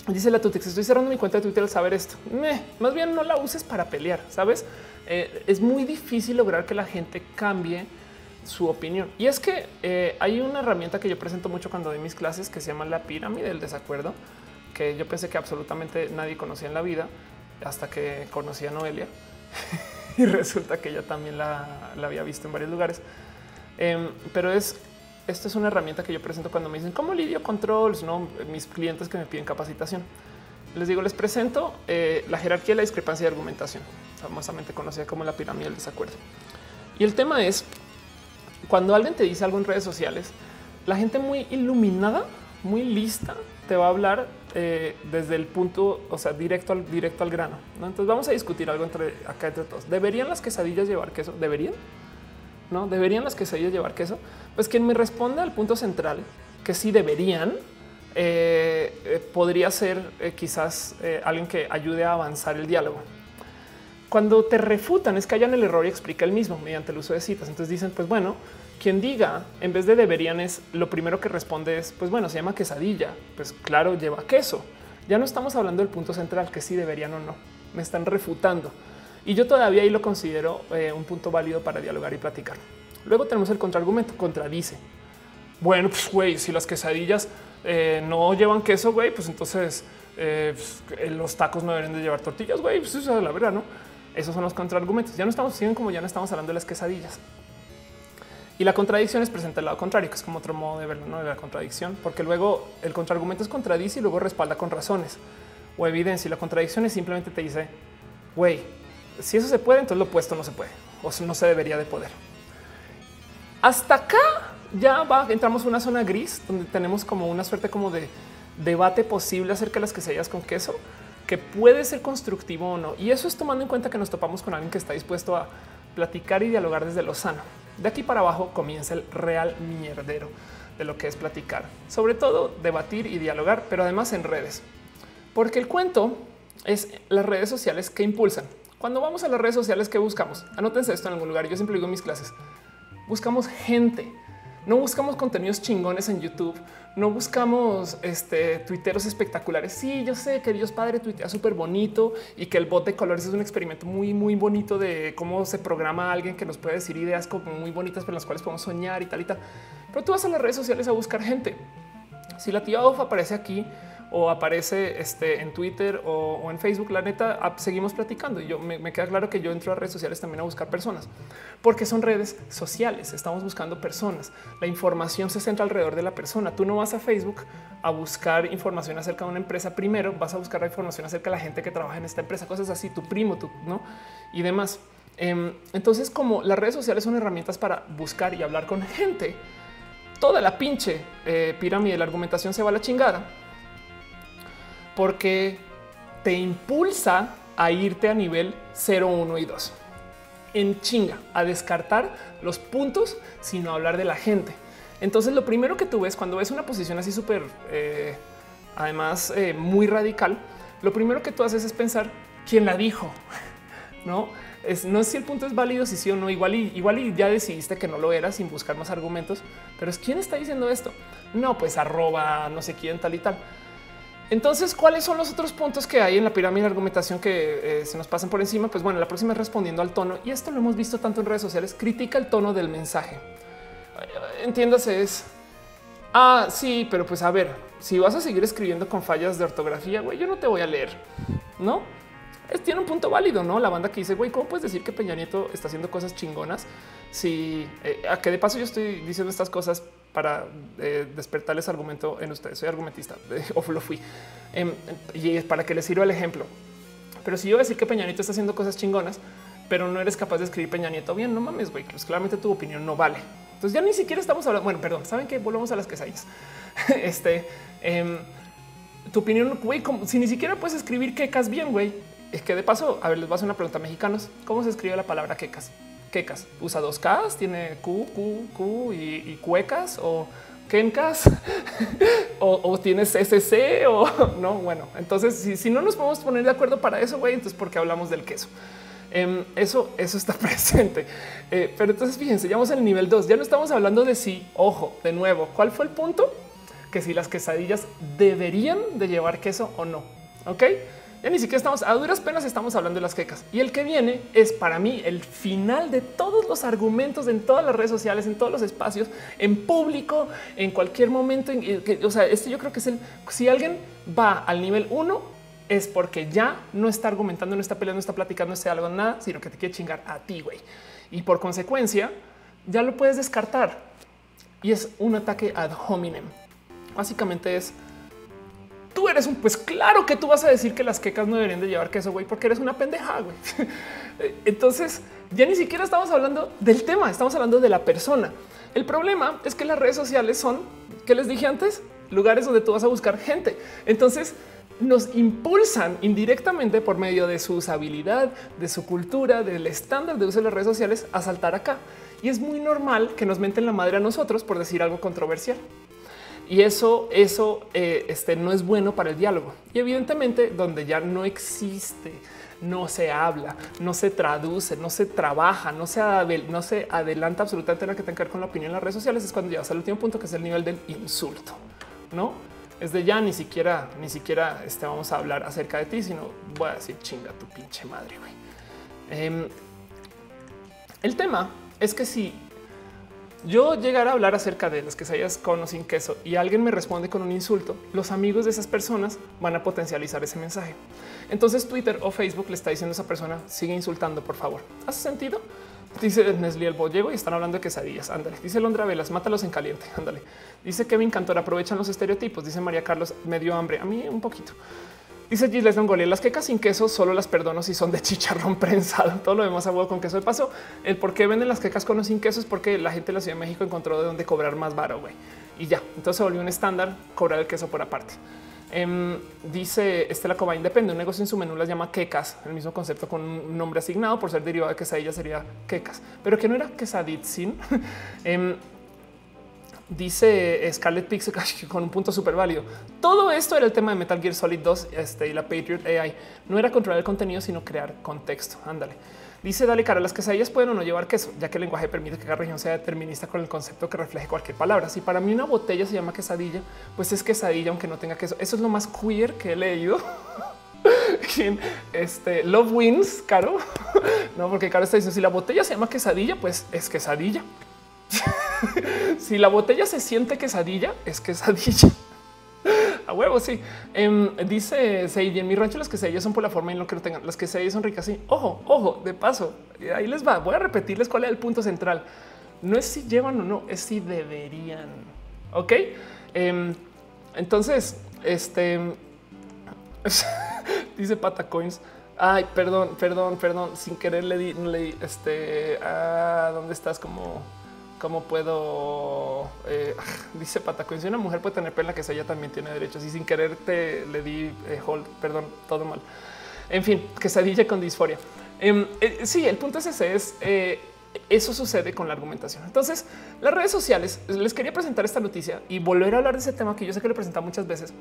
dice la Tutix, estoy cerrando mi cuenta de Twitter al saber esto. más bien no la uses para pelear, ¿sabes? Eh, es muy difícil lograr que la gente cambie su opinión. Y es que eh, hay una herramienta que yo presento mucho cuando doy mis clases que se llama la pirámide del desacuerdo, que yo pensé que absolutamente nadie conocía en la vida hasta que conocí a Noelia y resulta que ella también la, había visto en varios lugares. Em, pero es esta es una herramienta que yo presento cuando me dicen cómo lidio controls, no mis clientes que me piden capacitación. Les digo, les presento eh, la jerarquía de la discrepancia de argumentación, famosamente conocida como la pirámide del desacuerdo. Y el tema es cuando alguien te dice algo en redes sociales, la gente muy iluminada, muy lista, te va a hablar eh, desde el punto, o sea, directo al directo al grano. Entonces vamos a discutir algo entre acá entre todos. ¿Deberían las quesadillas llevar queso? ¿Deberían? ¿No? ¿Deberían las quesadillas llevar queso? Pues quien me responde al punto central, que sí deberían, eh, eh, podría ser quizás alguien que ayude a avanzar el diálogo. Cuando te refutan es que hayan el error y explica el mismo mediante el uso de citas. Entonces dicen, pues bueno, quien diga en vez de deberían es lo primero que responde es pues bueno, se llama quesadilla. Pues claro, lleva queso. Ya no estamos hablando del punto central que sí deberían o no. Me están refutando y yo todavía ahí lo considero eh, un punto válido para dialogar y platicar. Luego tenemos el contraargumento, contradice. Bueno, pues güey, si las quesadillas eh, no llevan queso, güey, pues entonces eh, pues, los tacos no deberían de llevar tortillas, güey, pues eso es la verdad, ¿no? Esos son los contraargumentos. Ya no estamos, siguen como ya no estamos hablando de las quesadillas. Y la contradicción es presenta el lado contrario, que es como otro modo de verlo, no de la contradicción, porque luego el contraargumento es contradice y luego respalda con razones o evidencia. Y la contradicción es simplemente te dice, güey, si eso se puede, entonces lo opuesto no se puede o no se debería de poder. Hasta acá ya va, entramos en una zona gris donde tenemos como una suerte como de debate posible acerca de las quesadillas con queso que puede ser constructivo o no. Y eso es tomando en cuenta que nos topamos con alguien que está dispuesto a platicar y dialogar desde lo sano. De aquí para abajo comienza el real mierdero de lo que es platicar, sobre todo debatir y dialogar, pero además en redes, porque el cuento es las redes sociales que impulsan. Cuando vamos a las redes sociales, que buscamos? Anótense esto en algún lugar. Yo siempre digo en mis clases, buscamos gente no buscamos contenidos chingones en YouTube, no buscamos este tuiteros espectaculares. Sí, yo sé que Dios Padre tuitea súper bonito y que el bot de colores es un experimento muy, muy bonito de cómo se programa a alguien que nos puede decir ideas como muy bonitas, pero las cuales podemos soñar y tal y tal. Pero tú vas a las redes sociales a buscar gente. Si la tía Off aparece aquí, o aparece este, en Twitter o, en Facebook, la neta, seguimos platicando. Y yo me, queda claro que yo entro a redes sociales también a buscar personas, porque son redes sociales. Estamos buscando personas. La información se centra alrededor de la persona. Tú no vas a Facebook a buscar información acerca de una empresa. Primero vas a buscar la información acerca de la gente que trabaja en esta empresa, cosas así, tu primo, tú, no y demás. Em, entonces, como las redes sociales son herramientas para buscar y hablar con gente, toda la pinche eh, pirámide de la argumentación se va a la chingada porque te impulsa a irte a nivel 0, 1 y 2 en chinga, a descartar los puntos, sino hablar de la gente. Entonces, lo primero que tú ves cuando ves una posición así súper, eh, además, eh, muy radical, lo primero que tú haces es pensar quién la dijo, no es no es si el punto es válido, si sí o no. Igual y igual y ya decidiste que no lo era sin buscar más argumentos, pero es quién está diciendo esto. No, pues arroba no sé quién tal y tal. Entonces, ¿cuáles son los otros puntos que hay en la pirámide de argumentación que eh, se nos pasan por encima? Pues bueno, la próxima es respondiendo al tono y esto lo hemos visto tanto en redes sociales. Critica el tono del mensaje. Entiéndase, es ah, sí, pero pues a ver, si vas a seguir escribiendo con fallas de ortografía, güey, yo no te voy a leer, no? Es, tiene un punto válido, no? La banda que dice, güey, ¿cómo puedes decir que Peña Nieto está haciendo cosas chingonas? Si eh, a que de paso yo estoy diciendo estas cosas para eh, despertarles argumento en ustedes. Soy argumentista o lo fui em, y es para que les sirva el ejemplo. Pero si yo decir que Peña Nieto está haciendo cosas chingonas, pero no eres capaz de escribir Peña Nieto bien, no mames, güey, pues claramente tu opinión no vale. Entonces ya ni siquiera estamos hablando. Bueno, perdón, saben que volvemos a las quesadillas. este em, tu opinión, güey, como si ni siquiera puedes escribir quecas bien, güey. es que de paso, a ver, les voy a hacer una pregunta mexicanos. ¿Cómo se escribe la palabra quecas? Quecas. ¿Usa dos Ks? ¿Tiene Q, Q, Q y, cuecas? ¿O Kencas? ¿O, ¿O, tienes SC? O no, bueno, entonces si, si no nos podemos poner de acuerdo para eso, güey, entonces porque hablamos del queso. Em, eso, eso está presente. Eh, pero entonces fíjense, ya vamos al nivel 2. Ya no estamos hablando de si, ojo, de nuevo, ¿cuál fue el punto? Que si las quesadillas deberían de llevar queso o no. Ok, ya ni siquiera estamos a duras penas, estamos hablando de las quecas. Y el que viene es para mí el final de todos los argumentos en todas las redes sociales, en todos los espacios, en público, en cualquier momento. o sea, este yo creo que es el si alguien va al nivel 1 es porque ya no está argumentando, no está peleando, no está platicando, no está algo, nada, sino que te quiere chingar a ti, güey. Y por consecuencia, ya lo puedes descartar. Y es un ataque ad hominem. Básicamente es tú eres un pues claro que tú vas a decir que las quecas no deberían de llevar queso, güey, porque eres una pendeja, güey. Entonces, ya ni siquiera estamos hablando del tema, estamos hablando de la persona. El problema es que las redes sociales son, que les dije antes, lugares donde tú vas a buscar gente. Entonces, nos impulsan indirectamente por medio de su usabilidad, de su cultura, del estándar de uso de las redes sociales a saltar acá. Y es muy normal que nos menten la madre a nosotros por decir algo controversial. Y eso, eso eh, este, no es bueno para el diálogo. Y evidentemente, donde ya no existe, no se habla, no se traduce, no se trabaja, no se, no se adelanta absolutamente nada que tenga que ver con la opinión en las redes sociales, es cuando llegas al último punto, que es el nivel del insulto. No es de ya ni siquiera, ni siquiera este, vamos a hablar acerca de ti, sino voy a decir chinga tu pinche madre. güey. Em, el tema es que si yo llegara a hablar acerca de las quesadillas con o sin queso y alguien me responde con un insulto, los amigos de esas personas van a potencializar ese mensaje. Entonces Twitter o Facebook le está diciendo a esa persona sigue insultando, por favor. ¿Hace sentido? Dice Nestlé el Bollego y están hablando de quesadillas. Ándale. Dice Londra Velas, mátalos en caliente. Ándale. Dice Kevin Cantor, aprovechan los estereotipos. Dice María Carlos, medio hambre. A mí un poquito. Dice Giles Longolia, las quecas sin queso solo las perdono si son de chicharrón prensado. Todo lo demás a huevo con queso. De paso, el por qué venden las quecas con o sin queso es porque la gente de la Ciudad de México encontró de dónde cobrar más baro, güey. Y ya. Entonces se volvió un estándar cobrar el queso por aparte. Em, dice Estela Cobain, depende, un negocio en su menú las llama quecas, el mismo concepto con un nombre asignado por ser derivado de quesadilla sería quecas, pero que no era quesaditzin. eh, dice Scarlett Pixel con un punto súper válido. Todo esto era el tema de Metal Gear Solid 2 este, y la Patriot AI. No era controlar el contenido, sino crear contexto. Ándale. Dice Dale Cara, las quesadillas pueden o no llevar queso, ya que el lenguaje permite que cada región sea determinista con el concepto que refleje cualquier palabra. Si para mí una botella se llama quesadilla, pues es quesadilla aunque no tenga queso. Eso es lo más queer que he leído. este Love Wins, Caro. no, porque Caro está diciendo si la botella se llama quesadilla, pues es quesadilla. si la botella se siente quesadilla, es quesadilla. A huevo, sí. Em, dice Seiji, en mi rancho las quesadillas son por la forma en lo que lo tengan. Las quesadillas son ricas. Sí, ojo, ojo, de paso. Ahí les va. Voy a repetirles cuál es el punto central. No es si llevan o no, es si deberían. Ok. Em, entonces, este dice Patacoins. Ay, perdón, perdón, perdón. Sin querer le di, le di este. Ah, ¿Dónde estás? Como cómo puedo, eh, dice Patacoin, si una mujer puede tener pena que ella también tiene derechos y sin querer te le di eh, hold, perdón, todo mal. En fin, quesadilla con disforia. Em, eh, sí, el punto es ese, es eso sucede con la argumentación. Entonces, las redes sociales, les quería presentar esta noticia y volver a hablar de ese tema que yo sé que lo he presentado muchas veces,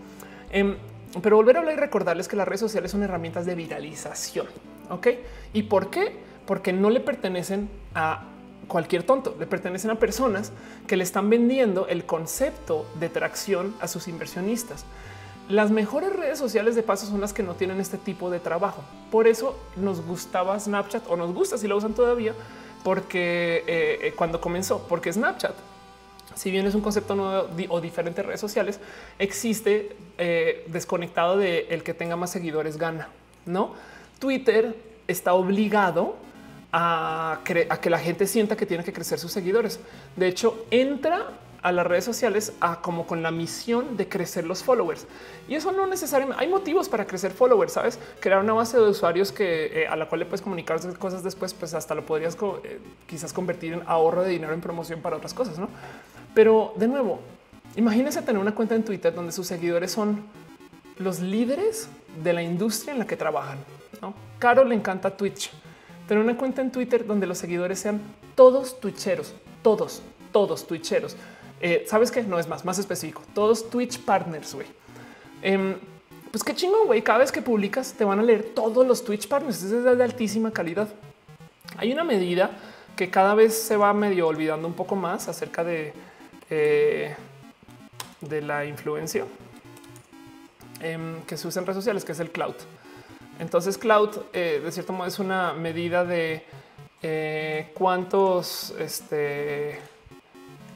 em, pero volver a hablar y recordarles que las redes sociales son herramientas de viralización. Ok, y por qué? Porque no le pertenecen a cualquier tonto, le pertenecen a personas que le están vendiendo el concepto de tracción a sus inversionistas. Las mejores redes sociales de paso son las que no tienen este tipo de trabajo. Por eso nos gustaba Snapchat o nos gusta si lo usan todavía, porque eh, eh, cuando comenzó, porque Snapchat, si bien es un concepto nuevo o diferentes redes sociales, existe eh, desconectado de el que tenga más seguidores gana. No Twitter está obligado a, que la gente sienta que tiene que crecer sus seguidores. De hecho, entra a las redes sociales a como con la misión de crecer los followers. Y eso no necesariamente hay motivos para crecer followers, sabes? Crear una base de usuarios que eh, a la cual le puedes comunicar cosas después, pues hasta lo podrías eh, quizás convertir en ahorro de dinero en promoción para otras cosas, ¿no? Pero de nuevo, imagínense tener una cuenta en Twitter donde sus seguidores son los líderes de la industria en la que trabajan. ¿no? Caro le encanta Twitch. Tener una cuenta en Twitter donde los seguidores sean todos twitcheros, todos, todos twitcheros. Eh, ¿Sabes qué? No es más, más específico. Todos Twitch partners, güey. Em, pues qué chingón, güey. Cada vez que publicas te van a leer todos los Twitch partners. Es de altísima calidad. Hay una medida que cada vez se va medio olvidando un poco más acerca de, eh, de la influencia em, que se usa en redes sociales, que es el cloud. Entonces, cloud eh, de cierto modo es una medida de eh, cuántos, este,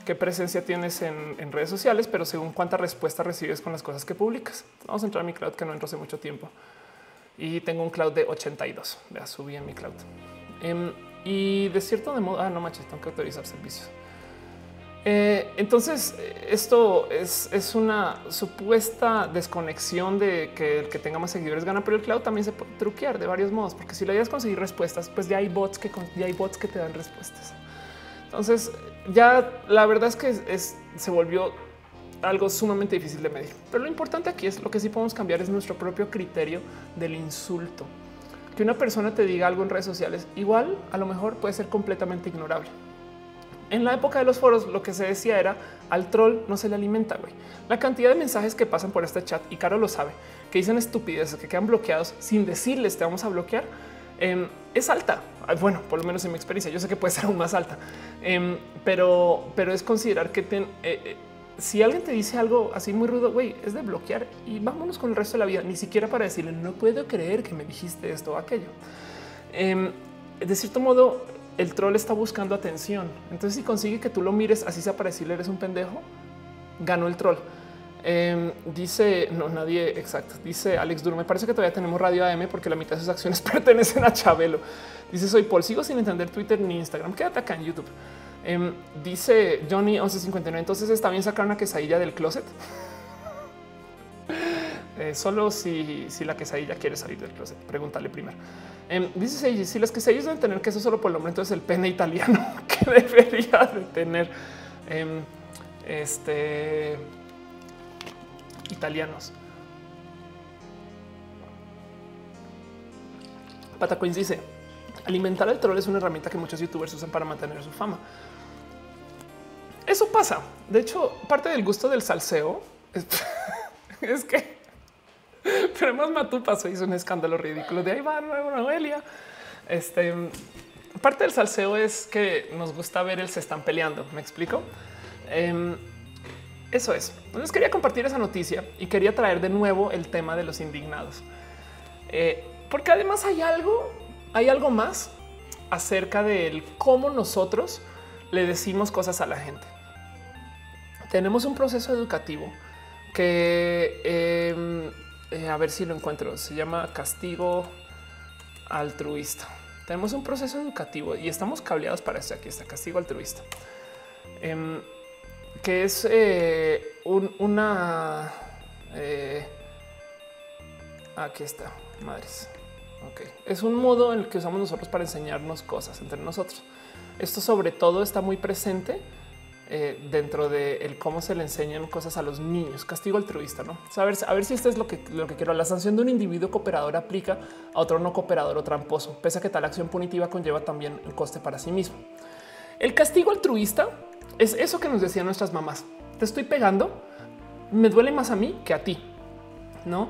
qué presencia tienes en, redes sociales, pero según cuánta respuesta recibes con las cosas que publicas. Vamos a entrar a mi cloud que no entro hace mucho tiempo y tengo un cloud de 82. Ya subí en mi cloud. Em, y de cierto modo, ah, no manches, tengo que autorizar servicios. Eh, entonces, esto es, una supuesta desconexión de que el que tenga más seguidores gana, pero el cloud también se puede truquear de varios modos, porque si la idea es conseguir respuestas, pues ya hay bots que ya hay bots que te dan respuestas. Entonces, ya la verdad es que se volvió algo sumamente difícil de medir. Pero lo importante aquí es lo que sí podemos cambiar es nuestro propio criterio del insulto. Que una persona te diga algo en redes sociales, igual a lo mejor puede ser completamente ignorable. En la época de los foros, lo que se decía era al troll no se le alimenta. Güey. La cantidad de mensajes que pasan por este chat y Caro lo sabe, que dicen estupideces, que quedan bloqueados sin decirles te vamos a bloquear, em, es alta. Bueno, por lo menos en mi experiencia, yo sé que puede ser aún más alta, em, pero, pero es considerar que eh, eh, si alguien te dice algo así muy rudo, güey, es de bloquear y vámonos con el resto de la vida, ni siquiera para decirle no puedo creer que me dijiste esto o aquello. Em, de cierto modo, el troll está buscando atención. Entonces, si consigue que tú lo mires así sea para decirle eres un pendejo, ganó el troll. Em, dice no, nadie exacto. Dice Alex Duro. Me parece que todavía tenemos radio AM porque la mitad de sus acciones pertenecen a Chabelo. Dice soy Paul. Sigo sin entender Twitter ni Instagram. Quédate acá en YouTube. Em, dice Johnny 1159. Entonces está bien sacar una quesadilla del closet. Eh, solo si, si la quesadilla quiere salir del closet. Pregúntale primero. Em, dice si las quesadillas deben tener queso solo por el nombre, entonces el pene italiano que debería de tener em, este italianos. Patacoins dice alimentar al troll es una herramienta que muchos youtubers usan para mantener su fama. Eso pasa. De hecho, parte del gusto del salseo es que pero además Matú pasó, hizo un escándalo ridículo. De ahí va Noelia. Este parte del salseo es que nos gusta ver el se están peleando. Me explico. Em, eso es. Entonces quería compartir esa noticia y quería traer de nuevo el tema de los indignados, eh, porque además hay algo, hay algo más acerca de cómo nosotros le decimos cosas a la gente. Tenemos un proceso educativo que em, eh, a ver si lo encuentro. Se llama castigo altruista. Tenemos un proceso educativo y estamos cableados para eso. Aquí está castigo altruista, em, que es eh, una. Eh, aquí está, madres. Ok, es un modo en el que usamos nosotros para enseñarnos cosas entre nosotros. Esto, sobre todo, está muy presente eh, dentro de el cómo se le enseñan cosas a los niños. Castigo altruista, no saber a si esto es lo que, lo que quiero. La sanción de un individuo cooperador aplica a otro no cooperador o tramposo, pese a que tal acción punitiva conlleva también el coste para sí mismo. El castigo altruista es eso que nos decían nuestras mamás. Te estoy pegando, me duele más a mí que a ti. No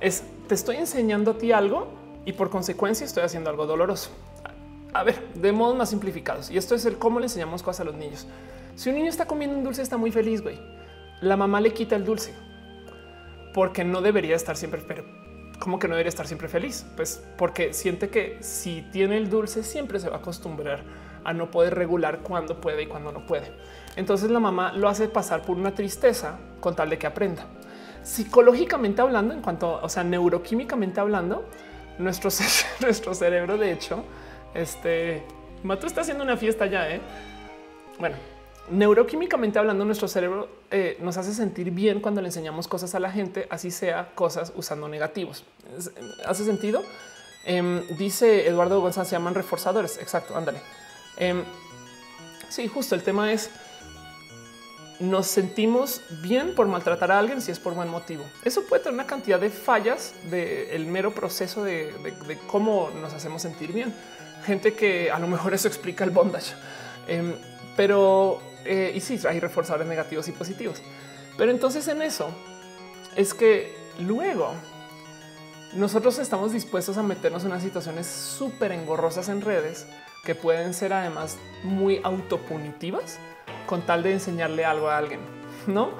es te estoy enseñando a ti algo y por consecuencia estoy haciendo algo doloroso. A ver, de modos más simplificados. Y esto es el cómo le enseñamos cosas a los niños. Si un niño está comiendo un dulce, está muy feliz, güey. La mamá le quita el dulce porque no debería estar siempre, pero ¿cómo que no debería estar siempre feliz? Pues porque siente que si tiene el dulce siempre se va a acostumbrar a no poder regular cuándo puede y cuándo no puede. Entonces la mamá lo hace pasar por una tristeza con tal de que aprenda. Psicológicamente hablando, en cuanto, o sea, neuroquímicamente hablando, nuestro, nuestro cerebro, de hecho, este, Mato está haciendo una fiesta ya, ¿eh? Bueno, neuroquímicamente hablando, nuestro cerebro eh, nos hace sentir bien cuando le enseñamos cosas a la gente, así sea cosas usando negativos. ¿Hace sentido? Em, dice Eduardo González, se llaman reforzadores. Exacto, ándale. Em, sí, justo el tema es nos sentimos bien por maltratar a alguien si es por buen motivo. Eso puede tener una cantidad de fallas del mero proceso de, cómo nos hacemos sentir bien. Gente que a lo mejor eso explica el bondage. Em, pero, eh, y sí, hay reforzadores negativos y positivos. Pero entonces en eso es que luego nosotros estamos dispuestos a meternos en unas situaciones súper engorrosas en redes que pueden ser además muy autopunitivas con tal de enseñarle algo a alguien, ¿no?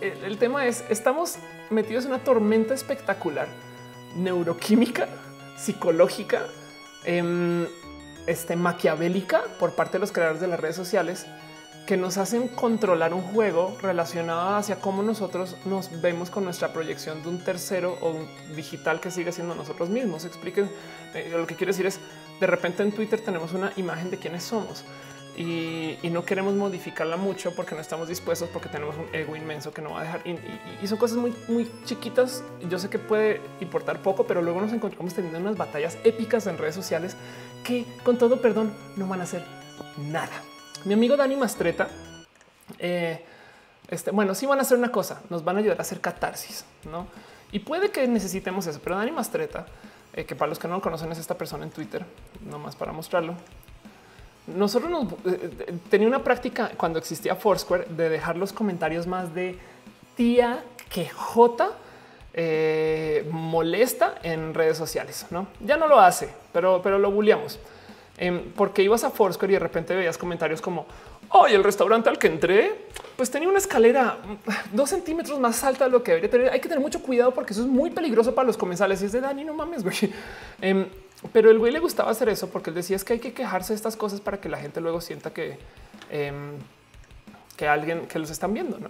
El, tema es, estamos metidos en una tormenta espectacular, neuroquímica, psicológica, em, este, maquiavélica por parte de los creadores de las redes sociales que nos hacen controlar un juego relacionado hacia cómo nosotros nos vemos con nuestra proyección de un tercero o un digital que sigue siendo nosotros mismos. Expliquen eh, lo que quiero decir es de repente en Twitter tenemos una imagen de quiénes somos y, no queremos modificarla mucho porque no estamos dispuestos, porque tenemos un ego inmenso que no va a dejar. Y, son cosas muy, muy chiquitas. Yo sé que puede importar poco, pero luego nos encontramos teniendo unas batallas épicas en redes sociales que, con todo perdón, no van a hacer nada. Mi amigo Dani Mastreta, eh, este, bueno, sí van a hacer una cosa, nos van a ayudar a hacer catarsis, no? Y puede que necesitemos eso, pero Dani Mastreta, eh, que para los que no lo conocen es esta persona en Twitter, nomás para mostrarlo, nosotros nos, eh, una práctica cuando existía Foursquare de dejar los comentarios más de tía que J molesta en redes sociales. No, ya no lo hace, pero, pero lo bulliamos em, porque ibas a Foursquare y de repente veías comentarios como hoy el restaurante al que entré, pues tenía una escalera dos centímetros más alta de lo que debería tener. Hay que tener mucho cuidado porque eso es muy peligroso para los comensales. Y es de Dani, no mames, güey. Em, pero el güey le gustaba hacer eso porque él decía es que hay que quejarse de estas cosas para que la gente luego sienta que, em, que alguien que los están viendo, ¿no?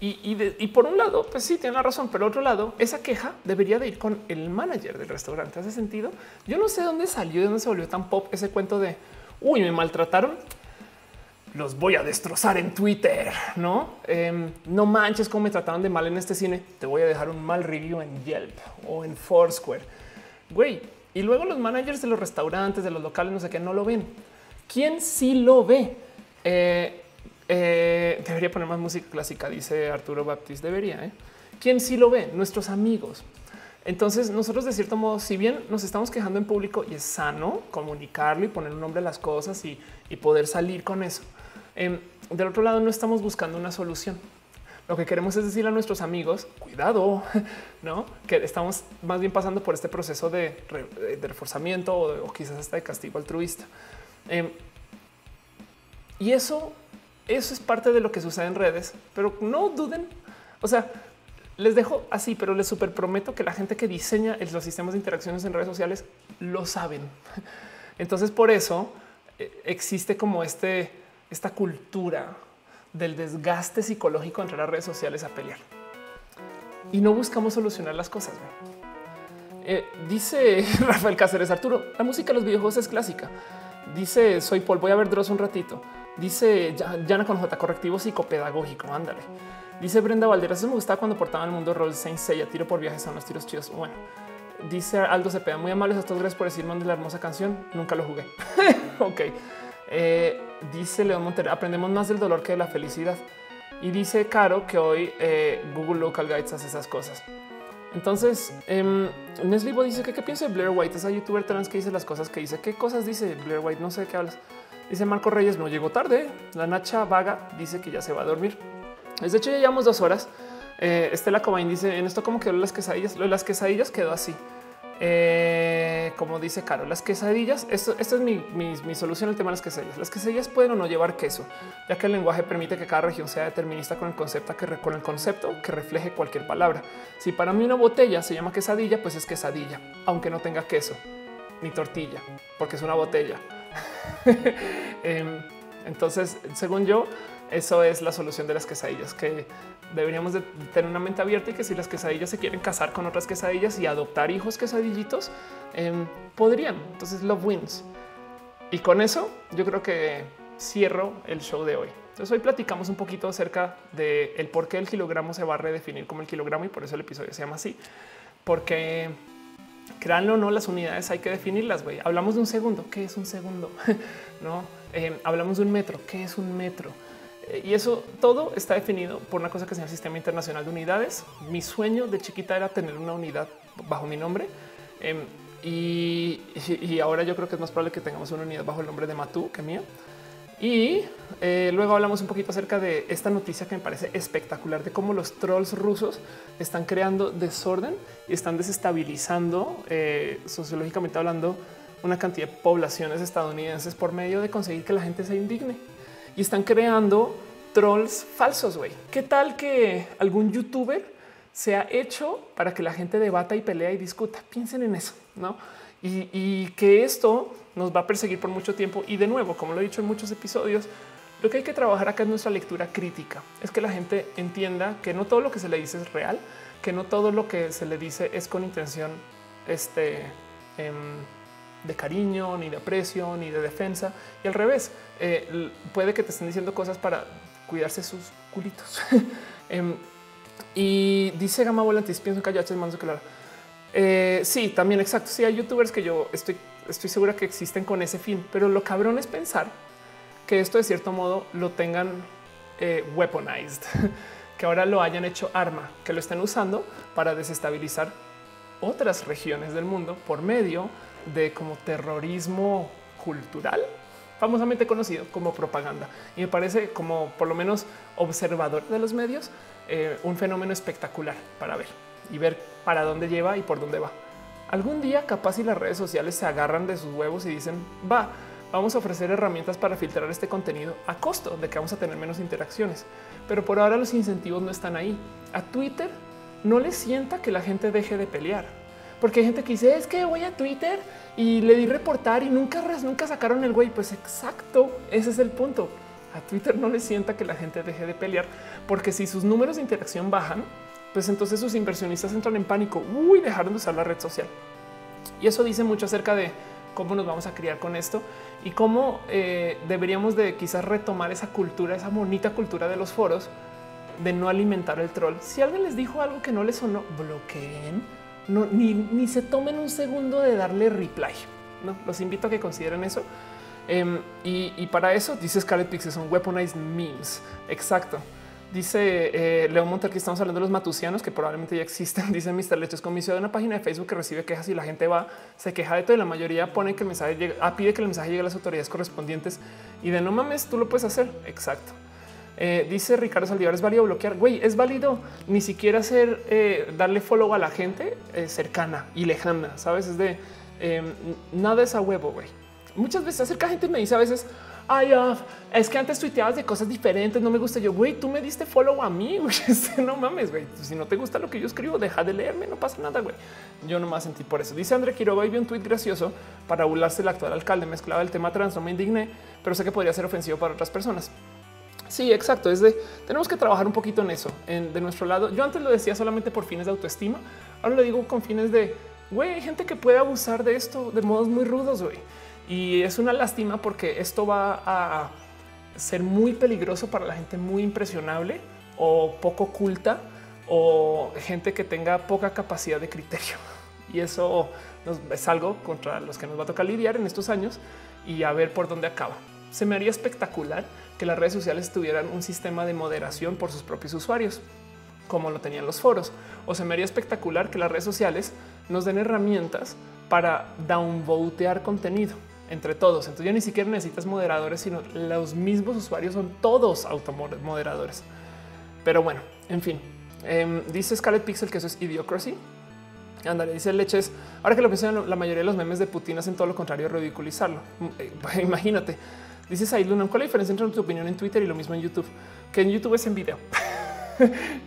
Y, por un lado, pues sí, tiene la razón, pero otro lado, esa queja debería de ir con el manager del restaurante. ¿Hace sentido? Yo no sé dónde salió, de dónde se volvió tan pop ese cuento de, uy, me maltrataron, los voy a destrozar en Twitter, ¿no? Em, no manches cómo me trataron de mal en este cine, te voy a dejar un mal review en Yelp o en Foursquare. Güey, y luego los managers de los restaurantes, de los locales, no sé qué, no lo ven. ¿Quién sí lo ve? Eh, eh, debería poner más música clásica, dice Arturo Baptist. Debería. ¿eh? ¿Quién sí lo ve? Nuestros amigos. Entonces, nosotros de cierto modo, si bien nos estamos quejando en público y es sano comunicarlo y poner un nombre a las cosas y, poder salir con eso, em, del otro lado no estamos buscando una solución. Lo que queremos es decir a nuestros amigos, cuidado, no que estamos más bien pasando por este proceso de, reforzamiento o, quizás hasta de castigo altruista. Em, y eso, eso es parte de lo que sucede en redes, pero no duden. O sea, les dejo así, pero les super prometo que la gente que diseña los sistemas de interacciones en redes sociales lo saben. Entonces, por eso eh, existe como este, esta cultura del desgaste psicológico entre las redes sociales a pelear y no buscamos solucionar las cosas. Eh, dice Rafael Cáceres Arturo, la música de los videojuegos es clásica. Dice soy Paul, voy a ver Dross un ratito. Dice Yana con J correctivo psicopedagógico. Ándale. Dice Brenda Valderas. Eso me gustaba cuando portaban el mundo rol Saint Seiya. Tiro por viajes son los tiros chidos. Bueno, dice Aldo Cepeda. Muy amables a todos. Gracias por decirme de la hermosa canción. Nunca lo jugué. ok. Eh, dice León Montero, aprendemos más del dolor que de la felicidad. Y dice Caro que hoy eh, Google Local Guides hace esas cosas. Entonces, eh, Neslibo dice que qué piensa de Blair White, esa youtuber trans que dice las cosas que dice. ¿Qué cosas dice Blair White? No sé de qué hablas. Dice Marco Reyes, no llegó tarde. La Nacha Vaga dice que ya se va a dormir. De hecho, ya llevamos dos horas. Eh, Estela Cobain dice en esto como quedó las quesadillas. Las quesadillas quedó así. Eh, como dice Caro, las quesadillas, esto, es mi, solución al tema de las quesadillas. Las quesadillas pueden o no llevar queso, ya que el lenguaje permite que cada región sea determinista con el concepto que, con el concepto que refleje cualquier palabra. Si para mí una botella se llama quesadilla, pues es quesadilla, aunque no tenga queso ni tortilla, porque es una botella. Em, entonces, según yo, eso es la solución de las quesadillas, que deberíamos de tener una mente abierta y que si las quesadillas se quieren casar con otras quesadillas y adoptar hijos quesadillitos, em, podrían. Entonces, love wins. Y con eso yo creo que cierro el show de hoy. Entonces hoy platicamos un poquito acerca de el por qué el kilogramo se va a redefinir como el kilogramo y por eso el episodio se llama así. Porque créanlo o no, las unidades hay que definirlas. Hablamos de un segundo. ¿Qué es un segundo? no em, hablamos de un metro. ¿Qué es un metro? Y eso todo está definido por una cosa que llama el Sistema Internacional de Unidades. Mi sueño de chiquita era tener una unidad bajo mi nombre. Em, y, y, ahora yo creo que es más probable que tengamos una unidad bajo el nombre de Matú que mía. Y eh, luego hablamos un poquito acerca de esta noticia que me parece espectacular de cómo los trolls rusos están creando desorden y están desestabilizando eh, sociológicamente hablando una cantidad de poblaciones estadounidenses por medio de conseguir que la gente se indigne y están creando trolls falsos. Güey, qué tal que algún youtuber se ha hecho para que la gente debata y pelea y discuta? Piensen en eso, no? y, que esto nos va a perseguir por mucho tiempo. Y de nuevo, como lo he dicho en muchos episodios, lo que hay que trabajar acá es nuestra lectura crítica. Es que la gente entienda que no todo lo que se le dice es real, que no todo lo que se le dice es con intención este, em, de cariño, ni de aprecio, ni de defensa. Y al revés, eh, puede que te estén diciendo cosas para cuidarse sus culitos. Em, y dice Gama Volantis, pienso que es más claro. Eh, sí, también exacto. Sí, hay youtubers que yo estoy, estoy segura que existen con ese fin, pero lo cabrón es pensar que esto de cierto modo lo tengan eh, weaponized, que ahora lo hayan hecho arma, que lo estén usando para desestabilizar otras regiones del mundo por medio como terrorismo cultural, famosamente conocido como propaganda. Y me parece como por lo menos observador de los medios, eh, un fenómeno espectacular para ver y ver para dónde lleva y por dónde va. Algún día capaz si las redes sociales se agarran de sus huevos y dicen, va, vamos a ofrecer herramientas para filtrar este contenido a costo de que vamos a tener menos interacciones. Pero por ahora los incentivos no están ahí. A Twitter no le sienta que la gente deje de pelear. Porque hay gente que dice, es que voy a Twitter y le di reportar y nunca, nunca sacaron el güey. Pues exacto, ese es el punto. A Twitter no le sienta que la gente deje de pelear, porque si sus números de interacción bajan, pues entonces sus inversionistas entran en pánico. Uy, dejaron de usar la red social. Y eso dice mucho acerca de cómo nos vamos a criar con esto y cómo eh, deberíamos de quizás retomar esa cultura, esa bonita cultura de los foros de no alimentar el troll. Si alguien les dijo algo que no les sonó, bloqueen, no, ni, se tomen un segundo de darle reply. No los invito a que consideren eso. Em, y, para eso dice Scarlet Pixel son weaponized memes. Exacto. Dice eh, León Monter que estamos hablando de los matusianos que probablemente ya existen. Dice Mr. Leches comisión de una página de Facebook que recibe quejas y la gente va, se queja de todo y la mayoría pone que el mensaje ah, pide que el mensaje llegue a las autoridades correspondientes y de no mames, tú lo puedes hacer. Exacto. Eh, dice Ricardo Saldívar, es válido bloquear. Güey, es válido ni siquiera hacer eh, darle follow a la gente eh, cercana y lejana. Sabes, es de em, nada es a huevo. Güey, muchas veces acerca gente me dice a veces, ay, ah, es que antes tuiteabas de cosas diferentes, no me gusta. Yo, güey, tú me diste follow a mí. Este, no mames, güey. Si no te gusta lo que yo escribo, deja de leerme, no pasa nada, güey. Yo no me sentí por eso. Dice André Quiroga y vi un tuit gracioso para burlarse del actual alcalde. Mezclaba el tema trans, no me indigné, pero sé que podría ser ofensivo para otras personas. Sí, exacto. Es de tenemos que trabajar un poquito en eso de nuestro lado. Yo antes lo decía solamente por fines de autoestima. Ahora lo digo con fines de güey, hay gente que puede abusar de esto de modos muy rudos. Güey. Y es una lástima porque esto va a ser muy peligroso para la gente muy impresionable o poco culta o gente que tenga poca capacidad de criterio. Y eso es algo contra los que nos va a tocar lidiar en estos años y a ver por dónde acaba. Se me haría espectacular que las redes sociales tuvieran un sistema de moderación por sus propios usuarios, como lo tenían los foros. O se me haría espectacular que las redes sociales nos den herramientas para downvotear contenido entre todos. Entonces ya ni siquiera necesitas moderadores, sino los mismos usuarios son todos automoderadores. Pero bueno, en fin, em, dice Scarlet Pixel que eso es idiocracy. Ándale, dice Leches. Ahora que lo pienso, la mayoría de los memes de Putin hacen todo lo contrario, ridiculizarlo. Mm, eh, imagínate. Dices ahí, Luna, ¿cuál es la diferencia entre tu opinión en Twitter y lo mismo en YouTube? Que en YouTube es en video.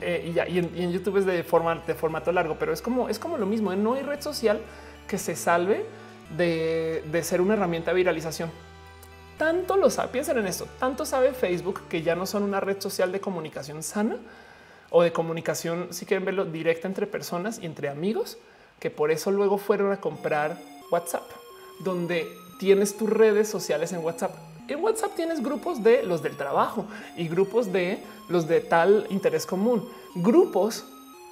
Eh, y, ya, y, en, YouTube es de, forma, de formato largo, pero es como, es como lo mismo. ¿eh? No hay red social que se salve de, ser una herramienta de viralización. Tanto lo sabe, piensen en esto, tanto sabe Facebook que ya no son una red social de comunicación sana o de comunicación, si quieren verlo, directa entre personas y entre amigos, que por eso luego fueron a comprar WhatsApp, donde tienes tus redes sociales en WhatsApp en WhatsApp tienes grupos de los del trabajo y grupos de los de tal interés común, grupos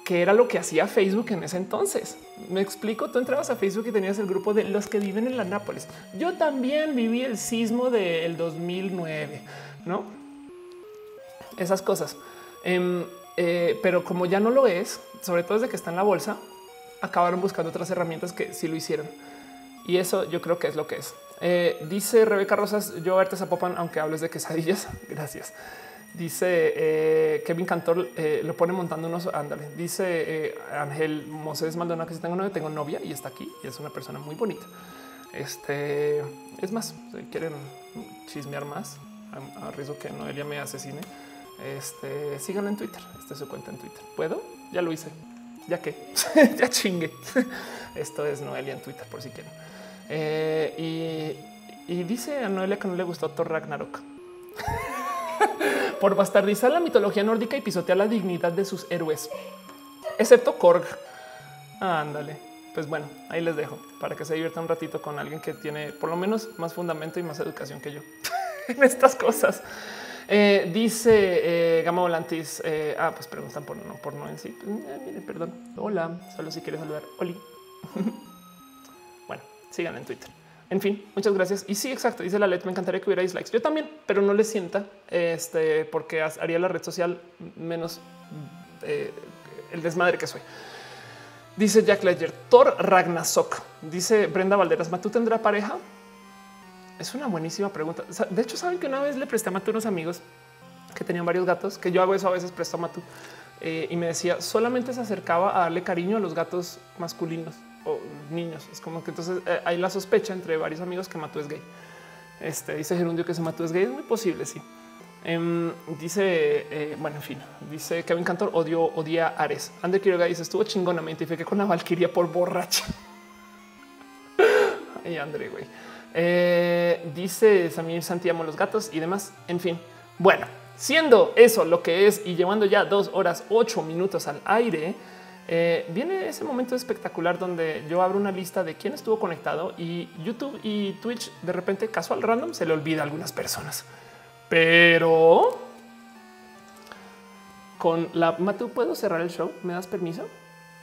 que era lo que hacía Facebook en ese entonces. Me explico, tú entrabas a Facebook y tenías el grupo de los que viven en la Nápoles. Yo también viví el sismo del 2009, ¿no? esas cosas. Em, eh, pero como ya no lo es, sobre todo desde que está en la bolsa, acabaron buscando otras herramientas que sí lo hicieron. Y eso yo creo que es lo que es. Eh, dice Rebeca Rosas, yo verte Zapopan, aunque hables de quesadillas. Gracias. Dice eh, Kevin Cantor, eh, lo pone montando unos, ándale. Dice Ángel Moses Maldonado que si tengo novia, tengo novia y está aquí y es una persona muy bonita. Este es más, si quieren chismear más, a, riesgo que Noelia me asesine, este síganlo en Twitter. Esta es su cuenta en Twitter. ¿Puedo? Ya lo hice. Ya que ya chingue. Esto es Noelia en Twitter por si quieren. Eh, y, dice a Noelia que no le gustó Thor Ragnarok por bastardizar la mitología nórdica y pisotear la dignidad de sus héroes, excepto Korg. ándale. Pues bueno, ahí les dejo para que se divierta un ratito con alguien que tiene por lo menos más fundamento y más educación que yo en estas cosas. Eh, dice eh, Gama Volantis. Eh, ah, pues preguntan por no, por no en sí. Pues, perdón. Hola, solo si quieres saludar. Oli. sigan en Twitter. En fin, muchas gracias. Y sí, exacto. Dice la LED. Me encantaría que hubiera dislikes. Yo también, pero no le sienta este porque haría la red social menos el desmadre que soy. Dice Jack Ledger, Thor Ragnasok. Dice Brenda Valderas, ¿tú tendrá pareja? Es una buenísima pregunta. De hecho, saben que una vez le presté a Matu unos amigos que tenían varios gatos, que yo hago eso a veces presto a Matu eh, y me decía solamente se acercaba a darle cariño a los gatos masculinos niños. Es como que entonces eh, hay la sospecha entre varios amigos que Matu es gay. Este dice Gerundio que se Matu es gay. Es muy posible. Sí. Em, dice, eh, bueno, en fin, dice Kevin Cantor odio, odia Ares. Ander Quiroga dice estuvo chingona. Me identifiqué con la Valkyria por borracha. Ay, André, güey. Eh, dice Samir Santiamo los gatos y demás. En fin, bueno, siendo eso lo que es y llevando ya dos horas, ocho minutos al aire, eh, viene ese momento espectacular donde yo abro una lista de quién estuvo conectado y YouTube y Twitch de repente casual random se le olvida a algunas personas. Pero con la Matu, ¿puedo cerrar el show? ¿Me das permiso?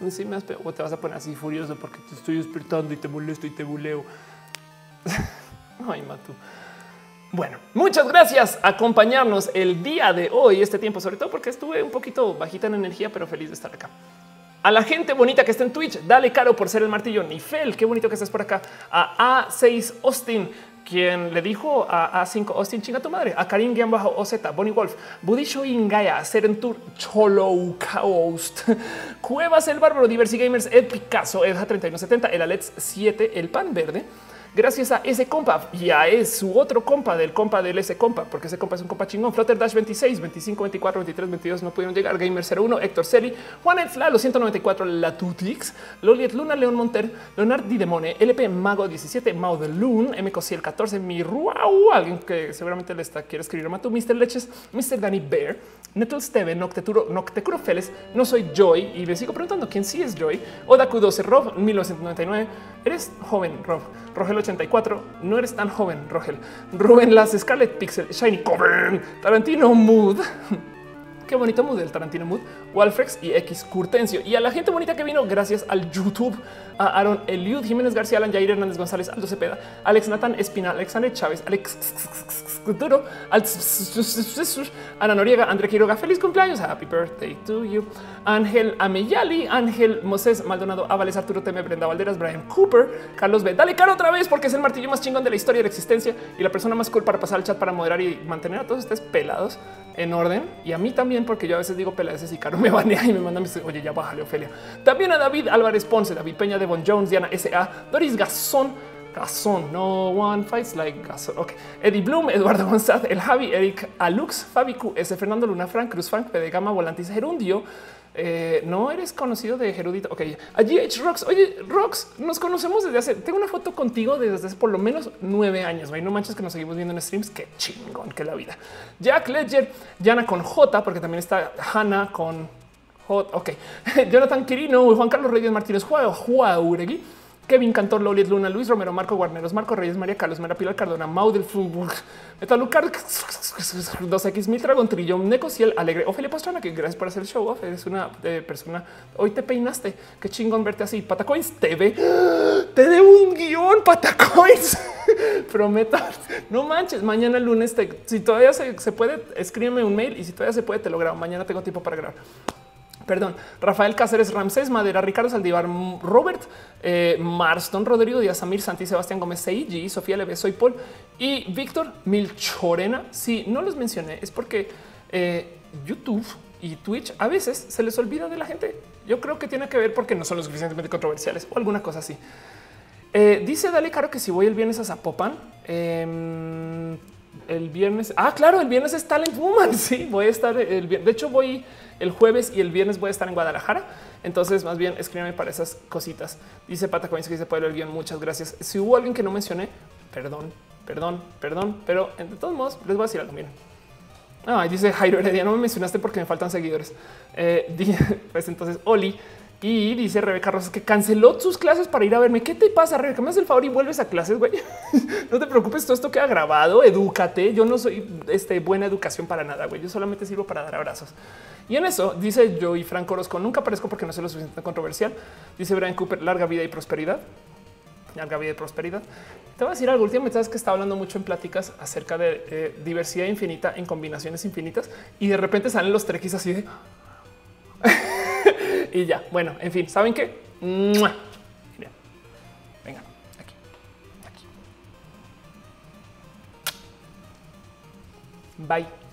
Sí, me das o te vas a poner así furioso porque te estoy despertando y te molesto y te buleo. Ay, Matu. Bueno, muchas gracias acompañarnos el día de hoy, este tiempo, sobre todo porque estuve un poquito bajita en energía, pero feliz de estar acá. A la gente bonita que está en Twitch, dale caro por ser el martillo. Nifel, qué bonito que estés por acá. A A6 Austin, quien le dijo a A5 Austin, chinga tu madre. A Karim Guian bajo OZ, Bonnie Wolf, Budisho Ingaya, Serentur, Cholo Coast, Cuevas, el Bárbaro, Diversi Gamers, el Picasso, Edja 3170, el Alex 7, el Pan Verde gracias a ese compa y a su otro compa del compa del ese compa, porque ese compa es un compa chingón. Flutter Dash 26, 25, 24, 23, 22 no pudieron llegar. Gamer 01, Héctor Celi, Juan Etzla, los 194, Latutix, Loliet Luna, León Monter, Leonard Didemone, LP Mago 17, Mao de Loon, M. el 14, mi Ruau, alguien que seguramente le está quiere escribir a Matu, Mr. Leches, Mr. Danny Bear, Netul Steve, Nocteturo, Noctecuro Feles, no soy Joy y le sigo preguntando quién sí es Joy. Odaku 12, Rob 1999. Eres joven, Rob. Rogel 84. No eres tan joven, Rogel. Rubén Las Scarlet Pixel, Shiny Coven, Tarantino Mood. Qué bonito mood el Tarantino Mood, Walfrex y X Curtencio. Y a la gente bonita que vino gracias al YouTube, a Aaron Eliud, Jiménez García, Alan Jair Hernández González, Aldo Cepeda, Alex Nathan Espinal, Alexander Chávez, Alex Duro, Ana Noriega, André Quiroga, feliz cumpleaños, happy birthday to you, Ángel Ameyali, Ángel Moses Maldonado, Avales, Arturo Teme, Brenda Valderas, Brian Cooper, Carlos B. Dale caro otra vez porque es el martillo más chingón de la historia de la existencia y la persona más cool para pasar el chat para moderar y mantener a todos ustedes pelados en orden y a mí también, porque yo a veces digo peladas y Caro me banea y me manda, dice, oye, ya bájale, Ofelia. También a David Álvarez Ponce, David Peña, Devon Jones, Diana S.A., Doris Gazón, Gazón, no one fights like Gazón. Ok, Eddie Bloom, Eduardo González, el Javi, Eric Alux, Fabi Q, S. Fernando Luna, Frank Cruz, Frank P. Gama, Volantis, Gerundio, eh, no eres conocido de Gerudito. Ok, a GH Rocks. Oye, Rocks, nos conocemos desde hace. Tengo una foto contigo desde hace por lo menos nueve años. No manches que nos seguimos viendo en streams. Qué chingón que la vida. Jack Ledger, Jana con J, porque también está Hanna con J. Ok, Jonathan Quirino, Juan Carlos Reyes Martínez, Juan Jauregui. Kevin Cantor, Loliet Luna, Luis Romero, Marco Guarneros, Marco Reyes, María Carlos, Mera Pilar Cardona, Mau del Fútbol, Metalucar, 2X Mitra, Trillón, Necociel, Alegre, Ofelia Pastrana, que gracias por hacer el show. Eres una eh, persona. Hoy te peinaste. Qué chingón verte así. Patacoins TV. Te debo un guion, Patacoins. Prometo. No manches. Mañana lunes, si todavía se puede, escríbeme un mail y si todavía se puede, te lo grabo. Mañana tengo tiempo para grabar perdón, Rafael Cáceres, Ramsés Madera, Ricardo Saldívar, Robert eh, Marston, Rodrigo Díaz, Amir Santi, Sebastián Gómez, Seiji, Sofía Leve, Soy Paul y Víctor Milchorena. Si no los mencioné es porque eh, YouTube y Twitch a veces se les olvida de la gente. Yo creo que tiene que ver porque no son lo suficientemente controversiales o alguna cosa así. Eh, dice Dale Caro que si voy el viernes a Zapopan, em, el viernes. Ah, claro, el viernes es Talent Woman. Sí, voy a estar el viernes. De hecho, voy el jueves y el viernes voy a estar en Guadalajara. Entonces, más bien escríbeme para esas cositas. Dice Pata Coins que se puede el Muchas gracias. Si hubo alguien que no mencioné, perdón, perdón, perdón, pero de todos modos les voy a decir algo. Miren. Ah, dice Jairo Heredia, no me mencionaste porque me faltan seguidores. Eh, pues entonces, Oli y dice Rebeca Rosas que canceló sus clases para ir a verme. ¿Qué te pasa, Rebeca? Me haces el favor y vuelves a clases, güey. no te preocupes, todo esto queda grabado. Edúcate. Yo no soy este, buena educación para nada, güey. Yo solamente sirvo para dar abrazos. Y en eso dice yo y Franco Orozco, nunca aparezco porque no soy lo suficiente controversial. Dice Brian Cooper, larga vida y prosperidad. Larga vida y prosperidad. Te voy a decir algo. Últimamente sabes que está hablando mucho en pláticas acerca de eh, diversidad infinita en combinaciones infinitas y de repente salen los trequis así de y ya. Bueno, en fin, ¿saben qué? Venga, aquí, aquí. Bye.